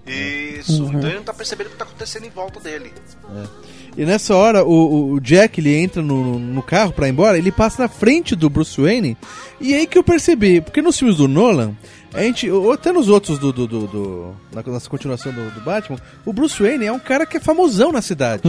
Isso, Uhum. então ele não tá percebendo o que tá acontecendo em volta dele. E nessa hora, o, o Jack ele entra no, no carro pra ir embora, ele passa na frente do Bruce Wayne. E aí que eu percebi, porque nos filmes do Nolan, a gente, ou até nos outros do, do, do, do- na nossa continuação do, do Batman, o Bruce Wayne é um cara que é famosão na cidade.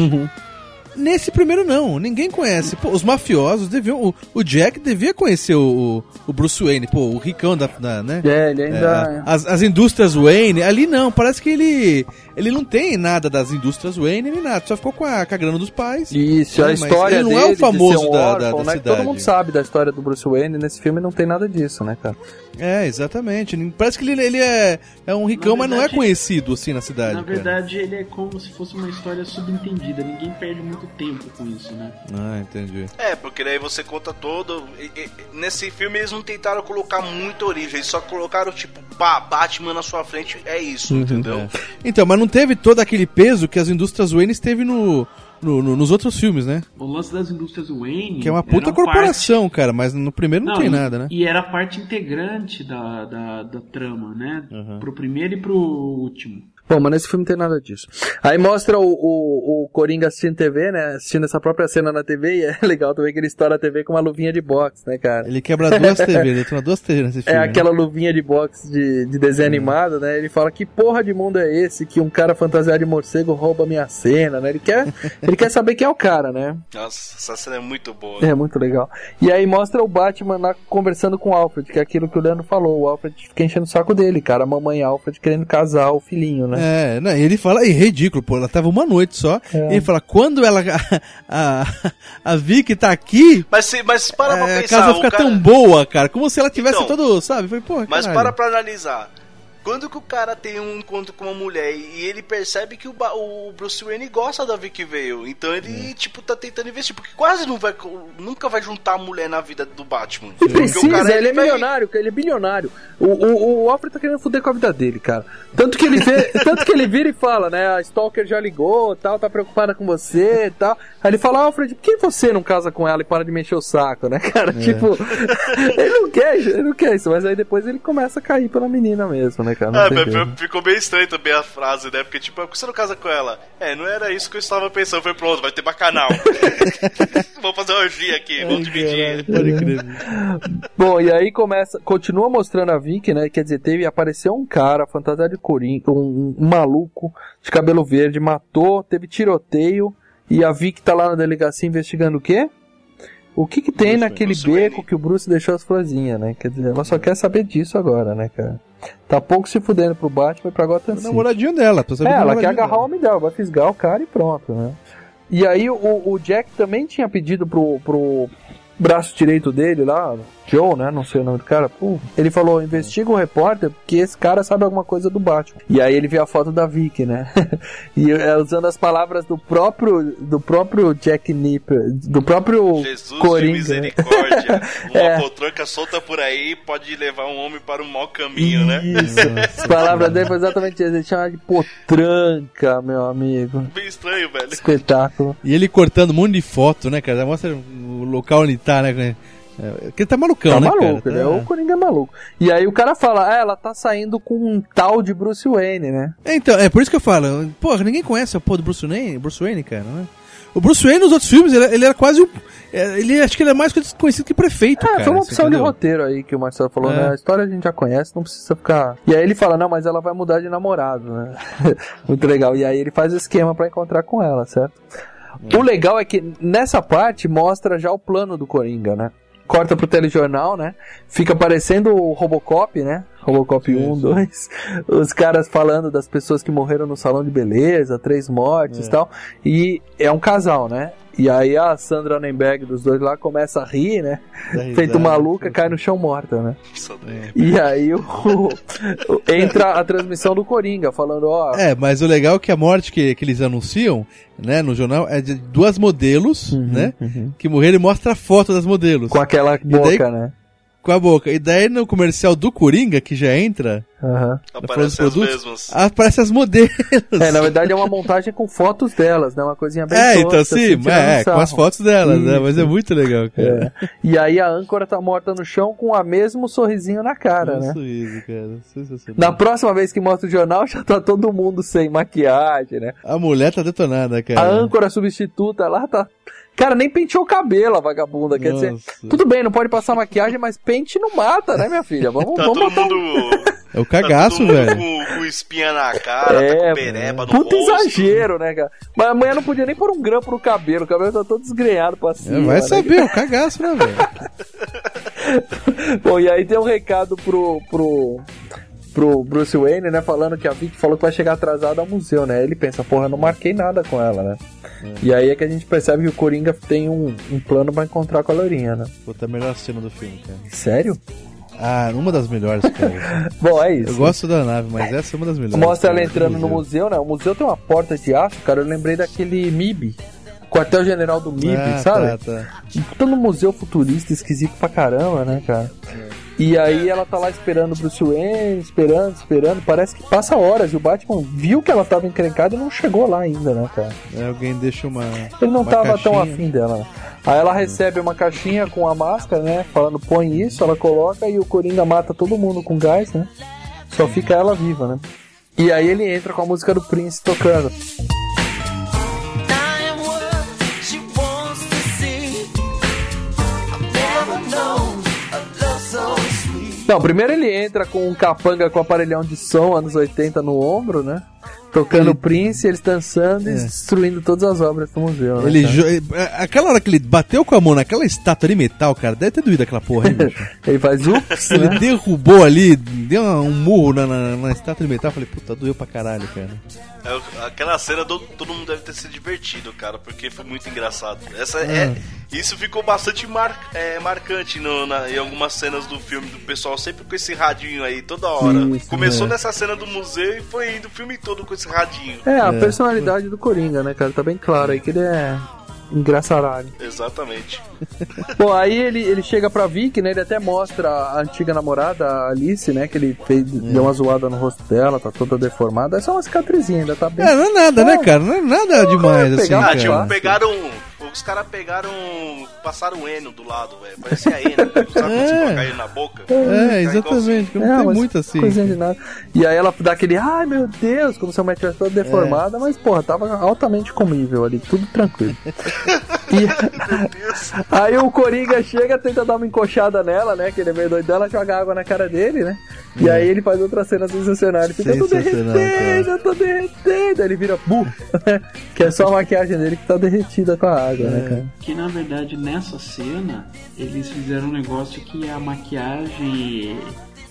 Nesse primeiro não, ninguém conhece. Pô, os mafiosos deviam. O, o Jack devia conhecer o, o, Bruce Wayne, pô, o ricão da. da, né? É, ele ainda- É, as, as indústrias Wayne, ali não, parece que ele. Ele não tem nada das indústrias Wayne nem nada, só ficou com a, com a grana dos pais. Isso, a né, mas história ele não dele é o famoso um da, da, órfão, da né, que cidade. Todo mundo sabe da história do Bruce Wayne, nesse filme não tem nada disso, né, cara. É, exatamente. Parece que ele, ele é, é um ricão, mas não é verdade- conhecido assim na cidade. Na cara. verdade, ele é como se fosse uma história subentendida. Ninguém perde muito tempo com isso, né? Ah, entendi. É, porque daí você conta todo. e- e- nesse filme eles não tentaram colocar muita origem, eles só colocaram, tipo, pá, Batman na sua frente, é isso, entendeu? É. Então, mas não teve todo aquele peso que as indústrias Wayne teve no, no- no- nos outros filmes, né? O lance das indústrias Wayne. Que é uma puta corporação, cara, mas no primeiro não, Não, tem e- nada, né? E era parte integrante da, da, da trama, né? Pro primeiro e pro último. Bom, mas nesse filme não tem nada disso. Aí mostra o, o, o Coringa assistindo TV, né? Assistindo essa própria cena na TV, e é legal também que ele estoura a TV com uma luvinha de boxe, né, cara? Ele quebra duas TVs, ele detona duas TVs nesse É filme. né? aquela luvinha de boxe de, de desenho animado, né? Ele fala que porra de mundo é esse que um cara fantasiado de morcego rouba minha cena, né? Ele quer, ele quer saber quem é o cara, né? Nossa, essa cena é muito boa. É muito legal. E aí mostra o Batman lá conversando com o Alfred, que é aquilo que o Leandro falou. O Alfred fica enchendo o saco dele, cara. A mamãe Alfred querendo casar o filhinho, né? É, não, ele fala, é ridículo, pô, ela tava uma noite só. É. E ele fala, quando ela. A, a, a Vicky tá aqui. Mas, se- mas para pra é, a pensar, casa o fica cara- tão boa, cara. Como se ela tivesse Então, todo, sabe? Foi, pô, Mas caralho. para pra analisar. Quando que o cara tem um encontro com uma mulher e ele percebe que o, Ba- o Bruce Wayne gosta da Vicky Vale, então ele, tipo, tá tentando investir, porque quase não vai, nunca vai juntar a mulher na vida do Batman. E Porque o precisa, cara, ele é vai- milionário, ele é bilionário. O, o, o Alfred tá querendo foder com a vida dele, cara. Tanto que ele vê, tanto que ele vira e fala, né? A Stalker já ligou, tal, tá preocupada com você e tal. Aí ele fala, Alfred, por que você não casa com ela e para de mexer o saco, né, cara? É. Tipo, ele não quer, ele não quer isso, mas aí depois ele começa a cair pela menina mesmo, né, cara? Não Ah, mas jeito. ficou bem estranho também a frase, né? Porque, tipo, por que você não casa com ela? É, não era isso que eu estava pensando. Foi pronto, vai ter bacanal. Vamos fazer uma orgia aqui, vamos dividir. Crer. Bom, e aí começa, continua mostrando a Vicky, né? Quer dizer, teve, apareceu um cara, fantasiado de coringa, um, um maluco de cabelo verde, matou, teve tiroteio, e a Vicky tá lá na delegacia investigando o quê? O que que tem naquele beco que o Bruce deixou as florzinhas, né? Quer dizer, ela só quer saber disso agora, né, cara? Tá pouco se fudendo pro Batman e pra Gotham O City. namoradinho dela, precisa saber É, do ela quer agarrar o homem dela, vai fisgar o cara e pronto, né? E aí o, o Jack também tinha pedido pro, pro braço direito dele lá, Joe, né? Não sei o nome do cara. Pô, ele falou: investiga o repórter, porque esse cara sabe alguma coisa do Batman. E aí ele viu a foto da Vicky, né? e é, usando as palavras do próprio do próprio Jack Nipper, do próprio Jesus Coringa. de misericórdia. Uma É. potranca solta por aí pode levar um homem para um mau caminho, né? Isso. As palavras dele foi exatamente isso. Ele chama de potranca, meu amigo. Bem estranho, velho. Espetáculo. E ele cortando um monte de foto, né, cara? Mostra o local onde tá, né? É, Porque ele tá malucão, Tá né, maluco, cara? ele é Tá- o Coringa é maluco. E aí o cara fala, ah, ela tá saindo com um tal de Bruce Wayne, né? É, então, é por isso que eu falo, porra, ninguém conhece o pô do Bruce Wayne, Bruce Wayne, cara, né? O Bruce Wayne nos outros filmes, ele, ele era quase um. é, Ele acho que ele é mais conhecido que prefeito, É, cara. foi uma opção de roteiro aí que o Marcelo falou, É. né? A história a gente já conhece, não precisa ficar. E aí ele fala, não, mas ela vai mudar de namorado, né? Muito legal. E aí ele faz o esquema pra encontrar com ela, certo? O legal é que nessa parte mostra já o plano do Coringa, né? Corta pro telejornal, né? Fica parecendo o Robocop, né? Robocop 1, 2. Os caras falando das pessoas que morreram no salão de beleza, três mortes e É. tal. E é um casal, né? E aí a Sandra Nenberg dos dois lá começa a rir, né? Risada. Feito maluca, cai no chão morta, né? É. E aí o, o- entra a transmissão do Coringa, falando, ó. É, mas o legal é que a morte que, que eles anunciam, né, no jornal, é de duas modelos, né, que morreram e mostra a foto das modelos. Com aquela boca, né? Com a boca. E daí no comercial do Coringa, que já entra, tá falando Aparece dos as produtos, mesmas. aparece as modelos. É, na verdade é uma montagem com fotos delas, né? Uma coisinha bem É, então assim, sim, tirando é, com as fotos delas, né, mas é Isso. muito legal, cara. É. E aí a âncora tá morta no chão com o mesmo sorrisinho na cara, Um né? sorriso, cara, sensacional. Na próxima vez que mostra o jornal, já tá todo mundo sem maquiagem, né? A mulher tá detonada, cara. A âncora substituta lá tá. Cara, nem penteou o cabelo, a vagabunda. Quer dizer, tudo bem, não pode passar maquiagem, mas pente não mata, né, minha filha? Vamos, Tá vamos todo botar mundo. É o cagaço, tá velho. Com, com espinha na cara, tá com pereba no puta rosto. exagero, né, cara? Mas a mulher não podia nem pôr um grampo no cabelo, o cabelo tá todo desgrenhado pra cima. É, vai né? saber, o cagaço, né, velho? Bom, e aí tem um recado pro, pro, pro Bruce Wayne, né? Falando que a Vicky falou que vai chegar atrasada ao museu, né? Ele pensa, porra, eu não marquei nada com ela, né? E aí é que a gente percebe que o Coringa tem um, um plano pra encontrar com a Loirinha, né? Puta, a melhor cena do filme, cara. Sério? Ah, uma das melhores, cara. Bom, é isso. Eu gosto da nave, mas essa é uma das melhores. Mostra ela entrando do no museu, né? O museu tem uma porta de aço, cara. Eu lembrei daquele MIB. Quartel-General do MIB, Ah, sabe? tá, tá. Todo museu futurista, esquisito pra caramba, né, cara? E aí ela tá lá esperando Bruce Wayne, esperando, esperando. Parece que passa horas e o Batman viu que ela tava encrencada e não chegou lá ainda, né, cara? É, alguém deixa uma. Ele não uma tava tão caixinha. afim dela. né? Aí ela recebe uma caixinha com a máscara, né? Falando, põe isso, ela coloca e o Coringa mata todo mundo com gás, né? Só fica ela viva, né? E aí ele entra com a música do Prince tocando. Não, primeiro ele entra com um capanga com aparelhão de som anos 80 no ombro, né? Tocando Prince, eles dançando e É. destruindo todas as obras do museu. né, Ele jo- é, Aquela hora que ele bateu com a mão naquela estátua de metal, cara, deve ter doído aquela porra, hein, bicho? Ele faz ups, Ele né? derrubou ali, deu um murro na, na, na estátua de metal. Falei, puta, doeu pra caralho, cara. É, Aquela cena do- todo mundo deve ter se divertido, cara, porque foi muito engraçado. Essa Ah. é, isso ficou bastante mar- é, marcante no- na- em algumas cenas do filme do pessoal, sempre com esse radinho aí toda hora. Isso, Começou é. nessa cena do museu e foi indo o filme todo com esse radinho. É, a personalidade do Coringa, né, cara? Tá bem claro aí que ele é engraçaralho. Exatamente. Bom, aí ele, ele chega pra Vicky, né? Ele até mostra a antiga namorada, a Alice, né? Que ele fez, deu uma zoada no rosto dela, tá toda deformada. É só uma cicatrizinha, ainda tá bem. É, não é nada, né, cara? Não é nada demais, assim, pegar- Ah, cara. tipo, pegaram. Os caras pegaram. Passaram o Eno do lado, velho. Parecia Eno. Sabe quando você É. colocar ele na boca? É, exatamente, não É, tem muito assim. Coisinha de nada. E aí ela dá aquele, ai meu Deus, como se a mulher tivesse toda deformada, mas porra, tava altamente comível ali, tudo tranquilo. E- aí o Coringa chega, tenta dar uma encoxada nela, né? Que ele é meio doido dela, joga água na cara dele, né? E aí ele faz outra cena sensacional. Ele fica, eu tô derretendo, eu tô derretendo. Aí ele vira, bu, que é só a maquiagem dele que tá derretida com a água, né, cara? Que na verdade nessa cena eles fizeram um negócio que a maquiagem.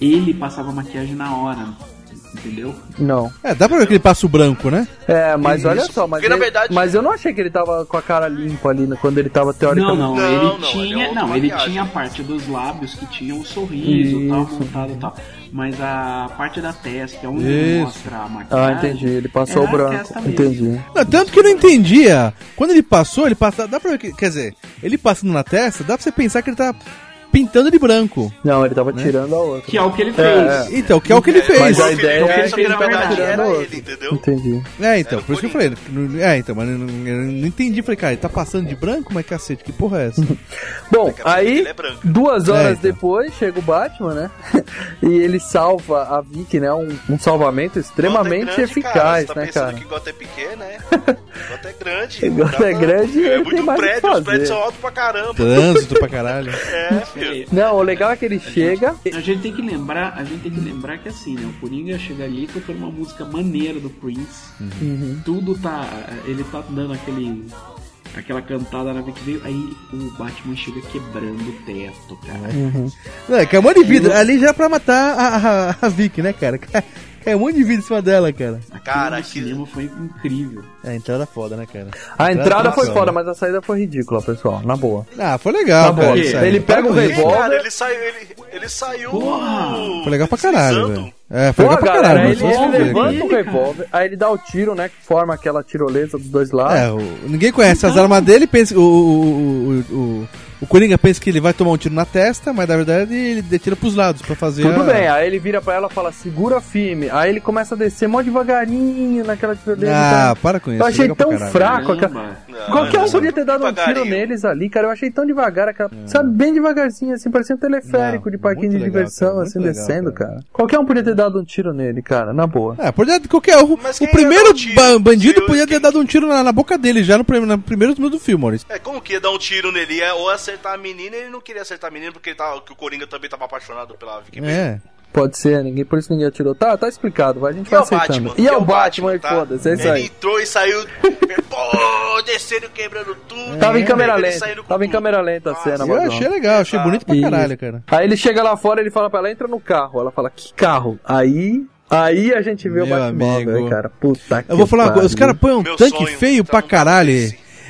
Ele passava a maquiagem na hora, entendeu? Não. É, dá pra ver que ele passa o branco, né? É, mas Isso. olha só, mas, Porque, na ele- verdade- mas eu não achei que ele tava com a cara limpa ali né, quando ele tava Não, teoricamente. não, Não, ele não, tinha. ele é não, ele tinha a parte dos lábios que tinha um sorriso e tal, Isso. montado e tal. Mas a parte da testa, que é onde Isso. mostra a maquiagem. Ah, entendi. Ele passou era o branco. Entendi. Não, tanto que eu não entendia. Quando ele passou, ele passa. Dá pra ver que. Quer dizer, ele passando na testa, dá pra você pensar que ele tá pintando de branco. Não, ele tava tirando a outra. Que é o que ele É, fez. é. Então, que é o que ele fez. Mas a ideia o que é ele que fez, ele na tava verdade, tirando era ele, entendeu? É, Entendi. então, Era por isso que eu falei. É, então, mas eu não, eu não entendi. Falei, cara, ele tá passando de branco? Mas cacete, que porra é essa? Bom, aí, é duas É, horas então. depois, chega o Batman, né? e ele salva a Vicky, né? Um, um salvamento extremamente é grande, eficaz, cara. Você tá né, pensando cara? que Gotham é pequena, é? Gotham é grande. Pra- é grande e É muito prédio, os prédios são altos pra caramba. Trânsito pra caralho. É, Não, o legal é que ele chega. A gente tem que lembrar, a gente tem que lembrar que assim, né? O Coringa chega ali tocando uma música maneira do Prince. Uhum. Tudo tá. Ele tá dando aquele. Aquela cantada na Vicky veio, aí o Batman chega quebrando o teto, cara. Uhum. Não, é que é um monte de vida. Ali já é pra matar a, a, a Vicky, né, cara? É um monte de vida em cima dela, cara. Cara, que- cinema foi incrível. É, a entrada foda, né, cara? A entrada foi foda. mas a saída foi ridícula, pessoal. Na boa. Ah, foi legal, Na boa. cara. aí. Ele pega o revólver. Cara, ele saiu. Ele, ele saiu. Foi legal pra caralho, velho. É, foi Pô, legal pra galera, caralho. ele, ele levanta cara. o revólver, aí ele dá o tiro, né? Que forma aquela tirolesa dos dois lados. É, o- ninguém conhece as armas dele, pensa, o, o, o, o, o Coringa pensa que ele vai tomar um tiro na testa, mas na verdade ele tira pros lados pra fazer Tudo a... bem, aí ele vira pra ela e fala, segura firme. Aí ele começa a descer mó devagarinho naquela tirolesa. Ah, cara. para com isso. Eu achei tão fraco. aquela- Caramba. Qualquer um não, podia ter dado um tiro neles ali, cara. Eu achei tão devagar, aquela... sabe, bem devagarzinho, assim, parecia um teleférico Não, de parquinho de legal, diversão, cara, assim, legal, descendo, cara. cara. Qualquer um podia ter dado um tiro nele, cara, na boa. É, podia, qualquer um. Mas O quem primeiro um tiro? ba- bandido podia ter dado um tiro na, na boca dele já no, no primeiro minuto do filme, Maurício. É, como que ia dar um tiro nele? Ia ou acertar a menina, ele não queria acertar a menina porque ele tava, que o Coringa também tava apaixonado pela Vicky. É. Pode ser, ninguém, por isso ninguém atirou. Tá, tá explicado, vai, a gente E vai é o aceitando. Batman? E é o Batman, e tá? foda-se, é isso Ele aí. entrou e saiu, pô, descendo, quebrando tudo. Tava em É, câmera ele lenta, tava em tudo. câmera lenta a cena, Eu achei legal, achei bonito pra Isso. caralho, cara. Aí ele chega lá fora, ele fala pra ela, entra no carro. Ela fala, que carro? Aí, aí a gente vê o Meu Batmóvel, amigo. aí, cara. Puta que Eu vou falar uma coisa, os caras põem um Meu tanque sonho, feio tá pra caralho.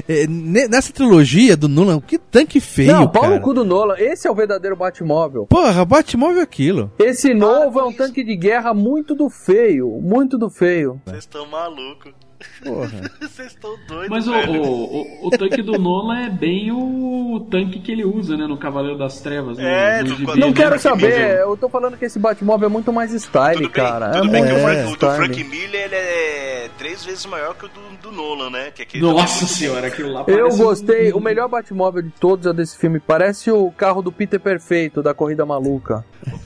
É, ne- nessa trilogia do Nolan, que tanque feio, Não, pau cara. no cu do Nolan. Esse é o verdadeiro Batmóvel. Porra, Batmóvel é aquilo. Esse novo é um tanque de guerra muito do feio. Muito do feio. Vocês estão malucos. Vocês estão doidos, Mas o, velho. o, o, o tanque do Nolan é bem o tanque que ele usa, né, no Cavaleiro das Trevas. no- É, no do- gibi, Não né, quero que saber, eu tô falando que esse Batmóvel é muito mais style, Tudo bem, cara. tudo é bem que o, Frank, o do. Frank Miller ele é três vezes maior que o do, do Nolan, né? Que aquele Nossa senhora, aquilo lá Eu parece um- gostei, o melhor Batmóvel de todos é desse filme. Parece o carro do Peter Perfeito, da Corrida Maluca.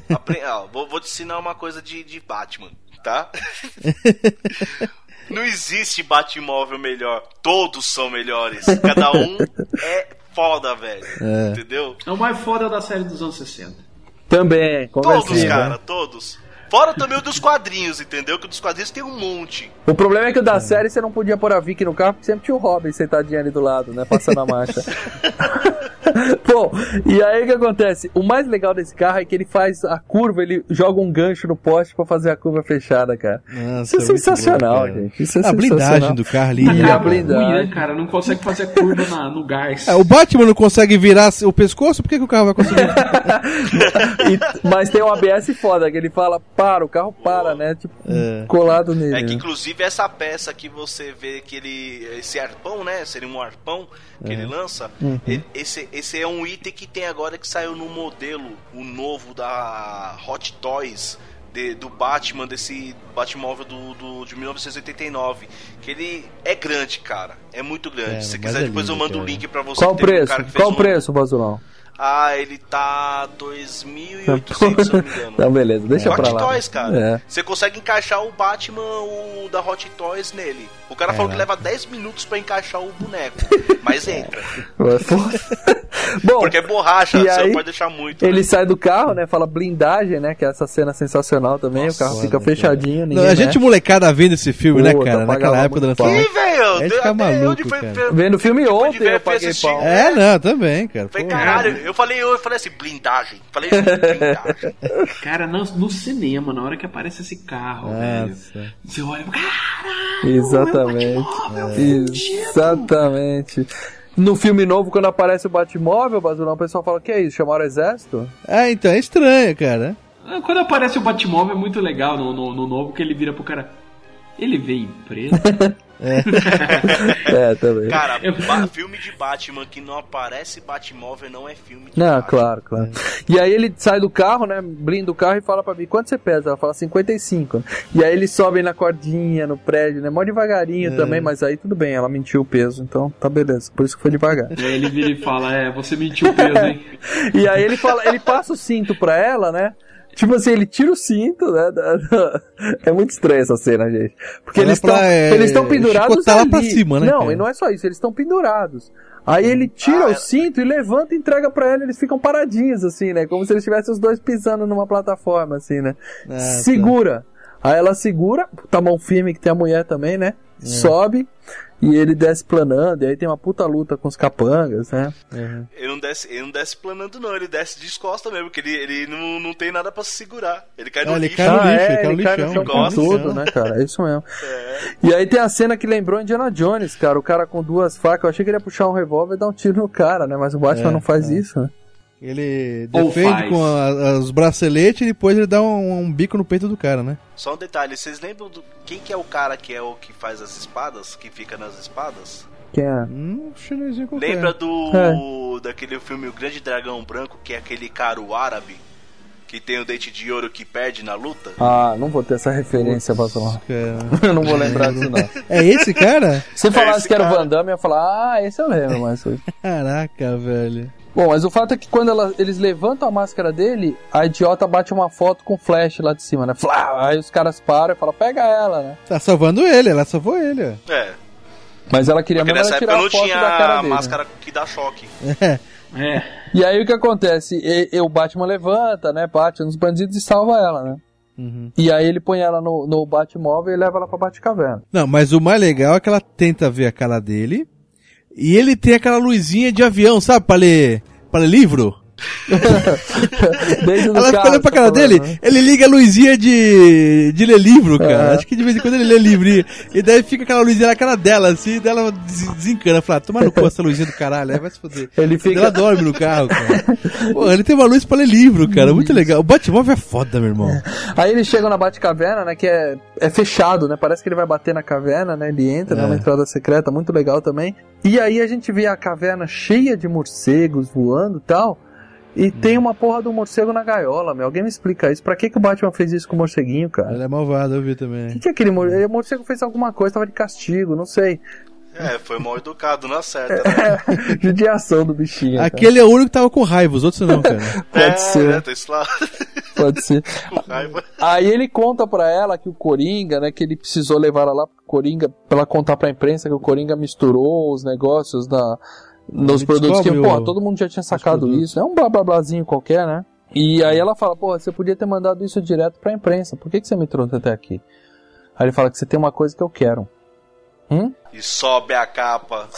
Apre- ó, vou, vou te ensinar uma coisa de, de Batman, tá? Não existe Batmóvel melhor. Todos são melhores. Cada um é foda, velho. Entendeu? É o mais foda da série dos anos 60. Também, Todos, conversinha. cara, todos. Fora também o dos quadrinhos, entendeu? Que o dos quadrinhos tem um monte. O problema é que o da série você não podia pôr a Vicky no carro porque sempre tinha o Robin sentadinho ali do lado, né? Passando a marcha. Bom, e aí o que acontece? O mais legal desse carro é que ele faz a curva, ele joga um gancho no poste pra fazer a curva fechada, cara. Nossa, Isso é muito sensacional, bom, gente. Isso é a blindagem do carro ali. E né, a cara? blindagem. Ruim, cara? Não consegue fazer curva na- no gás. É, o Batman não consegue virar o pescoço, por que, que o carro vai conseguir? E- mas tem um ABS foda, que ele fala, para, o carro para, né? Tipo, É. colado nele. É que né? inclusive essa peça que você vê que ele. Esse arpão, né? Seria um arpão que É. ele lança. Uhum. e- Esse, esse é um item que tem agora que saiu no modelo, o novo da Hot Toys. de- do Batman, desse Batmóvel do, do, de 1989. Que ele é grande, cara. É muito grande. É, Se quiser, é depois eu lindo, mando o link pra você. Qual o um preço? cara que fez Qual o um- preço, Bazulão? Ah, ele tá 2.800, se eu não me engano. Então, beleza, deixa Hot pra lá. Toys, cara. É. Você consegue encaixar o Batman o da Hot Toys nele. O cara É, falou que né? leva 10 minutos pra encaixar o boneco, mas entra. Bom, Porque é borracha, você aí, não pode deixar muito. Ele né? sai do carro, né? Fala blindagem, né? Que é essa cena sensacional também. o carro fica fechadinho. Não, a gente molecada vendo esse filme, né, Puta, cara? Naquela época da muito pau. lançamento. Ih, velho, foi- foi- Vendo o filme de ontem, eu paguei pau. É, não, também, cara. Falei, Pô, caralho, eu falei, eu falei assim, blindagem. Falei assim, blindagem. Cara, no, no cinema, na hora que aparece esse carro, velho. Nossa. Você olha, Exatamente. Exatamente. No filme novo, quando aparece o Batmóvel, Bazulão, o pessoal fala: Que é isso? Chamaram o exército? É, então, é estranho, cara. Ah, Quando aparece o Batmóvel é muito legal no, no, no novo, que ele vira pro cara. Ele veio preto. É, também. Cara, ba- filme de Batman que não aparece Batmóvel não é filme de Não, claro, claro. E aí ele sai do carro, né? Blinda o carro e fala pra mim, quanto você pesa? Ela fala 55. E aí eles sobem na cordinha, no prédio, né? Mó devagarinho É. também, mas aí tudo bem, ela mentiu o peso, então tá beleza. Por isso que foi devagar. E aí ele vira e fala, é, você mentiu o peso, hein? E aí ele fala, ele passa o cinto pra ela, né? Tipo assim, ele tira o cinto, né? da- da- É muito estranha essa cena, gente. Porque eles estão é, eles estão pendurados ali. pra cima, né, Não, cara? e não é só isso, eles estão pendurados. Aí ele tira o cinto e levanta e entrega pra ela, eles ficam paradinhos assim, né? Como se eles estivessem os dois pisando numa plataforma assim, né? Ah, tá. segura. Aí ela segura, tá mão firme que tem a mulher também, né? É. Sobe e ele desce planando, e aí tem uma puta luta com os capangas, né? Ele não desce, ele não desce planando, não, ele desce de costa mesmo, porque ele, ele não, não tem nada pra se segurar. Ele cai no Ah, ele lixo. cai no lixo, ele cai no um lixão, com Gosta. tudo, né, cara? É isso mesmo. E aí tem a cena que lembrou Indiana Jones, cara. O cara com duas facas. Eu achei que ele ia puxar um revólver e dar um tiro no cara, né? Mas o Batman É, não faz isso, né? Ele Ou defende faz. com a- os braceletes e depois ele dá um, um bico no peito do cara, né? Só um detalhe, vocês lembram do. Quem que é o cara que é o que faz as espadas? Que fica nas espadas? Quem é? Um chinesinho qualquer. Lembra do. É. daquele filme O Grande Dragão Branco, que é aquele cara o árabe? Que tem o dente de ouro que perde na luta? Ah, não vou ter essa referência, Basilão. Eu não vou lembrar disso, não. É esse cara? Se falasse esse que era o cara. Van Damme, eu ia falar, ah, esse eu lembro, mas. Caraca, velho. Bom, mas o fato é que quando ela- eles levantam a máscara dele, a idiota bate uma foto com flash lá de cima, né? Flá! Aí os caras param e falam, pega ela, né? Tá salvando ele, ela salvou ele, ó. É. Mas ela queria Porque mesmo nessa época tirar não a foto tinha da cara a dele. né? máscara que dá choque. É. É. E aí o que acontece? E, e o Batman levanta, né? Bate nos bandidos e salva ela, né? Uhum. E aí ele põe ela no, no Batmóvel e leva ela pra Batcaverna. Não, mas o mais legal é que ela tenta ver a cara dele e ele tem aquela luzinha de avião, sabe? Pra ler, pra ler livro. Ela fica olhando pra tá cara falando, dele, né? ele liga a luzinha de, de ler livro, cara. É. Acho que de vez em quando ele lê livrinho. E daí fica aquela luzinha na cara dela, assim, e dela des- desencana. Fala, toma no cu essa luzinha do caralho, aí vai se foder. Ele fica- Ela dorme no carro, cara. Pô, ele tem uma luz pra ler livro, cara. Muito legal. O Batmóvel é foda, meu irmão. Aí eles chegam na Batcaverna, né? Que é, é fechado, né? Parece que ele vai bater na caverna, né? Ele entra É. numa entrada secreta, muito legal também. E aí a gente vê a caverna cheia de morcegos voando e tal. E tem uma porra do morcego na gaiola, meu. Alguém me explica isso. Pra que, que o Batman fez isso com o morceguinho, cara? Ele é malvado, eu vi O também. que, que é aquele morcego? O morcego fez alguma coisa, tava de castigo, não sei. É, foi mal educado, não acerta. Né? Judiação do bichinho. cara. Aquele é o único que tava com raiva, os outros não, cara. Pode é, ser. né, tá isso lá. Pode ser. Com raiva. Aí ele conta pra ela que o Coringa, né, que ele precisou levar ela lá pro Coringa, pra ela contar pra imprensa que o Coringa misturou os negócios da, nos Ele produtos que, pô, todo mundo já tinha sacado isso. É um blá blá blázinho qualquer, né? E aí ela fala, porra, você podia ter mandado isso direto pra imprensa, por que, que você me trouxe até aqui? Aí ele fala que você tem uma coisa que eu quero. Hum? E sobe a capa.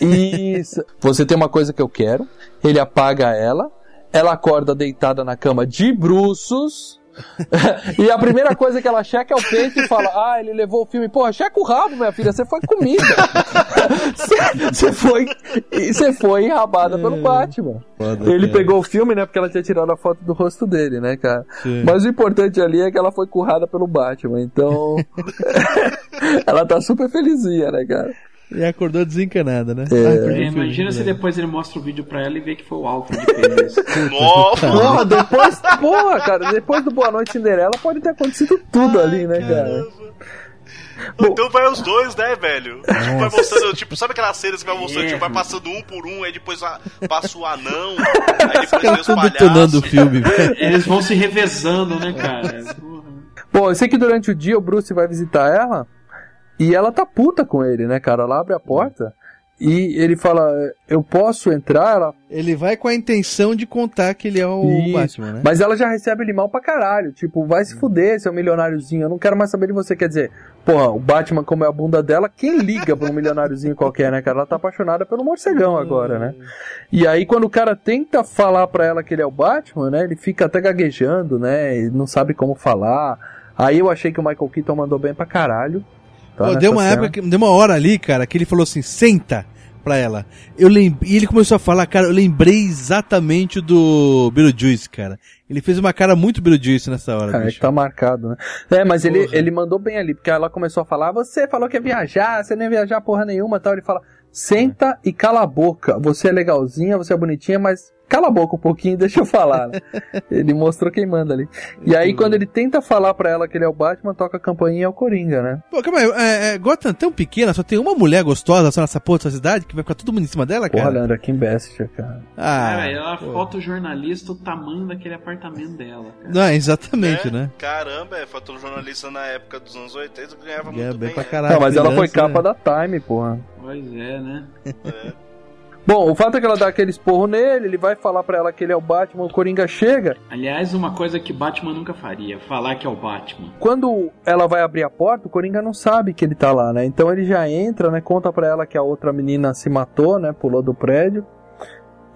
Isso. Você tem uma coisa que eu quero. Ele apaga ela. Ela acorda deitada na cama de bruços. e a primeira coisa que ela checa é o peito e fala: Ah, ele levou o filme. Porra, checa o rabo, minha filha. Você foi comida. Você- foi. Você foi enrabada pelo Batman. Foda, Ele cara. pegou o filme, né? Porque ela tinha tirado a foto do rosto dele, né, cara? Sim. Mas o importante ali é que ela foi currada pelo Batman. Então. ela tá super felizinha, né, cara? E acordou desencanada, né? É. Ah, É, imagina se né? depois ele mostra o vídeo pra ela e vê que foi o Alfred que fez isso. Porra, depois. Porra, cara, depois do Boa Noite Cinderela pode ter acontecido tudo ali, né, cara? Então vai os dois, né, velho? Tipo, vai mostrando, tipo, sabe aquelas cenas que vai mostrando, É. tipo, vai passando um por um, aí depois a- passa o anão, aí depois vem os o filme. Eles vão se revezando, né, cara? Bom, eu sei que durante o dia o Bruce vai visitar ela e ela tá puta com ele, né, cara? Ela abre a porta e ele fala: Eu posso entrar? Ela. Ele vai com a intenção de contar que ele é o Isso. Batman, né? Mas ela já recebe ele mal pra caralho. Tipo, vai se fuder, seu milionáriozinho. Eu não quero mais saber de você. Quer dizer, porra, o Batman, como é a bunda dela, quem liga pra um milionáriozinho qualquer, né, cara? Ela tá apaixonada pelo morcegão agora, né? E aí, quando o cara tenta falar pra ela que ele é o Batman, né? Ele fica até gaguejando, né? Não sabe como falar. Aí eu achei que o Michael Keaton mandou bem pra caralho. Tá, deu uma cena. época, deu uma hora ali, cara, que ele falou assim, senta pra ela. Eu lembrei, e ele começou a falar, cara, eu lembrei exatamente do Beetlejuice, cara. Ele fez uma cara muito Beetlejuice nessa hora, Cara, bicho. tá marcado, né? É, mas ele, Porra. ele mandou bem ali, porque ela começou a falar: Você falou que ia viajar, você nem ia viajar porra nenhuma tal. Ele fala: Senta e cala a boca. Você é legalzinha, você é bonitinha, mas cala a boca um pouquinho e deixa eu falar. né? ele mostrou quem manda ali. E aí, quando ele tenta falar pra ela que ele é o Batman, toca a campainha e é o Coringa, né? Pô, calma aí, é, é, Gotham tão pequena, só tem uma mulher gostosa só nessa porra dessa cidade que vai ficar todo mundo em cima dela, Porra, cara? Leandro, Kim Bessinger, cara. Ah, Cara, ela pô. fotojornalista o tamanho daquele apartamento dela. Cara. Não, exatamente, né? Caramba, é, fotojornalista na época dos anos 80 ganhava Ganha muito bem bem. pra né? caralho. Não, mas ela foi criança, capa né? da Time, porra. Pois é, né? Bom, o fato é que ela dá aquele esporro nele, ele vai falar pra ela que ele é o Batman, o Coringa chega. Aliás, uma coisa que Batman nunca faria, falar que é o Batman. Quando ela vai abrir a porta, o Coringa não sabe que ele tá lá, né? Então ele já entra, né? Conta pra ela que a outra menina se matou, né? Pulou do prédio.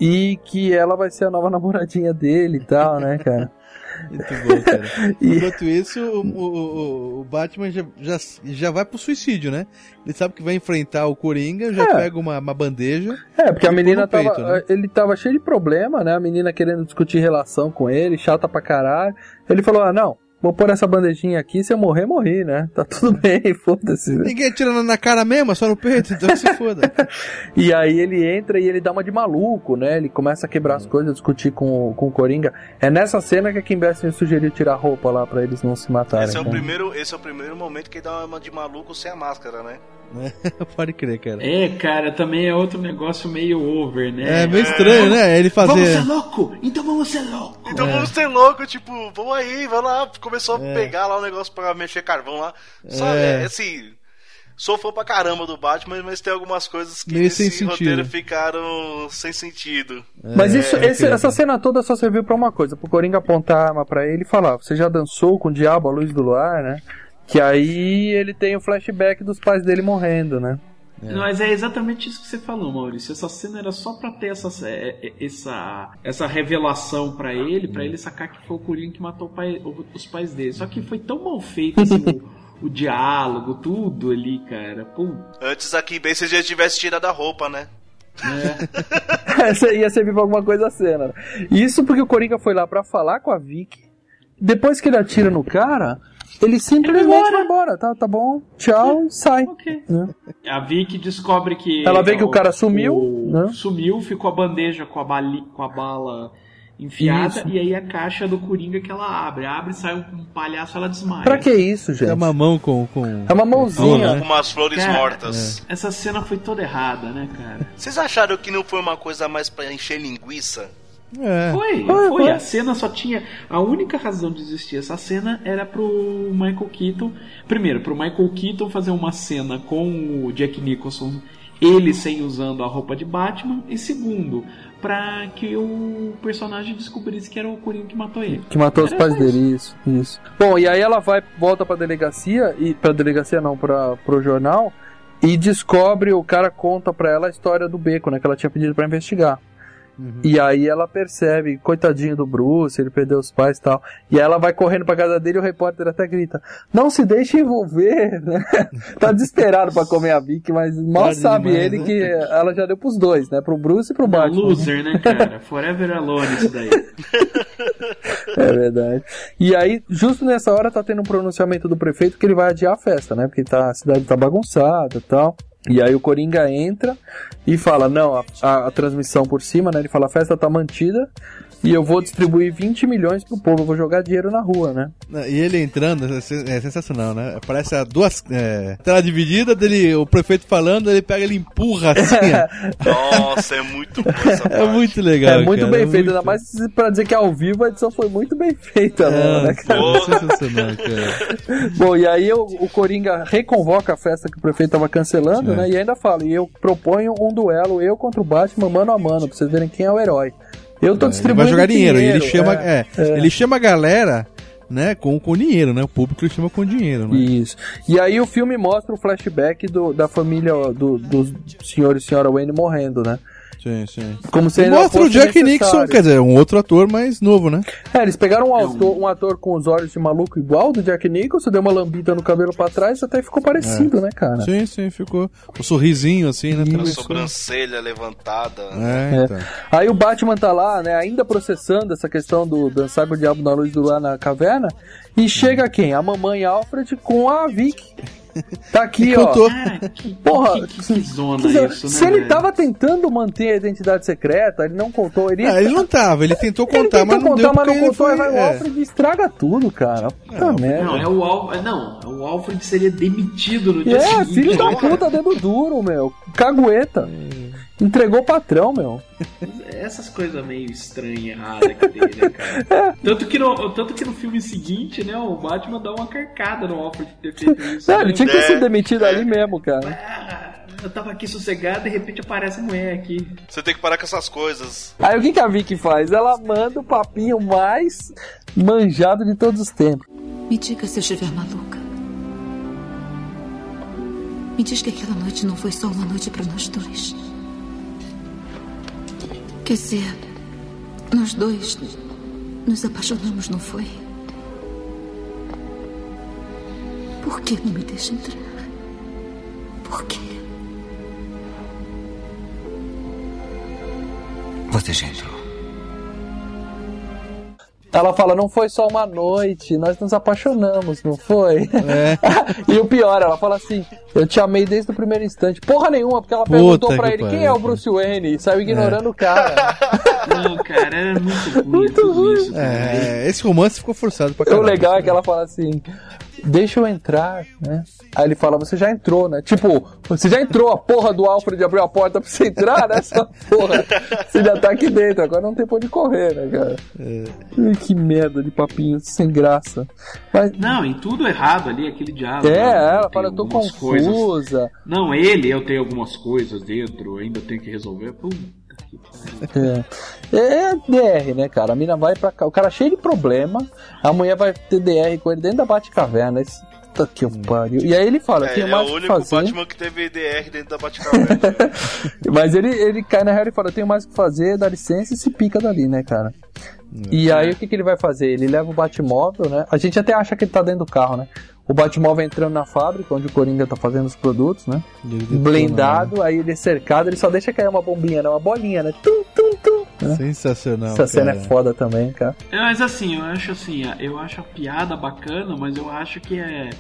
E que ela vai ser a nova namoradinha dele e tal, né, cara? Muito bom, cara. E- Enquanto isso, o, o- o- Batman já, já, já vai pro suicídio, né? Ele sabe que vai enfrentar o Coringa, já É. pega uma, uma bandeja. É, porque a menina peito, tava. né? Ele tava cheio de problema, né? A menina querendo discutir relação com ele, chata pra caralho. Ele falou: ah, não, vou pôr essa bandejinha aqui, se eu morrer, morri, né? Tá tudo bem, foda-se. né? Ninguém atira na- na cara mesmo, é só no peito, então se foda. E aí ele entra e ele dá uma de maluco, né? Ele começa a quebrar as coisas, discutir com, o- com o Coringa. É nessa cena que a Kim Basinger sugeriu tirar a roupa lá pra eles não se matarem. Esse é, o né? primeiro, esse é o primeiro momento que ele dá uma de maluco sem a máscara, né? Pode crer, cara. É, cara, também é outro negócio meio over, né? É meio estranho, né? Ele fazer. Vamos ser louco? Então vamos ser louco. Então É. vamos ser louco, tipo, vamos aí, vamos lá. Começou a pegar lá o negócio pra mexer carvão lá. Só, É. é, assim, sou fã pra caramba do Batman, mas tem algumas coisas que Meio nesse sem sentido. roteiro ficaram sem sentido. Mas isso, É, esse- essa cena toda só serviu pra uma coisa: pro Coringa apontar a arma pra ele e falar: Você já dançou com o diabo à luz do luar, né? Que aí ele tem o flashback dos pais dele morrendo, né? Mas é exatamente isso que você falou, Maurício. Essa cena era só pra ter essa, é, é, essa, essa revelação pra ele, pra ele sacar que foi o Coringa que matou o pai- os pais dele. Só que foi tão mal feito assim, o, o diálogo, tudo ali, cara. Pô, Antes aqui, bem, se já tivesse tirado a roupa, né? Essa ia servir pra alguma coisa a cena. Isso porque o Coringa foi lá pra falar com a Vicky. Depois que ele atira no cara, ele simplesmente vai embora. Tá, tá bom, tchau, sai. Né? A Vicky descobre que. Ela vê que o cara sumiu, o- né? Sumiu, ficou a bandeja com a, bali, com a bala enfiada, Isso. e aí a caixa do Coringa que ela abre. Abre, sai um, um palhaço, ela desmaia. Pra que isso, gente? É uma mão com. com É uma mãozinha. né? Com umas flores Cara, mortas. Essa cena foi toda errada, né, cara? Vocês acharam que não foi uma coisa mais pra encher linguiça? É. Foi, Foi, foi, foi. A cena só tinha. A única razão de existir essa cena era pro Michael Keaton. Primeiro, pro Michael Keaton fazer uma cena com o Jack Nicholson ele sem usando a roupa de Batman, e segundo, pra que o personagem descobrisse que era o Coringa que matou ele. Que matou os Era pais só isso. dele, isso, isso. Bom, e aí ela vai, volta pra delegacia, e pra delegacia não, pra, pro jornal, e descobre, o cara conta pra ela a história do beco, né, que ela tinha pedido pra investigar. E aí ela percebe, coitadinho do Bruce, ele perdeu os pais e tal. E aí ela vai correndo pra casa dele e o repórter até grita: Não se deixe envolver, né? tá desesperado pra comer a Vicky, mas mal Tarde sabe demais, ele né? que ela já deu pros dois, né? Pro Bruce e pro Batman. Loser, né, cara? Forever alone isso daí. É verdade. E aí, justo nessa hora, tá tendo um pronunciamento do prefeito que ele vai adiar a festa, né? Porque tá, a cidade tá bagunçada e tal. E aí o Coringa entra e fala, não, a, a- a transmissão por cima, né? Ele fala, a festa tá mantida e eu vou distribuir 20 milhões pro povo, eu vou jogar dinheiro na rua, né? E ele entrando, é é sensacional, né? Parece a duas. É, tela dividida dele, o prefeito falando, ele pega, ele empurra assim. Nossa, é muito bom essa é muito legal. é muito cara, bem é feito, muito- ainda mais pra dizer que ao vivo a edição foi muito bem feita, É, né, né, cara? sensacional, cara. Bom, e aí o, o Coringa reconvoca a festa que o prefeito tava cancelando, É. né? E ainda fala, e eu proponho um duelo, eu contra o Batman, mano a mano, pra vocês verem quem é o herói. Eu tô Ele distribuindo vai jogar dinheiro, e ele dinheiro, chama, é, é, é. ele chama a galera, né, com, com dinheiro, né? O público ele chama com dinheiro, né? Isso. E aí o filme mostra o flashback do, da família do, do senhor e senhora Wayne morrendo, né? Sim, sim. Como se mostra o Jack necessário. Nixon, quer dizer, um outro ator mais novo, né? É, eles pegaram um ator, um ator com os olhos de maluco igual do Jack Nicholson, deu uma lambida no cabelo pra trás, até ficou parecido, É. né, cara? Sim, sim, ficou. O sorrisinho assim, né? A também. sobrancelha levantada. É, então. Aí o Batman tá lá, né, ainda processando essa questão do dançar com o diabo na luz do luar na caverna, e chega quem? A mamãe Alfred com a Vicky. Tá aqui, ó. Contou. Porra, Que, que zona quer dizer, isso, né? se ele velho? tava tentando manter a identidade secreta, ele não contou, ele... Ah, ele não tava, ele tentou Ele contar, tentou mas não contar, deu mas porque não ele contou, foi... vai o é. Alfred e estraga tudo, cara. Puta merda. Não, é o Al... não, o Alfred seria demitido no dia É, seguinte. filho da Porra. puta, dedo duro, meu. Cagueta. Entregou o patrão, meu. Essas coisas meio estranhas, erradas que tem, né, cara? Tanto que, no, tanto que no filme seguinte, né, o Batman dá uma carcada no Alfred ter feito isso. Não, né? ele tinha que ter sido demitido ali mesmo, cara. Ah, Eu tava aqui sossegado e de repente aparece a mulher aqui. Você tem que parar com essas coisas. Aí o que, que a Vicky faz? Ela manda o papinho mais manjado de todos os tempos. Me diga se eu estiver maluca. Me diz que aquela noite não foi só uma noite para nós dois. Quer dizer, nós dois nos apaixonamos, não foi? Por que não me deixa entrar? Por quê? Você já entrou. Ela fala, não foi só uma noite, nós nos apaixonamos, não foi? É. e o pior, ela fala assim, eu te amei desde o primeiro instante. Porra nenhuma, porque ela Puta perguntou pra que ele pariu, quem é o. Bruce Wayne e saiu ignorando o cara. Não, cara, era muito ruim isso. cara. É, esse romance ficou forçado pra o caralho. legal é que ela fala assim, deixa eu entrar, né? Aí ele fala, você já entrou, né? Tipo, você já entrou, a porra do Alfred abriu a porta pra você entrar, né? Sua porra, você já tá aqui dentro, agora não tem pra onde correr, né, cara? Ai, Que merda de papinho sem graça. Mas, Não, em tudo errado ali, aquele diálogo. é, né? ela fala, eu tô confusa. coisas. Não, ele, eu tenho algumas coisas dentro, ainda tenho que resolver. Pariu. É. é DR, né, cara? A mina vai pra cá, o cara cheio de problema, a mulher vai ter DR com ele dentro da Batcaverna. Esse... Puta que eu pariu. E aí ele fala, É, tem é mais o o que único fazer. Batman que teve DR dentro da Batcaverna. Mas ele, ele cai na real e fala: Eu tenho mais o que fazer, dá licença e se pica dali, né, cara? E aí o que, que ele vai fazer? Ele leva o Batmóvel, né? A gente até acha que ele tá dentro do carro, né? O Batmóvel entrando na fábrica, onde o Coringa tá fazendo os produtos, né? Blindado, aí ele é cercado, ele só deixa cair uma bombinha, né? Uma bolinha, né? Tum, tum, tum. né? Sensacional. Essa cena é foda também, cara. É, Mas assim, eu acho assim, eu acho a piada bacana, mas eu acho que é.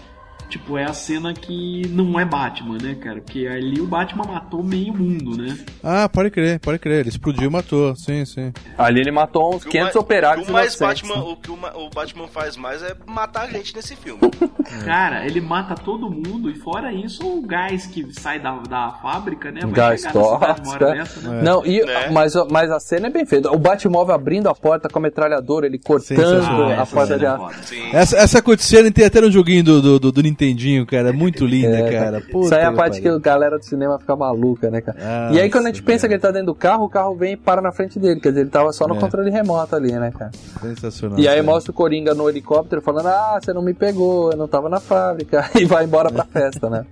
Tipo, é a cena que não é Batman, né, cara? Porque ali o Batman matou meio mundo, né? Ah, pode crer, pode crer. Ele explodiu e matou. Sim, sim. Ali ele matou uns O 500 ma- operários o mais Batman, né? o que o, ma- o Batman faz mais é matar a gente nesse filme. Cara, ele mata todo mundo e fora isso, o gás que sai da, da fábrica, né? Vai Gás tóxico, é. né? Não, e, Né? mas, mas a cena é bem feita. O Batmóvel abrindo a porta com a metralhadora, ele cortando Sensacional. a essa porta cena de é aço. foda. Sim. Essa, essa cutscene tem até no joguinho do, do, do, do Nintendinho, cara. Muito linda, É, cara. Puta Isso aí é a parte que a galera do cinema fica maluca, né, cara? Ah, e aí quando a gente pensa que ele tá dentro do carro, o carro vem e para na frente dele. Quer dizer, ele tava só no É. controle remoto ali, né, cara? Sensacional. E aí cara. mostra o Coringa no helicóptero falando, ah, você não me pegou, eu não tava na fábrica. E vai embora pra festa, né?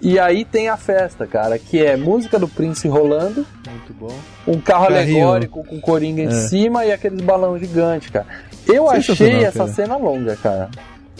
E aí tem a festa, cara, que é música do Prince rolando, Muito bom. um carro Carrinho. alegórico com Coringa em É. cima e aqueles balão gigantes, cara. Eu achei essa cara. cena longa, cara.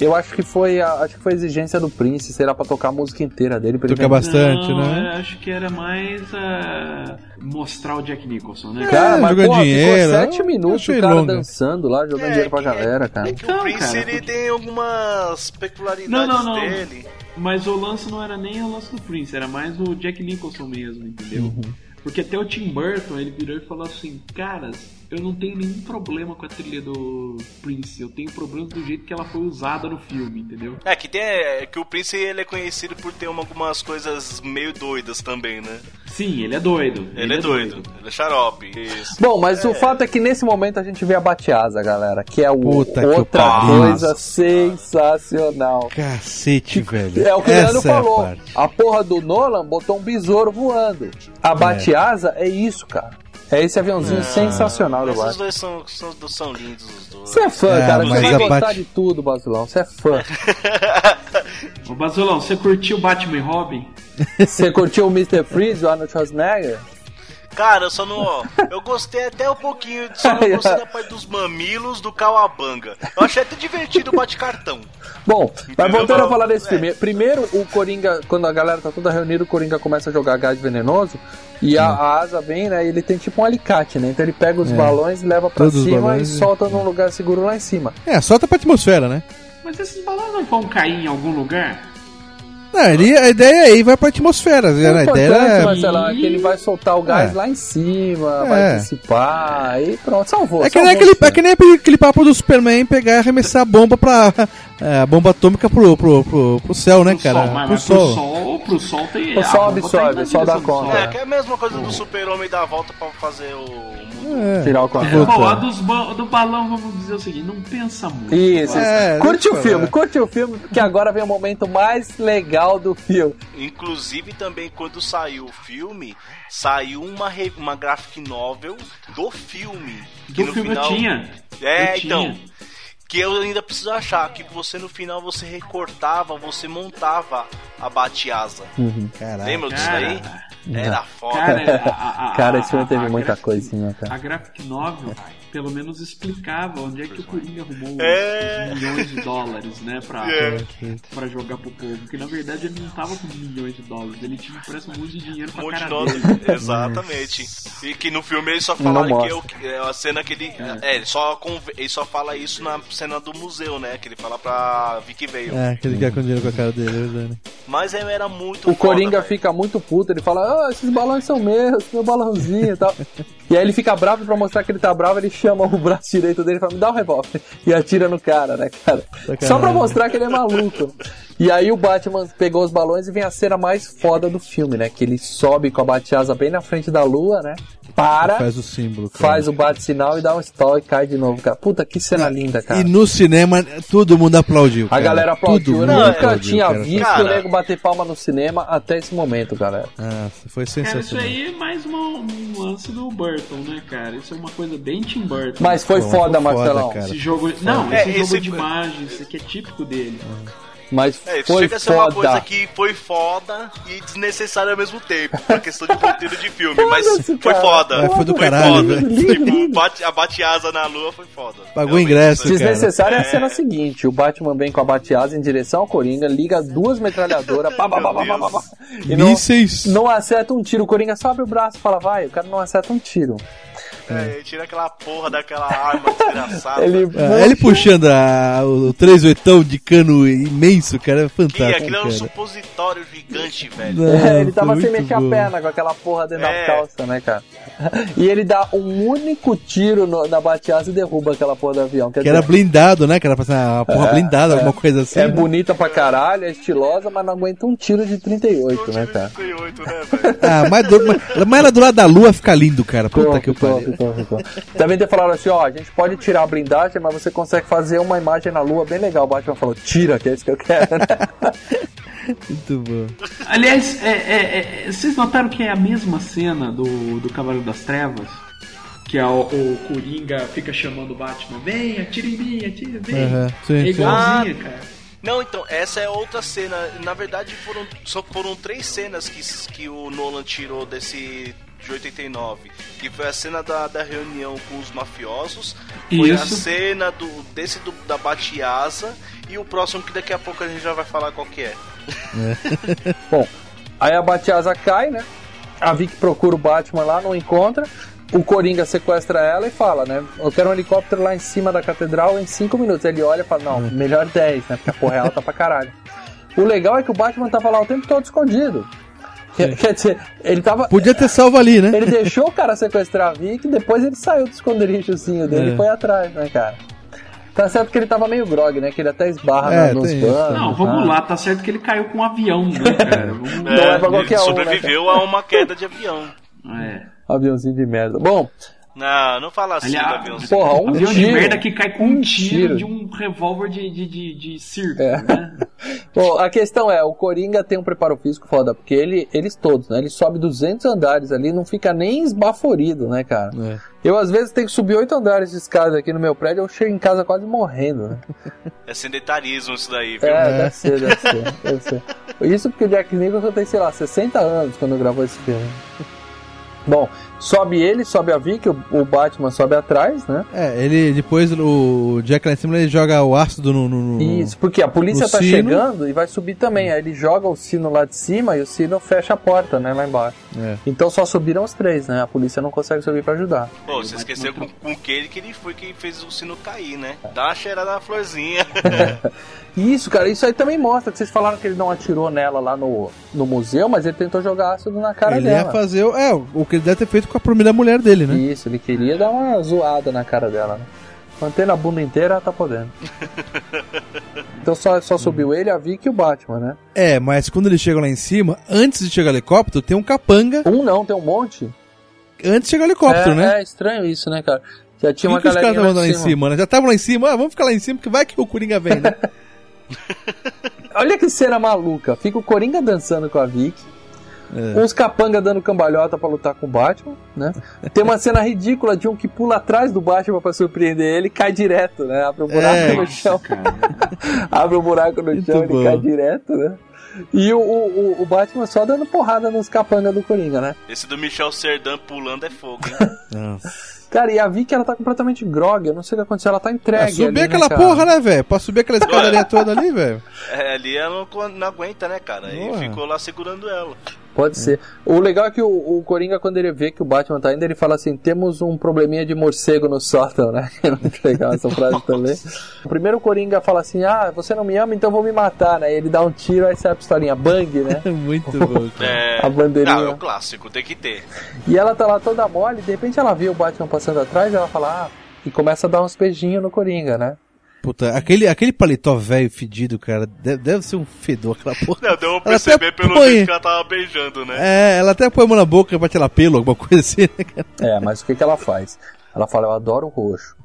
Eu acho que foi a, acho que foi a exigência do Prince, será pra tocar a música inteira dele. pra ele Tocar bastante, Não, né? eu acho que era mais ah, mostrar o Jack Nicholson, né? Cara, mas jogando porra, dinheiro, ficou sete eu minutos o cara longa. dançando lá, jogando dinheiro pra galera, cara. É que Então, o Prince cara, ele tem algumas peculiaridades Não, não, não. dele. Mas o lance não era nem o lance do Prince, era mais o Jack Nicholson mesmo, entendeu? Uhum. Porque até o Tim Burton, ele virou e falou assim, caras, eu não tenho nenhum problema com a trilha do Prince, eu tenho problema do jeito que ela foi usada no filme, entendeu? É que tem é, que o Prince ele é conhecido por ter uma- algumas coisas meio doidas também, né? Sim, ele é doido. Ele, é doido. ele é xarope. Isso. Bom, mas o fato é que nesse momento a gente vê a Batiasa, galera, que é o, Puta outra coisa sensacional. Cacete, velho. É o que o Leandro é a falou. parte. a porra do Nolan botou um besouro voando. A Batiasa é isso, cara. É esse aviãozinho sensacional do Batman. dois são, são, são lindos, os dois. Você é fã, É, cara. Você vai gostar Bat- de tudo, Basilão. Você é fã. Ô Basolão, você curtiu Batman e Robin? Você curtiu o Mr. Freeze, o Arnold Schwarzenegger? Cara, eu só não. ó, Eu gostei até um pouquinho, só não gostei da parte dos mamilos do Cauabanga. Eu achei até divertido o bate-cartão. Bom, mas voltando a falar desse é. filme. Primeiro, o Coringa, quando a galera tá toda reunida, o Coringa começa a jogar gás venenoso e a, a asa vem, né? e Ele tem tipo um alicate, né? Então ele pega os É. balões, leva pra Todos os cima balões e e- solta num lugar seguro lá em cima. É, solta pra atmosfera, né? Mas esses balões não vão cair em algum lugar? Não, ele, a ideia é ir vai pra atmosfera. O a ideia importante, é... É que ele vai soltar o gás É. lá em cima, É. vai dissipar, e pronto, salvou. É que, salvou nem aquele, é que nem aquele papo do Superman pegar e arremessar a bomba pra. é, a bomba atômica pro, pro, pro, pro céu, né, cara? Sol, pro mas sol. pro sol, pro sol tem. O sol tá absorve, o sol dá conta. É, que é a mesma coisa do super-homem dar a volta pra fazer o. É, Tirar o tá controle. Bom, a dos ba- do balão, vamos dizer o seguinte, não pensa muito. Isso, É, curte o filme, curte o filme, porque agora vem o momento mais legal do filme. Inclusive também quando saiu o filme, saiu uma, uma graphic novel do filme. Que Do no filme final... eu tinha. É, Eu então. tinha. Que eu ainda preciso achar que você no final você recortava, você montava a bate-asa. Caraca. Lembra disso Cara, daí? Era foda. Cara, a, a, a, Cara, a- teve a muita graphic- coisinha, cara. A graphic novel pelo menos explicava onde é que o Coringa arrumou É. os milhões de dólares, né, pra, É. pra jogar pro povo. Porque na verdade ele não tava com milhões de dólares, ele tinha impresso um monte de dinheiro Um pra monte de cara nota. dele. Exatamente. E que no filme ele só fala que, eu, que é a cena que ele. É, ele só, ele só fala isso na cena do museu, né? Que ele fala pra Vicky Vale. É, que ele quer com dinheiro com a cara dele, é verdade. Mas é- era muito O foda, Coringa velho. fica muito puto, ele fala, ah, esses balões são meus, meu balãozinho e tal. e aí ele fica bravo pra mostrar que ele tá bravo, ele chama o braço direito dele e fala, me dá o revólver. E atira no cara, né, cara? Só pra mostrar que ele é maluco. E aí o Batman pegou os balões e vem a cena mais foda do filme, né? Que ele sobe com a bate-asa bem na frente da lua, né? Para, Faz o símbolo, cara. faz o bate-sinal e dá um stall e cai de novo, cara. Puta, que cena linda, cara. E no cinema, todo mundo aplaudiu. A cara. galera aplaudiu. Todo nunca aplaudiu, tinha cara. visto Cara. o nego bater palma no cinema até esse momento, galera. Ah, foi Cara, isso sensacional. aí é mais uma, um lance do Burton, né, cara? Isso é uma coisa bem Tim Burton. Mas foi Pô, foda, foi foda, Marcelão. cara. Esse jogo. Não, É, esse jogo esse- de imagens, isso aqui é típico dele. Mas É, isso foi chega a ser uma coisa que foi foda e desnecessária ao mesmo tempo, por questão de conteúdo de filme, mas foi cara. foda. É, foi do caralho, foda. velho. Tipo, bate- a bate-asa na lua foi foda. Pagou ingresso. Desnecessária é a cena seguinte: o Batman vem com a bateasa em direção ao Coringa, liga duas metralhadoras, pá, pá, pá, pá, pá, pá, pá, e não, Mísseis. não acerta um tiro. O Coringa só abre o braço e fala, vai, o cara não acerta um tiro. É, tira aquela porra daquela arma desgraçada. Ele, É, ele puxando a, o 3 oitão de cano imenso, cara, é Que fantástico, aquilo é um cara. supositório gigante, velho. Não, É, ele tava sem mexer bom. a perna com aquela porra dentro É. da calça, né, cara? E ele dá um único tiro no- na bateasa e derruba aquela porra do avião. Quer Que era dizer, blindado, né? Que era pra ser uma porra blindada, alguma coisa assim. é né? bonita pra caralho, é estilosa, mas não aguenta um tiro de 38, né, cara? 38, né, velho? Ah, mas, do, mas, mas ela do lado da lua fica lindo, cara. Puta Ficou, que pariu. Ficou, ficou. Também te falaram assim, ó, a gente pode tirar a blindagem, mas você consegue fazer uma imagem na lua bem legal. O Batman falou, tira, que é isso que eu cara. Muito bom. Aliás, é, é, é, vocês notaram que é a mesma cena do, do Cavaleiro das Trevas? Que é o, o Coringa fica chamando o Batman, vem, atira em mim, atira, vem. Aham, sim, é sim. igualzinha, cara. Não, então, essa é outra cena. Na verdade, foram, só foram três cenas que, que o Nolan tirou desse de 89. Que foi a cena da, da reunião com os mafiosos, foi a Isso. cena do, desse do, da Batiasa e o próximo que daqui a pouco a gente já vai falar qual que é. Bom, aí a Batiasa cai, né? A Vic procura o Batman lá, não encontra. O Coringa sequestra ela e fala, né? Eu quero um helicóptero lá em cima da catedral em 5 minutos. Ele olha e fala, não, melhor 10, né? Porque a porra é alta pra caralho. O legal é que o Batman tava lá o tempo todo escondido. Quer, quer dizer, ele tava. Podia ter salvo ali, né? Ele deixou o cara sequestrar a Vic e depois ele saiu do esconderijozinho dele É. e foi atrás, né, cara? Tá certo que ele tava meio grog, né? Que ele até esbarra É, nos bancos. Não, vamos tá? lá, tá certo que ele caiu com um avião, né, cara? Vamos... Não é pra qualquer ele um, né, sobreviveu a uma queda de avião. É. Aviãozinho de merda. Bom, Não, não fala assim do Aliás, aviãozinho. porra, um avião de tiro. merda que cai com um tiro, tiro. de um revólver de, de, de, de circo, É. né? Bom, a questão é, o Coringa tem um preparo físico foda, porque ele, eles todos, né? Ele sobe 200 andares ali, não fica nem esbaforido, né, cara? É. Eu, às vezes, tenho que subir 8 andares de escada aqui no meu prédio, eu chego em casa quase morrendo, né? É sedentarismo isso daí, viu? É, deve ser, deve ser, deve ser. Isso porque o Jack Nicholson tem, sei lá, 60 anos quando gravou esse filme. Bom, sobe ele, sobe a Vicky, o, o Batman sobe atrás, né? É, ele depois o Jack lá em cima ele joga o ácido no. no- no- Isso, porque a polícia tá sino. chegando e vai subir também. Aí ele joga o sino lá de cima e o sino fecha a porta, né, lá embaixo. É. Então só subiram os três, né? A polícia não consegue subir pra ajudar. Pô, você esqueceu com, com aquele que ele foi que fez o sino cair, né? Dá uma cheirada na florzinha. Isso, cara, isso aí também mostra que vocês falaram que ele não atirou nela lá no, no museu, mas ele tentou jogar ácido na cara ele dela. ia fazer. É, o que ele deve ter feito com a primeira mulher dele, né? Isso, ele queria dar uma zoada na cara dela, né? Mantendo a bunda inteira, ela tá podendo. então só, só subiu ele, a Vicky e o Batman, né? É, mas quando ele chega lá em cima, antes de chegar o helicóptero, tem um capanga. Um não, tem um monte. Antes de chegar o helicóptero, é, né? É estranho isso, né, cara? Já tinha Por uma que os caras lá em cima, né? Já estavam lá em cima, ah, vamos ficar lá em cima, porque vai que o Coringa vem, né? Olha que cena maluca. Fica o Coringa dançando com a Vicky. É. Uns capanga dando cambalhota pra lutar com o Batman, né? Tem uma cena ridícula de um que pula atrás do Batman pra surpreender ele e cai direto, né? Abre um buraco É, no chão. Abre um buraco no chão e ele cai direto, né? E o, o, o- o Batman só dando porrada nos capanga do Coringa, né? Esse do Michel Serdan pulando é fogo, hein? Cara, e a Vicky, ela tá completamente grog. Eu não sei o que aconteceu. Ela tá entregue. subir ali, aquela cara? porra, né, velho? Pra subir aquela escadaria toda ali, velho. É, ali ela não, não aguenta, né, cara? Aí Porra. ficou lá segurando ela. Pode ser. O legal é que o, o Coringa, quando ele vê que o Batman tá indo, ele fala assim: temos um probleminha de morcego no sótão, né? É muito legal essa frase também. O primeiro Coringa fala assim: ah, você não me ama, então vou me matar, né? Ele dá um tiro, aí sai a pistolinha bang, né? Muito bom. É... A bandeirinha. Não, é o clássico, tem que ter. E ela tá lá toda mole, de repente ela vê o Batman passando atrás e ela fala: ah, e começa a dar uns beijinhos no Coringa, né? Puta, aquele, aquele paletó velho fedido, cara, deve, deve ser um fedor aquela porra. Não, deu pra perceber pelo põe- jeito que ela tava beijando, né? É, ela até põe a mão na boca pra tirar pelo, alguma coisa assim, né, cara? É, mas o que, que ela faz? Ela fala, eu adoro o roxo.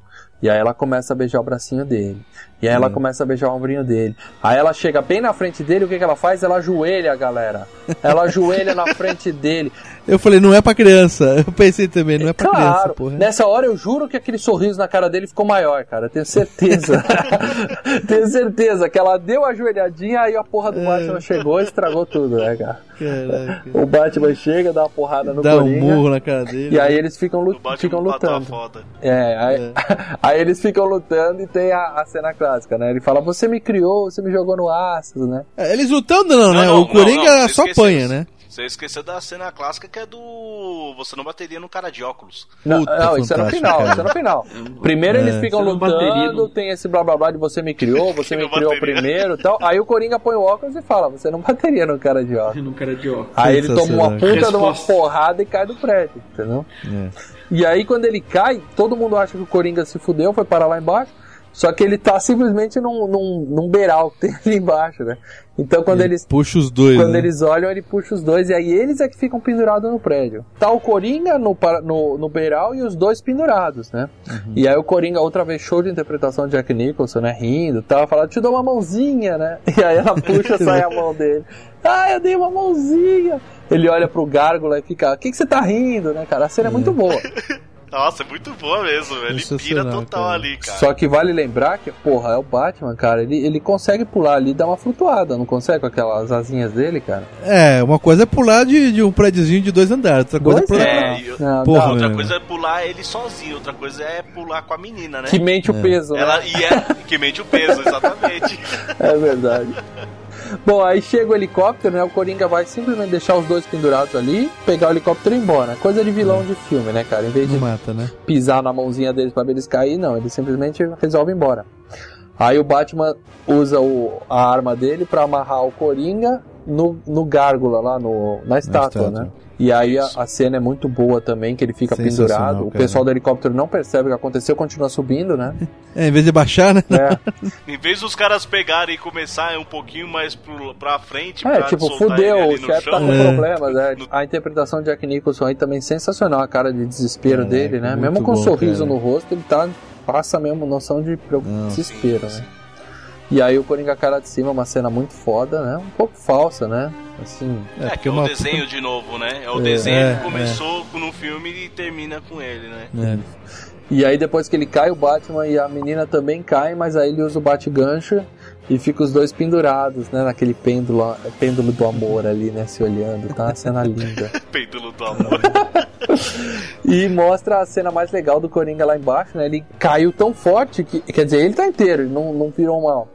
E aí ela começa a beijar o bracinho dele. E aí ela Hum. começa a beijar o ombrinho dele. Aí ela chega bem na frente dele, o que, que ela faz? Ela ajoelha, galera. Ela ajoelha na frente dele. Eu falei, não é pra criança. Eu pensei também, não é pra criança, Claro, porra. nessa hora eu juro que aquele sorriso na cara dele ficou maior, cara. Eu Tenho certeza. tenho certeza que ela deu a ajoelhadinha, aí a porra É. do Batman chegou e estragou tudo, né, cara? Caraca. O Batman chega, dá uma porrada no Dá um murro na cara dele. E aí eles ficam, lu- Batman ficam lutando. foda. É, aí, aí eles ficam lutando e tem a, a cena clássica, né? Ele fala, você me criou, você me jogou no ácido, né? É, Eles lutando não, né? não, o Coringa não, só apanha, né? Você esqueceu da cena clássica que é do. Você não bateria no cara de óculos. Não, Puta, não, isso é no final, cara. isso é no final. Primeiro É. eles ficam não lutando, no- tem esse blá blá blá de você me criou, você me não criou bateria. primeiro e tal. Aí o Coringa põe o óculos e fala, você não bateria no cara de óculos. No cara de óculos. Aí ele toma uma puta de uma porrada e cai do prédio, entendeu? É. E aí quando ele cai, todo mundo acha que o Coringa se fudeu, foi parar lá embaixo. Só que ele tá simplesmente num, num, num beiral que tem ali embaixo, né? Então quando Ele eles. puxa os dois, Quando né? eles olham, ele puxa os dois, e aí eles é que ficam pendurados no prédio. Tá o Coringa no, no, no beiral e os dois pendurados, né? E aí o Coringa, outra vez, show de interpretação de Jack Nicholson, né? Rindo, tava falando, te dou uma mãozinha, né? E aí ela puxa, sai a mão dele. Ah, eu dei uma mãozinha. Ele olha pro gárgula e fica, o que, que você tá rindo, né, cara? A cena é muito boa. Nossa, é muito boa mesmo. Ele pira total cara. ali, cara. Só que vale lembrar que, porra, é o Batman, cara. Ele, ele consegue pular ali e dar uma flutuada, não consegue com aquelas asinhas dele, cara? É, uma coisa é pular de, de um prédiozinho de dois andares, outra coisa Dois é pular. É, Não, Porra, não. outra meu. coisa é pular ele sozinho, outra coisa é pular com a menina, né? Que mente o peso, né? Ela, e é que mente o peso, exatamente. É verdade. Bom, aí chega o helicóptero, né? O Coringa vai simplesmente deixar os dois pendurados ali, pegar o helicóptero e ir embora. Coisa de vilão de filme, né, cara? Em vez de mata, né? pisar na mãozinha deles pra ver eles cair, não. Ele simplesmente resolve ir embora. Aí o Batman usa o, a arma dele pra amarrar o Coringa no, no gárgula lá, no, na estátua, estátua. né? E aí a, a cena é muito boa também, que ele fica pendurado. O cara. pessoal do helicóptero não percebe o que aconteceu, continua subindo, né? É, em vez de baixar, né? É. Em vez dos caras pegarem e começar um pouquinho mais pro, pra frente, É, pra tipo, fudeu, ele ali o chefe tá com É. problemas, né? A interpretação de Jack Nicholson aí também sensacional, a cara de desespero Caraca, dele, né? Mesmo com um sorriso cara. no rosto, ele tá passa mesmo noção de Não, desespero, né? E aí o Coringa cara de cima, uma cena muito foda, né? Um pouco falsa, né? Assim, É, que é o desenho de novo, né? É o É, desenho é, que começou no filme e termina com ele, né? E aí depois que ele cai, o Batman e a menina também caem, mas aí ele usa o bate-gancho e fica os dois pendurados, né? Naquele pêndulo, pêndulo do amor ali, né? Se olhando, tá? Uma cena linda. Pêndulo do amor. E mostra a cena mais legal do Coringa lá embaixo, né? Ele caiu tão forte que. Quer dizer, ele tá inteiro, ele não, não virou uma,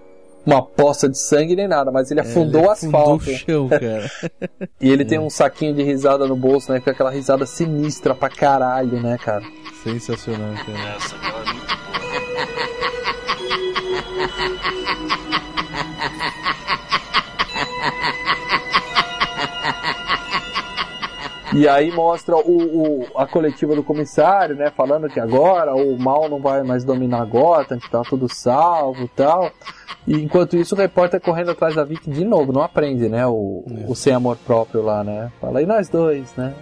uma poça de sangue nem nada, mas ele afundou ele o afundou asfalto. o chão, cara. e ele tem um saquinho de risada no bolso, né? Com aquela risada sinistra pra caralho, né, cara? Sensacional, cara. Essa aquela é muito E aí mostra o, o- a coletiva do comissário, né? Falando que agora o mal não vai mais dominar Gotham, que tá tudo salvo e tal. E enquanto isso o repórter correndo atrás da Vicky de novo, não aprende, né? O, o sem amor próprio lá, né? Fala, e nós dois, né?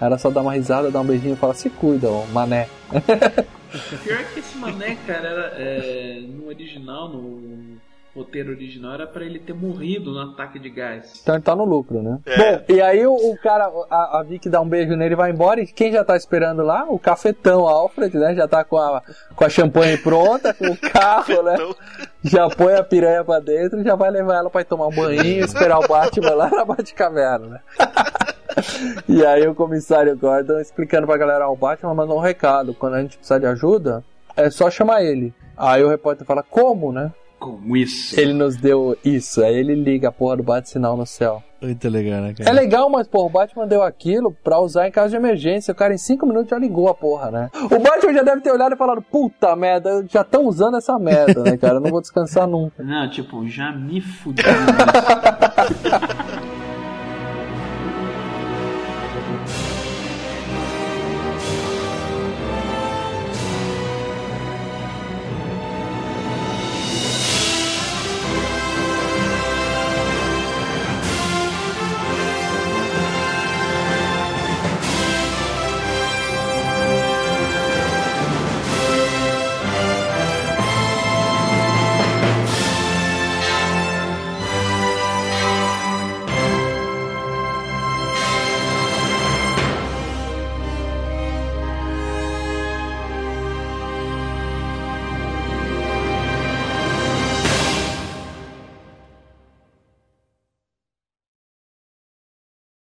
Aí ela só dá uma risada, dá um beijinho e fala, se cuida, ô mané. O pior é que esse mané, cara, era, é, no original, no roteiro original, era pra ele ter morrido no ataque de gás. Então ele tá no lucro, né? É. Bom, e aí o, o cara, a, a Vicky dá um beijo nele e vai embora. E quem já tá esperando lá? O cafetão Alfred, né? Já tá com a, com a champanhe pronta, com o carro, né? Já põe a piranha pra dentro e já vai levar ela pra ir tomar um banho, esperar o Batman lá na Batcaverna, né? E aí o comissário Gordon explicando pra galera, o Batman mandou um recado, quando a gente precisar de ajuda, é só chamar ele. Aí o repórter fala, como, né? Como isso? Ele nos deu isso, aí ele liga a porra do bate-sinal no céu. Muito legal, né, cara? É legal, mas pô, o Batman deu aquilo pra usar em caso de emergência. O cara em 5 minutos já ligou a porra, né? O Batman já deve ter olhado e falado, puta merda, já estão usando essa merda, né, cara? Eu não vou descansar nunca. Não, tipo, já me fudeu.